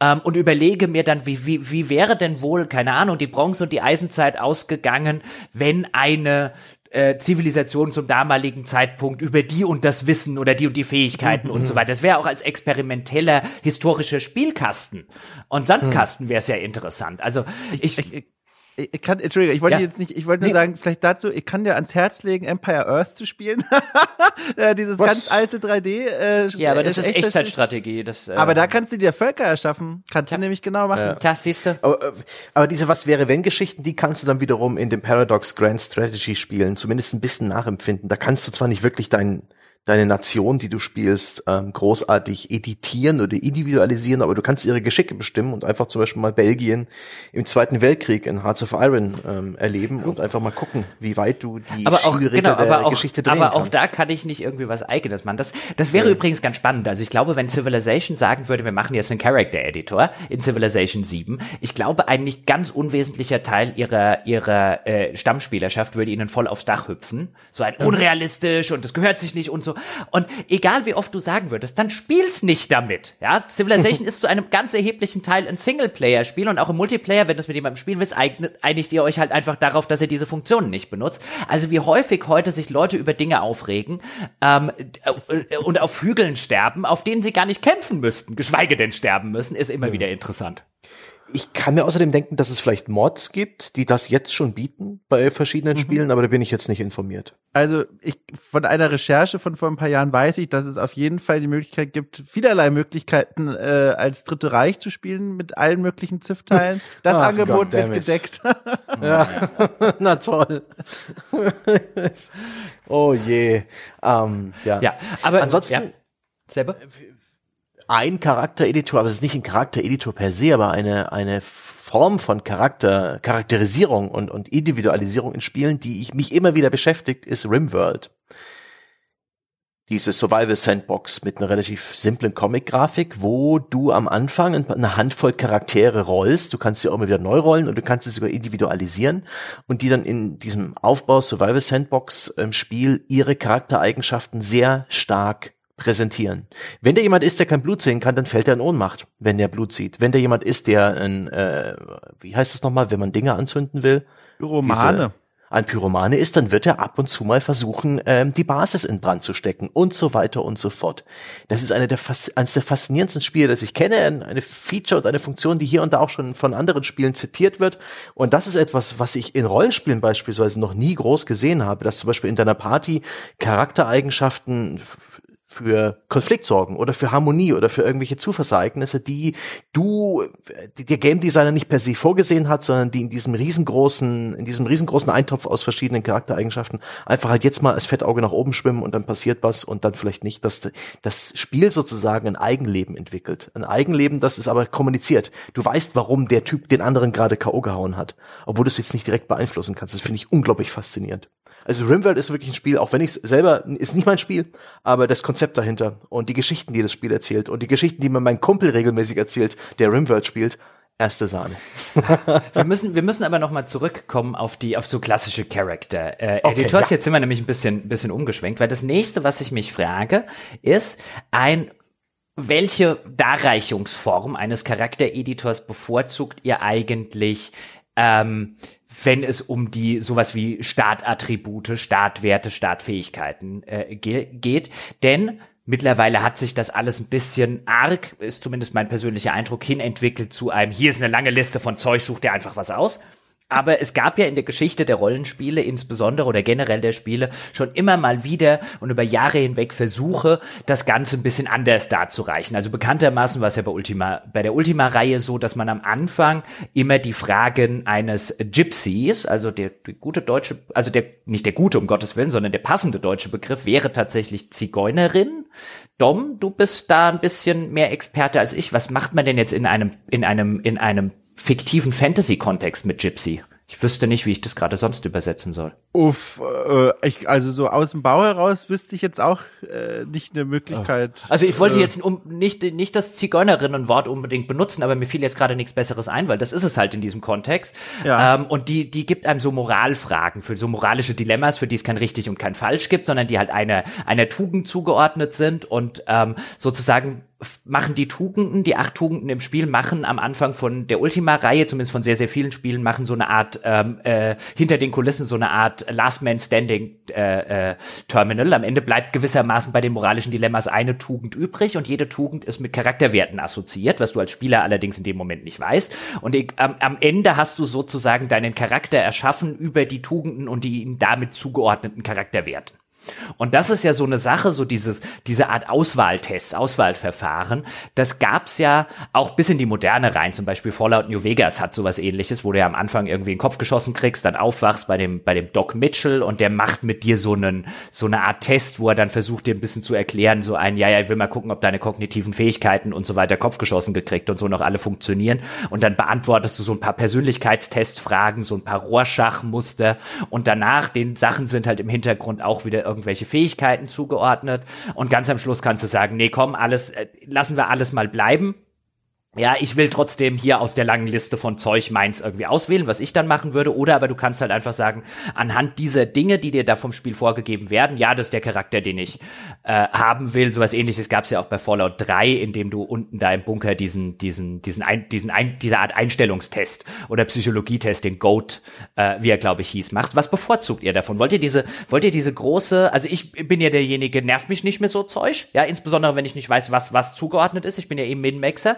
ähm, und überlege mir dann, wie, wie, wie wäre denn wohl, keine Ahnung, die Bronze- und die Eisenzeit ausgegangen, wenn eine äh, Zivilisation zum damaligen Zeitpunkt über die und das Wissen oder die und die Fähigkeiten mhm. und so weiter. Das wäre auch als experimenteller historischer Spielkasten und Sandkasten wäre sehr interessant. Also ich, ich, ich kann, Entschuldigung, ich wollte ja. jetzt nicht, ich wollte nur nee. sagen, vielleicht dazu, ich kann dir ans Herz legen, Empire Earth zu spielen. äh, dieses Was? ganz alte 3D. Äh, ja, aber das ist Echtzeitstrategie. Das, äh, aber da kannst du dir Völker erschaffen. Kannst ja. du nämlich genau machen. Ja. Klar, siehst du. Aber, äh, aber diese Was wäre wenn Geschichten, die kannst du dann wiederum in dem Paradox Grand Strategy spielen, zumindest ein bisschen nachempfinden. Da kannst du zwar nicht wirklich deinen deine Nation, die du spielst, ähm, großartig editieren oder individualisieren, aber du kannst ihre Geschicke bestimmen und einfach zum Beispiel mal Belgien im Zweiten Weltkrieg in Hearts of Iron ähm, erleben und einfach mal gucken, wie weit du die aber auch, genau, der auch, Geschichte drehen Aber auch kannst. da kann ich nicht irgendwie was Eigenes machen. Das, das wäre ja. übrigens ganz spannend. Also ich glaube, wenn Civilization sagen würde, wir machen jetzt einen Character Editor in Civilization 7, ich glaube, ein nicht ganz unwesentlicher Teil ihrer, ihrer äh, Stammspielerschaft würde ihnen voll aufs Dach hüpfen. So ein unrealistisch und das gehört sich nicht und so. Und egal wie oft du sagen würdest, dann spiel's nicht damit. Ja, Civilization ist zu einem ganz erheblichen Teil ein Singleplayer-Spiel und auch im Multiplayer, wenn du es mit jemandem spielen willst, einigt ihr euch halt einfach darauf, dass ihr diese Funktionen nicht benutzt. Also wie häufig heute sich Leute über Dinge aufregen ähm, äh, und auf Hügeln sterben, auf denen sie gar nicht kämpfen müssten, geschweige denn sterben müssen, ist immer wieder interessant. Ich kann mir außerdem denken, dass es vielleicht Mods gibt, die das jetzt schon bieten bei verschiedenen mhm. Spielen, aber da bin ich jetzt nicht informiert. Also ich von einer Recherche von vor ein paar Jahren weiß ich, dass es auf jeden Fall die Möglichkeit gibt, vielerlei Möglichkeiten äh, als Dritte Reich zu spielen mit allen möglichen Ziff-Teilen. Das Ach, Angebot wird gedeckt. ja, na toll. oh je. Ähm, ja. ja, aber ansonsten. Ja. Selber? Ein Charaktereditor, aber es ist nicht ein Charaktereditor per se, aber eine, eine Form von Charakter, Charakterisierung und, und Individualisierung in Spielen, die ich mich immer wieder beschäftigt, ist Rimworld. diese Survival Sandbox mit einer relativ simplen Comic-Grafik, wo du am Anfang eine Handvoll Charaktere rollst. Du kannst sie auch immer wieder neu rollen und du kannst sie sogar individualisieren und die dann in diesem Aufbau Survival Sandbox ähm, Spiel ihre Charaktereigenschaften sehr stark präsentieren. Wenn da jemand ist, der kein Blut sehen kann, dann fällt er in Ohnmacht, wenn der Blut sieht. Wenn da jemand ist, der ein, äh, wie heißt es nochmal, wenn man Dinge anzünden will? Romane. Diese, ein Pyromane ist, dann wird er ab und zu mal versuchen, ähm, die Basis in Brand zu stecken und so weiter und so fort. Das ist eine der, eines der faszinierendsten Spiele, das ich kenne, eine Feature und eine Funktion, die hier und da auch schon von anderen Spielen zitiert wird. Und das ist etwas, was ich in Rollenspielen beispielsweise noch nie groß gesehen habe, dass zum Beispiel in deiner Party Charaktereigenschaften für Konflikt sorgen oder für Harmonie oder für irgendwelche Zufallsereignisse, die du, die der Game Designer nicht per se vorgesehen hat, sondern die in diesem riesengroßen, in diesem riesengroßen Eintopf aus verschiedenen Charaktereigenschaften einfach halt jetzt mal als Fettauge nach oben schwimmen und dann passiert was und dann vielleicht nicht, dass das Spiel sozusagen ein Eigenleben entwickelt. Ein Eigenleben, das ist aber kommuniziert. Du weißt, warum der Typ den anderen gerade K.O. gehauen hat, obwohl du es jetzt nicht direkt beeinflussen kannst. Das finde ich unglaublich faszinierend. Also Rimworld ist wirklich ein Spiel, auch wenn ich es selber, ist nicht mein Spiel, aber das Konzept dahinter und die Geschichten, die das Spiel erzählt und die Geschichten, die mir mein Kumpel regelmäßig erzählt, der Rimworld spielt, erste Sahne. wir müssen, wir müssen aber noch mal zurückkommen auf die, auf so klassische Character äh, okay, Editors. Ja. Jetzt sind wir nämlich ein bisschen, bisschen umgeschwenkt, weil das nächste, was ich mich frage, ist ein welche Darreichungsform eines Charaktereditors bevorzugt ihr eigentlich ähm, wenn es um die sowas wie Startattribute, Startwerte, Startfähigkeiten äh, ge geht. Denn mittlerweile hat sich das alles ein bisschen arg, ist zumindest mein persönlicher Eindruck, hinentwickelt zu einem, hier ist eine lange Liste von Zeug, such dir einfach was aus. Aber es gab ja in der Geschichte der Rollenspiele insbesondere oder generell der Spiele schon immer mal wieder und über Jahre hinweg Versuche, das Ganze ein bisschen anders darzureichen. Also bekanntermaßen war es ja bei Ultima, bei der Ultima-Reihe so, dass man am Anfang immer die Fragen eines Gypsies, also der, der gute deutsche, also der, nicht der gute um Gottes Willen, sondern der passende deutsche Begriff wäre tatsächlich Zigeunerin. Dom, du bist da ein bisschen mehr Experte als ich. Was macht man denn jetzt in einem, in einem, in einem fiktiven Fantasy-Kontext mit Gypsy. Ich wüsste nicht, wie ich das gerade sonst übersetzen soll. Uff, äh, ich, also so aus dem Bau heraus wüsste ich jetzt auch äh, nicht eine Möglichkeit. Also ich wollte äh, jetzt um, nicht, nicht das Zigeunerinnen-Wort unbedingt benutzen, aber mir fiel jetzt gerade nichts Besseres ein, weil das ist es halt in diesem Kontext. Ja. Ähm, und die, die gibt einem so Moralfragen für so moralische Dilemmas, für die es kein richtig und kein falsch gibt, sondern die halt einer, einer Tugend zugeordnet sind und ähm, sozusagen machen die Tugenden, die acht Tugenden im Spiel machen am Anfang von der Ultima-Reihe, zumindest von sehr, sehr vielen Spielen, machen so eine Art, ähm, äh, hinter den Kulissen so eine Art Last Man Standing äh, äh, Terminal. Am Ende bleibt gewissermaßen bei den moralischen Dilemmas eine Tugend übrig und jede Tugend ist mit Charakterwerten assoziiert, was du als Spieler allerdings in dem Moment nicht weißt. Und ich, am, am Ende hast du sozusagen deinen Charakter erschaffen über die Tugenden und die ihm damit zugeordneten Charakterwerten. Und das ist ja so eine Sache, so dieses, diese Art Auswahltests, Auswahlverfahren, das gab's ja auch bis in die Moderne rein. Zum Beispiel Fallout New Vegas hat sowas ähnliches, wo du ja am Anfang irgendwie einen Kopf geschossen kriegst, dann aufwachst bei dem, bei dem Doc Mitchell und der macht mit dir so einen, so eine Art Test, wo er dann versucht, dir ein bisschen zu erklären, so ein, ja, ja, ich will mal gucken, ob deine kognitiven Fähigkeiten und so weiter Kopf geschossen gekriegt und so noch alle funktionieren. Und dann beantwortest du so ein paar Persönlichkeitstestfragen, so ein paar Rohrschachmuster und danach, den Sachen sind halt im Hintergrund auch wieder irgendwelche Fähigkeiten zugeordnet. Und ganz am Schluss kannst du sagen, nee, komm, alles, äh, lassen wir alles mal bleiben ja, ich will trotzdem hier aus der langen Liste von Zeug meins irgendwie auswählen, was ich dann machen würde. Oder aber du kannst halt einfach sagen, anhand dieser Dinge, die dir da vom Spiel vorgegeben werden, ja, das ist der Charakter, den ich äh, haben will. Sowas ähnliches gab es ja auch bei Fallout 3, in dem du unten da im Bunker diesen, diesen, diesen, ein, diesen ein, diese Art Einstellungstest oder Psychologietest, den GOAT, äh, wie er glaube ich hieß, macht. Was bevorzugt ihr davon? Wollt ihr diese, wollt ihr diese große, also ich bin ja derjenige, nervt mich nicht mehr so Zeug, ja, insbesondere wenn ich nicht weiß, was was zugeordnet ist. Ich bin ja eben Min-Maxer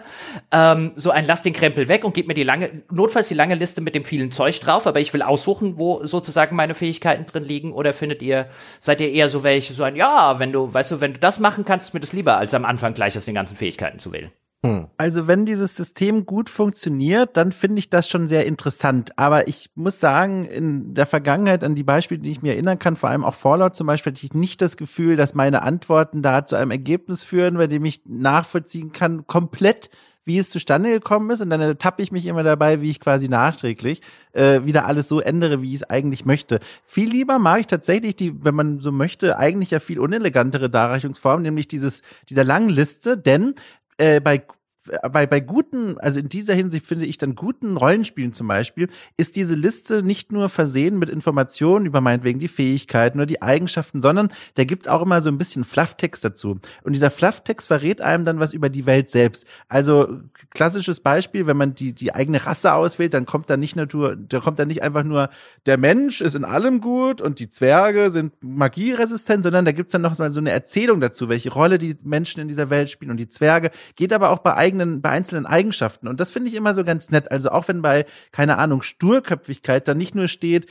ähm, so ein Lass den Krempel weg und gib mir die lange, notfalls die lange Liste mit dem vielen Zeug drauf, aber ich will aussuchen, wo sozusagen meine Fähigkeiten drin liegen oder findet ihr, seid ihr eher so welche, so ein, ja, wenn du, weißt du, wenn du das machen kannst, ist mir das lieber, als am Anfang gleich aus den ganzen Fähigkeiten zu wählen. Hm. Also wenn dieses System gut funktioniert, dann finde ich das schon sehr interessant. Aber ich muss sagen, in der Vergangenheit an die Beispiele, die ich mir erinnern kann, vor allem auch Fallout zum Beispiel, hatte ich nicht das Gefühl, dass meine Antworten da zu einem Ergebnis führen, bei dem ich nachvollziehen kann, komplett wie es zustande gekommen ist und dann ertappe ich mich immer dabei, wie ich quasi nachträglich äh, wieder alles so ändere, wie ich es eigentlich möchte. Viel lieber mag ich tatsächlich die, wenn man so möchte, eigentlich ja viel unelegantere Darreichungsform, nämlich dieses dieser langen Liste, denn äh, bei bei, bei guten, also in dieser Hinsicht finde ich dann guten Rollenspielen zum Beispiel, ist diese Liste nicht nur versehen mit Informationen über meinetwegen die Fähigkeiten oder die Eigenschaften, sondern da gibt's auch immer so ein bisschen Flufftext dazu. Und dieser Flufftext verrät einem dann was über die Welt selbst. Also klassisches Beispiel, wenn man die, die eigene Rasse auswählt, dann kommt da nicht nur, da kommt da nicht einfach nur, der Mensch ist in allem gut und die Zwerge sind magieresistent, sondern da gibt's dann noch mal so eine Erzählung dazu, welche Rolle die Menschen in dieser Welt spielen und die Zwerge. Geht aber auch bei eigenen eigenen, bei einzelnen Eigenschaften. Und das finde ich immer so ganz nett. Also auch wenn bei, keine Ahnung, Sturköpfigkeit da nicht nur steht,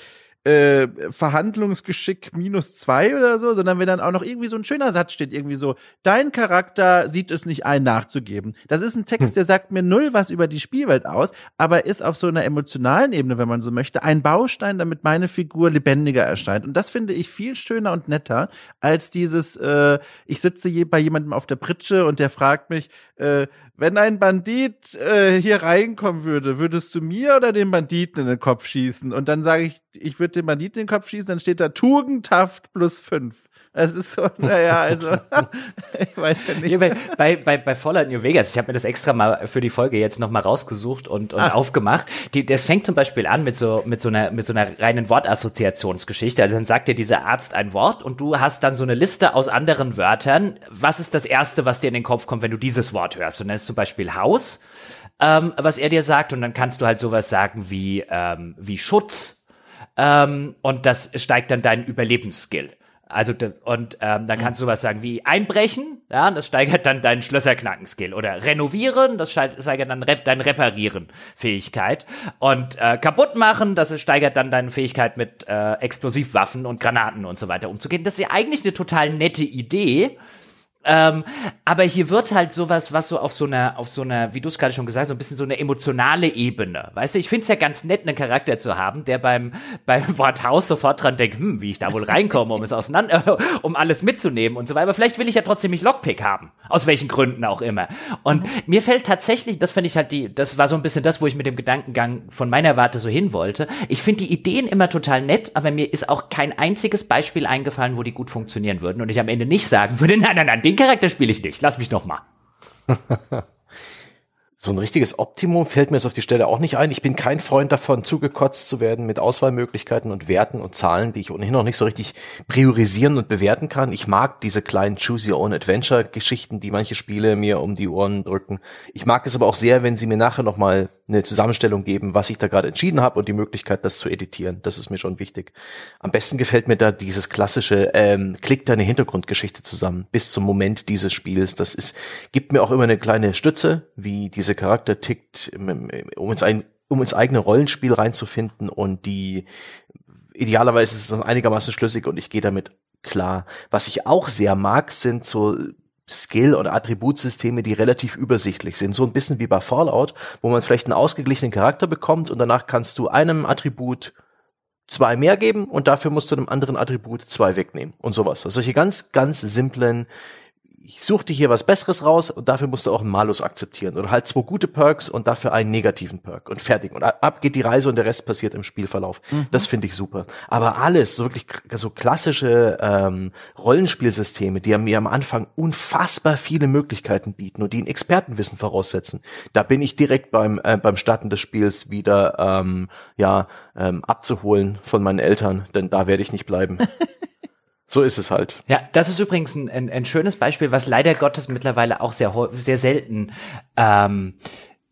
äh, Verhandlungsgeschick minus zwei oder so, sondern wenn dann auch noch irgendwie so ein schöner Satz steht, irgendwie so, dein Charakter sieht es nicht ein, nachzugeben. Das ist ein Text, hm. der sagt mir null was über die Spielwelt aus, aber ist auf so einer emotionalen Ebene, wenn man so möchte, ein Baustein, damit meine Figur lebendiger erscheint. Und das finde ich viel schöner und netter als dieses, äh, ich sitze bei jemandem auf der Pritsche und der fragt mich, äh, wenn ein Bandit äh, hier reinkommen würde, würdest du mir oder dem Banditen in den Kopf schießen? Und dann sage ich, ich würde dem Banditen in den Kopf schießen, dann steht da Tugendhaft plus fünf. Es ist so, naja, also ich weiß ja nicht. Ja, bei, bei, bei Fallout New Vegas, ich habe mir das extra mal für die Folge jetzt nochmal rausgesucht und, und ah. aufgemacht. Die, das fängt zum Beispiel an mit so, mit so einer, mit so einer reinen Wortassoziationsgeschichte. Also dann sagt dir dieser Arzt ein Wort und du hast dann so eine Liste aus anderen Wörtern. Was ist das erste, was dir in den Kopf kommt, wenn du dieses Wort hörst? Und dann ist zum Beispiel Haus, ähm, was er dir sagt, und dann kannst du halt sowas sagen wie, ähm, wie Schutz. Ähm, und das steigt dann deinen Überlebensskill. Also und ähm, dann kannst du was sagen wie einbrechen, ja, das steigert dann deinen Schlösserknacken-Skill oder renovieren, das steigert dann Rep dein Reparieren Fähigkeit und äh, kaputt machen, das steigert dann deine Fähigkeit mit äh, Explosivwaffen und Granaten und so weiter umzugehen. Das ist ja eigentlich eine total nette Idee, ähm, aber hier wird halt sowas, was so auf so einer, auf so einer, wie du es gerade schon gesagt hast, so ein bisschen so eine emotionale Ebene. Weißt du, ich finde es ja ganz nett, einen Charakter zu haben, der beim, beim Wort Haus sofort dran denkt, hm, wie ich da wohl reinkomme, um es auseinander, um alles mitzunehmen und so weiter. Aber vielleicht will ich ja trotzdem nicht Lockpick haben. Aus welchen Gründen auch immer. Und mhm. mir fällt tatsächlich, das finde ich halt die, das war so ein bisschen das, wo ich mit dem Gedankengang von meiner Warte so hin wollte. Ich finde die Ideen immer total nett, aber mir ist auch kein einziges Beispiel eingefallen, wo die gut funktionieren würden und ich am Ende nicht sagen würde, nein, nein, nein, den Charakter spiele ich nicht. Lass mich noch mal. So ein richtiges Optimum fällt mir jetzt auf die Stelle auch nicht ein. Ich bin kein Freund davon, zugekotzt zu werden mit Auswahlmöglichkeiten und Werten und Zahlen, die ich ohnehin noch nicht so richtig priorisieren und bewerten kann. Ich mag diese kleinen Choose Your Own Adventure Geschichten, die manche Spiele mir um die Ohren drücken. Ich mag es aber auch sehr, wenn sie mir nachher nochmal eine Zusammenstellung geben, was ich da gerade entschieden habe und die Möglichkeit, das zu editieren. Das ist mir schon wichtig. Am besten gefällt mir da dieses klassische, ähm, klick deine Hintergrundgeschichte zusammen bis zum Moment dieses Spiels. Das ist, gibt mir auch immer eine kleine Stütze, wie diese dieser Charakter tickt, um ins, ein, um ins eigene Rollenspiel reinzufinden und die idealerweise ist es dann einigermaßen schlüssig und ich gehe damit klar. Was ich auch sehr mag, sind so Skill- und Attributsysteme, die relativ übersichtlich sind. So ein bisschen wie bei Fallout, wo man vielleicht einen ausgeglichenen Charakter bekommt und danach kannst du einem Attribut zwei mehr geben und dafür musst du einem anderen Attribut zwei wegnehmen und sowas. Also solche ganz, ganz simplen ich suche dir hier was Besseres raus und dafür musst du auch einen Malus akzeptieren. Oder halt zwei gute Perks und dafür einen negativen Perk und fertig. Und ab geht die Reise und der Rest passiert im Spielverlauf. Mhm. Das finde ich super. Aber alles, so wirklich so klassische ähm, Rollenspielsysteme, die mir am Anfang unfassbar viele Möglichkeiten bieten und die ein Expertenwissen voraussetzen, da bin ich direkt beim, äh, beim Starten des Spiels wieder ähm, ja, ähm, abzuholen von meinen Eltern, denn da werde ich nicht bleiben. So ist es halt. Ja, das ist übrigens ein, ein, ein schönes Beispiel, was leider Gottes mittlerweile auch sehr, sehr selten ähm,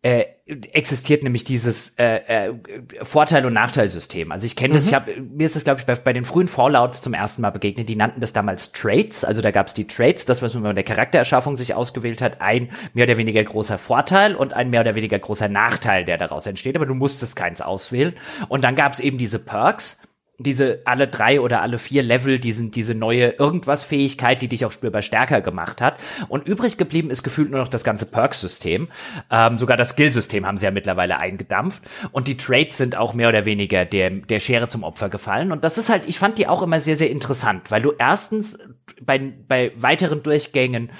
äh, existiert nämlich dieses äh, äh, Vorteil- und Nachteilsystem. Also ich kenne das, mhm. ich habe mir ist das glaube ich bei, bei den frühen Fallouts zum ersten Mal begegnet. Die nannten das damals Traits. Also da gab es die Traits, das was man bei der Charaktererschaffung sich ausgewählt hat, ein mehr oder weniger großer Vorteil und ein mehr oder weniger großer Nachteil, der daraus entsteht. Aber du musstest keins auswählen. Und dann gab es eben diese Perks diese alle drei oder alle vier Level, diesen, diese neue Irgendwas-Fähigkeit, die dich auch spürbar stärker gemacht hat. Und übrig geblieben ist gefühlt nur noch das ganze Perk-System. Ähm, sogar das Skill-System haben sie ja mittlerweile eingedampft. Und die Trades sind auch mehr oder weniger der, der Schere zum Opfer gefallen. Und das ist halt, ich fand die auch immer sehr, sehr interessant, weil du erstens bei, bei weiteren Durchgängen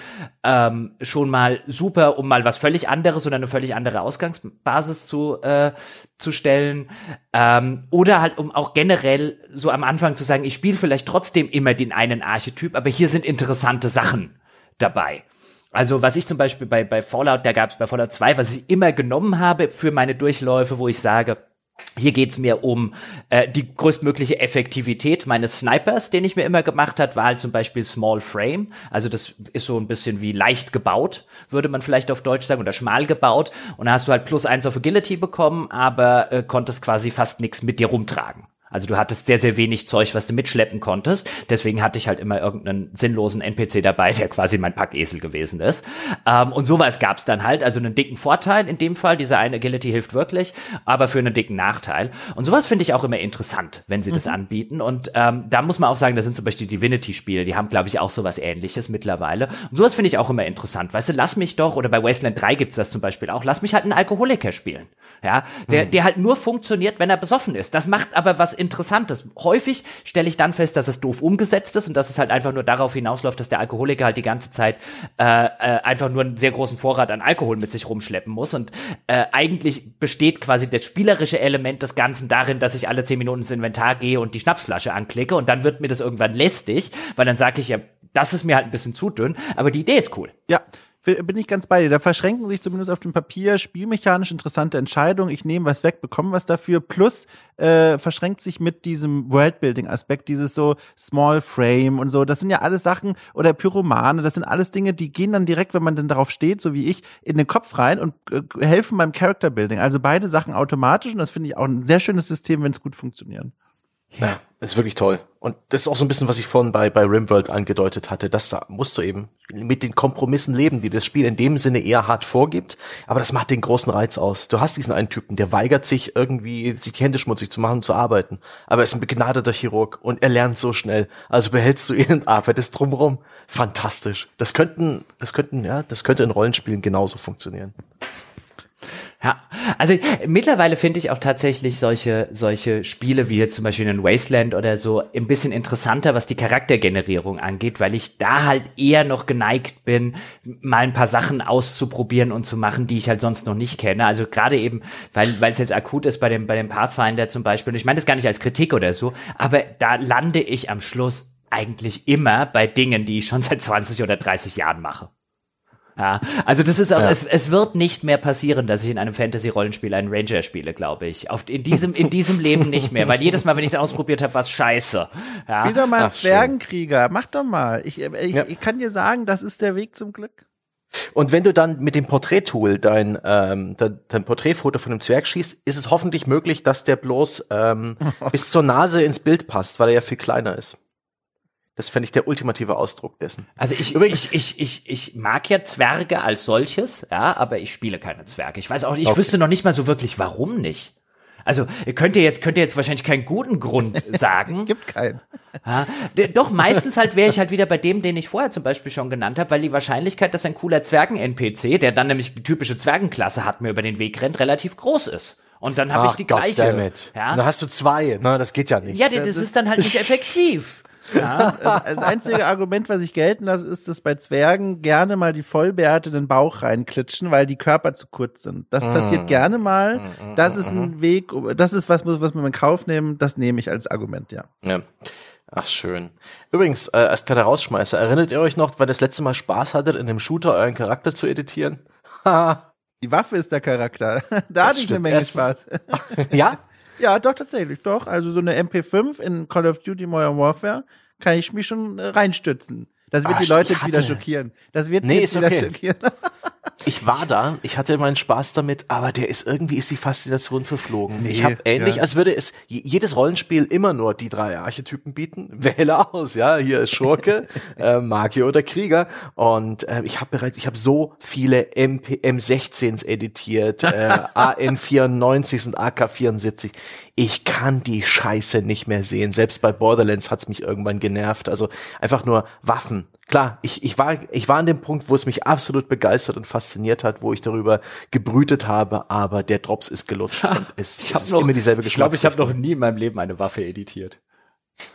ähm, schon mal super, um mal was völlig anderes oder eine völlig andere Ausgangsbasis zu, äh, zu stellen. Ähm, oder halt, um auch generell so am Anfang zu sagen, ich spiele vielleicht trotzdem immer den einen Archetyp, aber hier sind interessante Sachen dabei. Also was ich zum Beispiel bei, bei Fallout, da gab es bei Fallout 2, was ich immer genommen habe für meine Durchläufe, wo ich sage, hier geht's mir um äh, die größtmögliche Effektivität meines Snipers, den ich mir immer gemacht hat, war halt zum Beispiel Small Frame. Also das ist so ein bisschen wie leicht gebaut, würde man vielleicht auf Deutsch sagen, oder schmal gebaut. Und da hast du halt plus eins auf Agility bekommen, aber äh, konntest quasi fast nichts mit dir rumtragen. Also du hattest sehr, sehr wenig Zeug, was du mitschleppen konntest. Deswegen hatte ich halt immer irgendeinen sinnlosen NPC dabei, der quasi mein Packesel gewesen ist. Ähm, und sowas gab es dann halt. Also einen dicken Vorteil in dem Fall. Diese eine Agility hilft wirklich, aber für einen dicken Nachteil. Und sowas finde ich auch immer interessant, wenn sie mhm. das anbieten. Und ähm, da muss man auch sagen, da sind zum Beispiel die Divinity-Spiele, die haben, glaube ich, auch sowas ähnliches mittlerweile. Und sowas finde ich auch immer interessant. Weißt du, lass mich doch, oder bei Wasteland 3 gibt's das zum Beispiel auch, lass mich halt einen Alkoholiker spielen. Ja, der, mhm. der halt nur funktioniert, wenn er besoffen ist. Das macht aber was Interessantes. Häufig stelle ich dann fest, dass es doof umgesetzt ist und dass es halt einfach nur darauf hinausläuft, dass der Alkoholiker halt die ganze Zeit äh, äh, einfach nur einen sehr großen Vorrat an Alkohol mit sich rumschleppen muss. Und äh, eigentlich besteht quasi das spielerische Element des Ganzen darin, dass ich alle zehn Minuten ins Inventar gehe und die Schnapsflasche anklicke und dann wird mir das irgendwann lästig, weil dann sage ich ja, das ist mir halt ein bisschen zu dünn, aber die Idee ist cool. Ja, bin ich ganz bei dir. Da verschränken sich zumindest auf dem Papier spielmechanisch interessante Entscheidungen. Ich nehme was weg, bekomme was dafür. Plus äh, verschränkt sich mit diesem Worldbuilding-Aspekt, dieses so Small Frame und so. Das sind ja alles Sachen oder Pyromane. Das sind alles Dinge, die gehen dann direkt, wenn man denn darauf steht, so wie ich, in den Kopf rein und äh, helfen beim Character Building. Also beide Sachen automatisch und das finde ich auch ein sehr schönes System, wenn es gut funktioniert. Ja, ist wirklich toll. Und das ist auch so ein bisschen, was ich vorhin bei, bei Rimworld angedeutet hatte. Das musst du eben mit den Kompromissen leben, die das Spiel in dem Sinne eher hart vorgibt. Aber das macht den großen Reiz aus. Du hast diesen einen Typen, der weigert sich irgendwie, sich die Hände schmutzig zu machen, zu arbeiten. Aber er ist ein begnadeter Chirurg und er lernt so schnell. Also behältst du ihn und arbeitest drumherum. Fantastisch. Das könnten, das könnten, ja, das könnte in Rollenspielen genauso funktionieren. Ja, also mittlerweile finde ich auch tatsächlich solche, solche Spiele wie jetzt zum Beispiel in Wasteland oder so ein bisschen interessanter, was die Charaktergenerierung angeht, weil ich da halt eher noch geneigt bin, mal ein paar Sachen auszuprobieren und zu machen, die ich halt sonst noch nicht kenne. Also gerade eben, weil weil es jetzt akut ist bei dem, bei dem Pathfinder zum Beispiel. Und ich meine das gar nicht als Kritik oder so, aber da lande ich am Schluss eigentlich immer bei Dingen, die ich schon seit 20 oder 30 Jahren mache. Ja, also das ist auch, ja. es, es wird nicht mehr passieren, dass ich in einem Fantasy-Rollenspiel einen Ranger spiele, glaube ich. Auf, in diesem, in diesem Leben nicht mehr, weil jedes Mal, wenn ich es ausprobiert habe, war es scheiße. Ja. Spiel doch mal Zwergenkrieger, mach doch mal. Ich, ich, ja. ich kann dir sagen, das ist der Weg zum Glück. Und wenn du dann mit dem Porträttool dein, ähm, dein, dein Porträtfoto von einem Zwerg schießt, ist es hoffentlich möglich, dass der bloß ähm, bis zur Nase ins Bild passt, weil er ja viel kleiner ist. Das fände ich der ultimative Ausdruck dessen. Also ich, Übrigens, ich, ich, ich, ich mag ja Zwerge als solches, ja, aber ich spiele keine Zwerge. Ich weiß auch, ich okay. wüsste noch nicht mal so wirklich, warum nicht. Also könnt ihr jetzt könnt ihr jetzt wahrscheinlich keinen guten Grund sagen. Gibt keinen. Ja, doch meistens halt wäre ich halt wieder bei dem, den ich vorher zum Beispiel schon genannt habe, weil die Wahrscheinlichkeit, dass ein cooler Zwergen-NPC, der dann nämlich die typische Zwergenklasse hat, mir über den Weg rennt, relativ groß ist. Und dann habe ich die gleiche. Ja? Dann hast du zwei, ne? Das geht ja nicht. Ja, das, das ist dann halt nicht effektiv. Ja, das einzige Argument, was ich gelten lasse, ist, dass bei Zwergen gerne mal die Vollbärte in den Bauch reinklitschen, weil die Körper zu kurz sind. Das passiert mm. gerne mal. Mm, das ist ein Weg, das ist was, was wir in Kauf nehmen. Das nehme ich als Argument, ja. Ja. Ach, schön. Übrigens, äh, als kleiner Rausschmeißer, erinnert ihr euch noch, wann das letzte Mal Spaß hattet, in dem Shooter euren Charakter zu editieren? die Waffe ist der Charakter. da hatte ich eine Menge Spaß. ja? Ja, doch, tatsächlich, doch. Also so eine MP5 in Call of Duty Modern Warfare kann ich mich schon äh, reinstützen. Das wird Ach, die Leute jetzt wieder schockieren. Das wird nee, jetzt wieder okay. schockieren. ich war da, ich hatte meinen Spaß damit, aber der ist irgendwie ist die Faszination verflogen. Nee, ich habe ähnlich, ja. als würde es jedes Rollenspiel immer nur die drei Archetypen bieten. Wähle aus, ja, hier ist Schurke, äh, Magier oder Krieger und äh, ich habe bereits, ich habe so viele MP, M16s editiert, äh, AN94 und AK74 ich kann die Scheiße nicht mehr sehen. Selbst bei Borderlands hat's mich irgendwann genervt. Also einfach nur Waffen. Klar, ich, ich, war, ich war an dem Punkt, wo es mich absolut begeistert und fasziniert hat, wo ich darüber gebrütet habe, aber der Drops ist gelutscht und es, ich es ist noch, immer dieselbe Ich glaube, ich habe noch nie in meinem Leben eine Waffe editiert.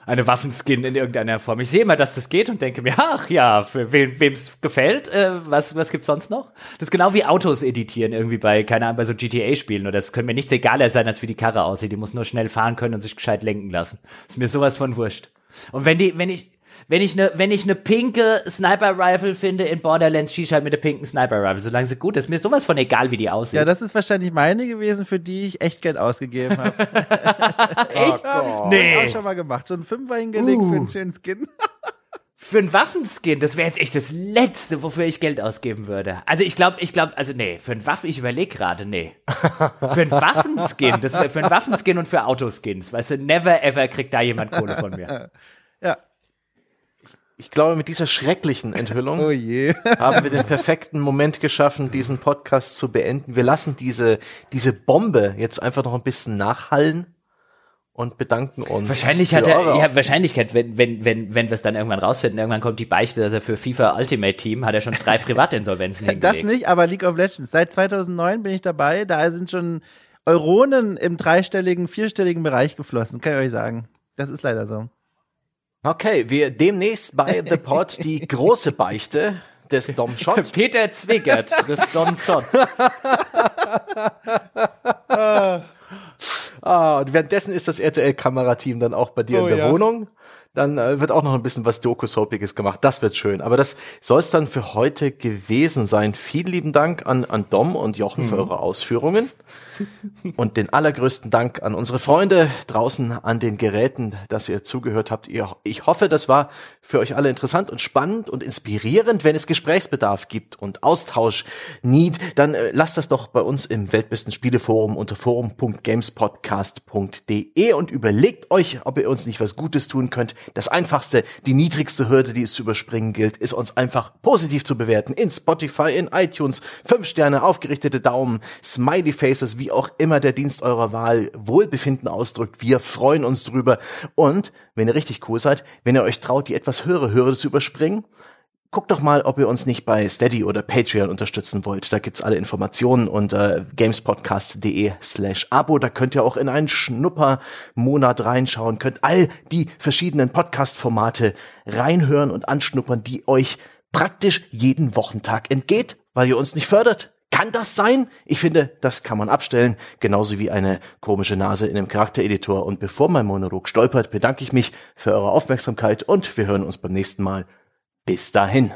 Eine Waffenskin in irgendeiner Form. Ich sehe immer, dass das geht und denke mir, ach ja, für wem es gefällt, äh, was, was gibt's sonst noch? Das ist genau wie Autos editieren irgendwie bei, keine Ahnung, bei so GTA-Spielen. Oder das können mir nichts egaler sein, als wie die Karre aussieht. Die muss nur schnell fahren können und sich gescheit lenken lassen. ist mir sowas von wurscht. Und wenn die, wenn ich, wenn ich eine, wenn ich eine pinke Sniper Rifle finde in Borderlands, schieße halt mit der pinken Sniper Rifle, solange sie gut ist. Mir ist sowas von egal, wie die aussieht. Ja, das ist wahrscheinlich meine gewesen, für die ich echt Geld ausgegeben habe. echt? Oh, nee. Hab ich auch schon mal gemacht. So ein Fünfer hingelegt uh. für einen schönen Skin. für einen Waffenskin, das wäre jetzt echt das Letzte, wofür ich Geld ausgeben würde. Also ich glaube, ich glaube, also nee, für einen Waffen, ich überlege gerade, nee. Für einen Waffenskin, das wäre für einen Waffenskin und für Autoskins. Weißt du, never ever kriegt da jemand Kohle von mir. Ja, ich glaube, mit dieser schrecklichen Enthüllung oh haben wir den perfekten Moment geschaffen, diesen Podcast zu beenden. Wir lassen diese, diese Bombe jetzt einfach noch ein bisschen nachhallen und bedanken uns. Wahrscheinlich hat er, ja, Wahrscheinlichkeit, wenn, wenn, wenn, wenn wir es dann irgendwann rausfinden, irgendwann kommt die Beichte, dass er für FIFA Ultimate Team hat er schon drei Privatinsolvenzen hingelegt. Das nicht, aber League of Legends. Seit 2009 bin ich dabei, da sind schon Euronen im dreistelligen, vierstelligen Bereich geflossen, kann ich euch sagen. Das ist leider so. Okay, wir demnächst bei The Pod die große Beichte des Dom Schott. Peter Zwiggert trifft Dom Schott. ah, und währenddessen ist das RTL-Kamerateam dann auch bei dir oh, in der ja. Wohnung. Dann äh, wird auch noch ein bisschen was Doku-Soapiges gemacht. Das wird schön. Aber das soll es dann für heute gewesen sein. Vielen lieben Dank an, an Dom und Jochen mhm. für eure Ausführungen. Und den allergrößten Dank an unsere Freunde draußen an den Geräten, dass ihr zugehört habt. Ich hoffe, das war für euch alle interessant und spannend und inspirierend. Wenn es Gesprächsbedarf gibt und Austausch need, dann äh, lasst das doch bei uns im Weltbesten Spieleforum unter forum.gamespodcast.de und überlegt euch, ob ihr uns nicht was Gutes tun könnt. Das einfachste, die niedrigste Hürde, die es zu überspringen gilt, ist uns einfach positiv zu bewerten. In Spotify, in iTunes, fünf Sterne, aufgerichtete Daumen, Smiley Faces, wie auch immer der Dienst eurer Wahl Wohlbefinden ausdrückt. Wir freuen uns drüber. Und wenn ihr richtig cool seid, wenn ihr euch traut, die etwas höhere Hürde zu überspringen, guckt doch mal, ob ihr uns nicht bei Steady oder Patreon unterstützen wollt. Da gibt's alle Informationen unter gamespodcast.de slash Abo. Da könnt ihr auch in einen Schnuppermonat reinschauen, könnt all die verschiedenen Podcast-Formate reinhören und anschnuppern, die euch praktisch jeden Wochentag entgeht, weil ihr uns nicht fördert. Kann das sein? Ich finde, das kann man abstellen, genauso wie eine komische Nase in einem Charaktereditor. Und bevor mein Monolog stolpert, bedanke ich mich für eure Aufmerksamkeit und wir hören uns beim nächsten Mal. Bis dahin.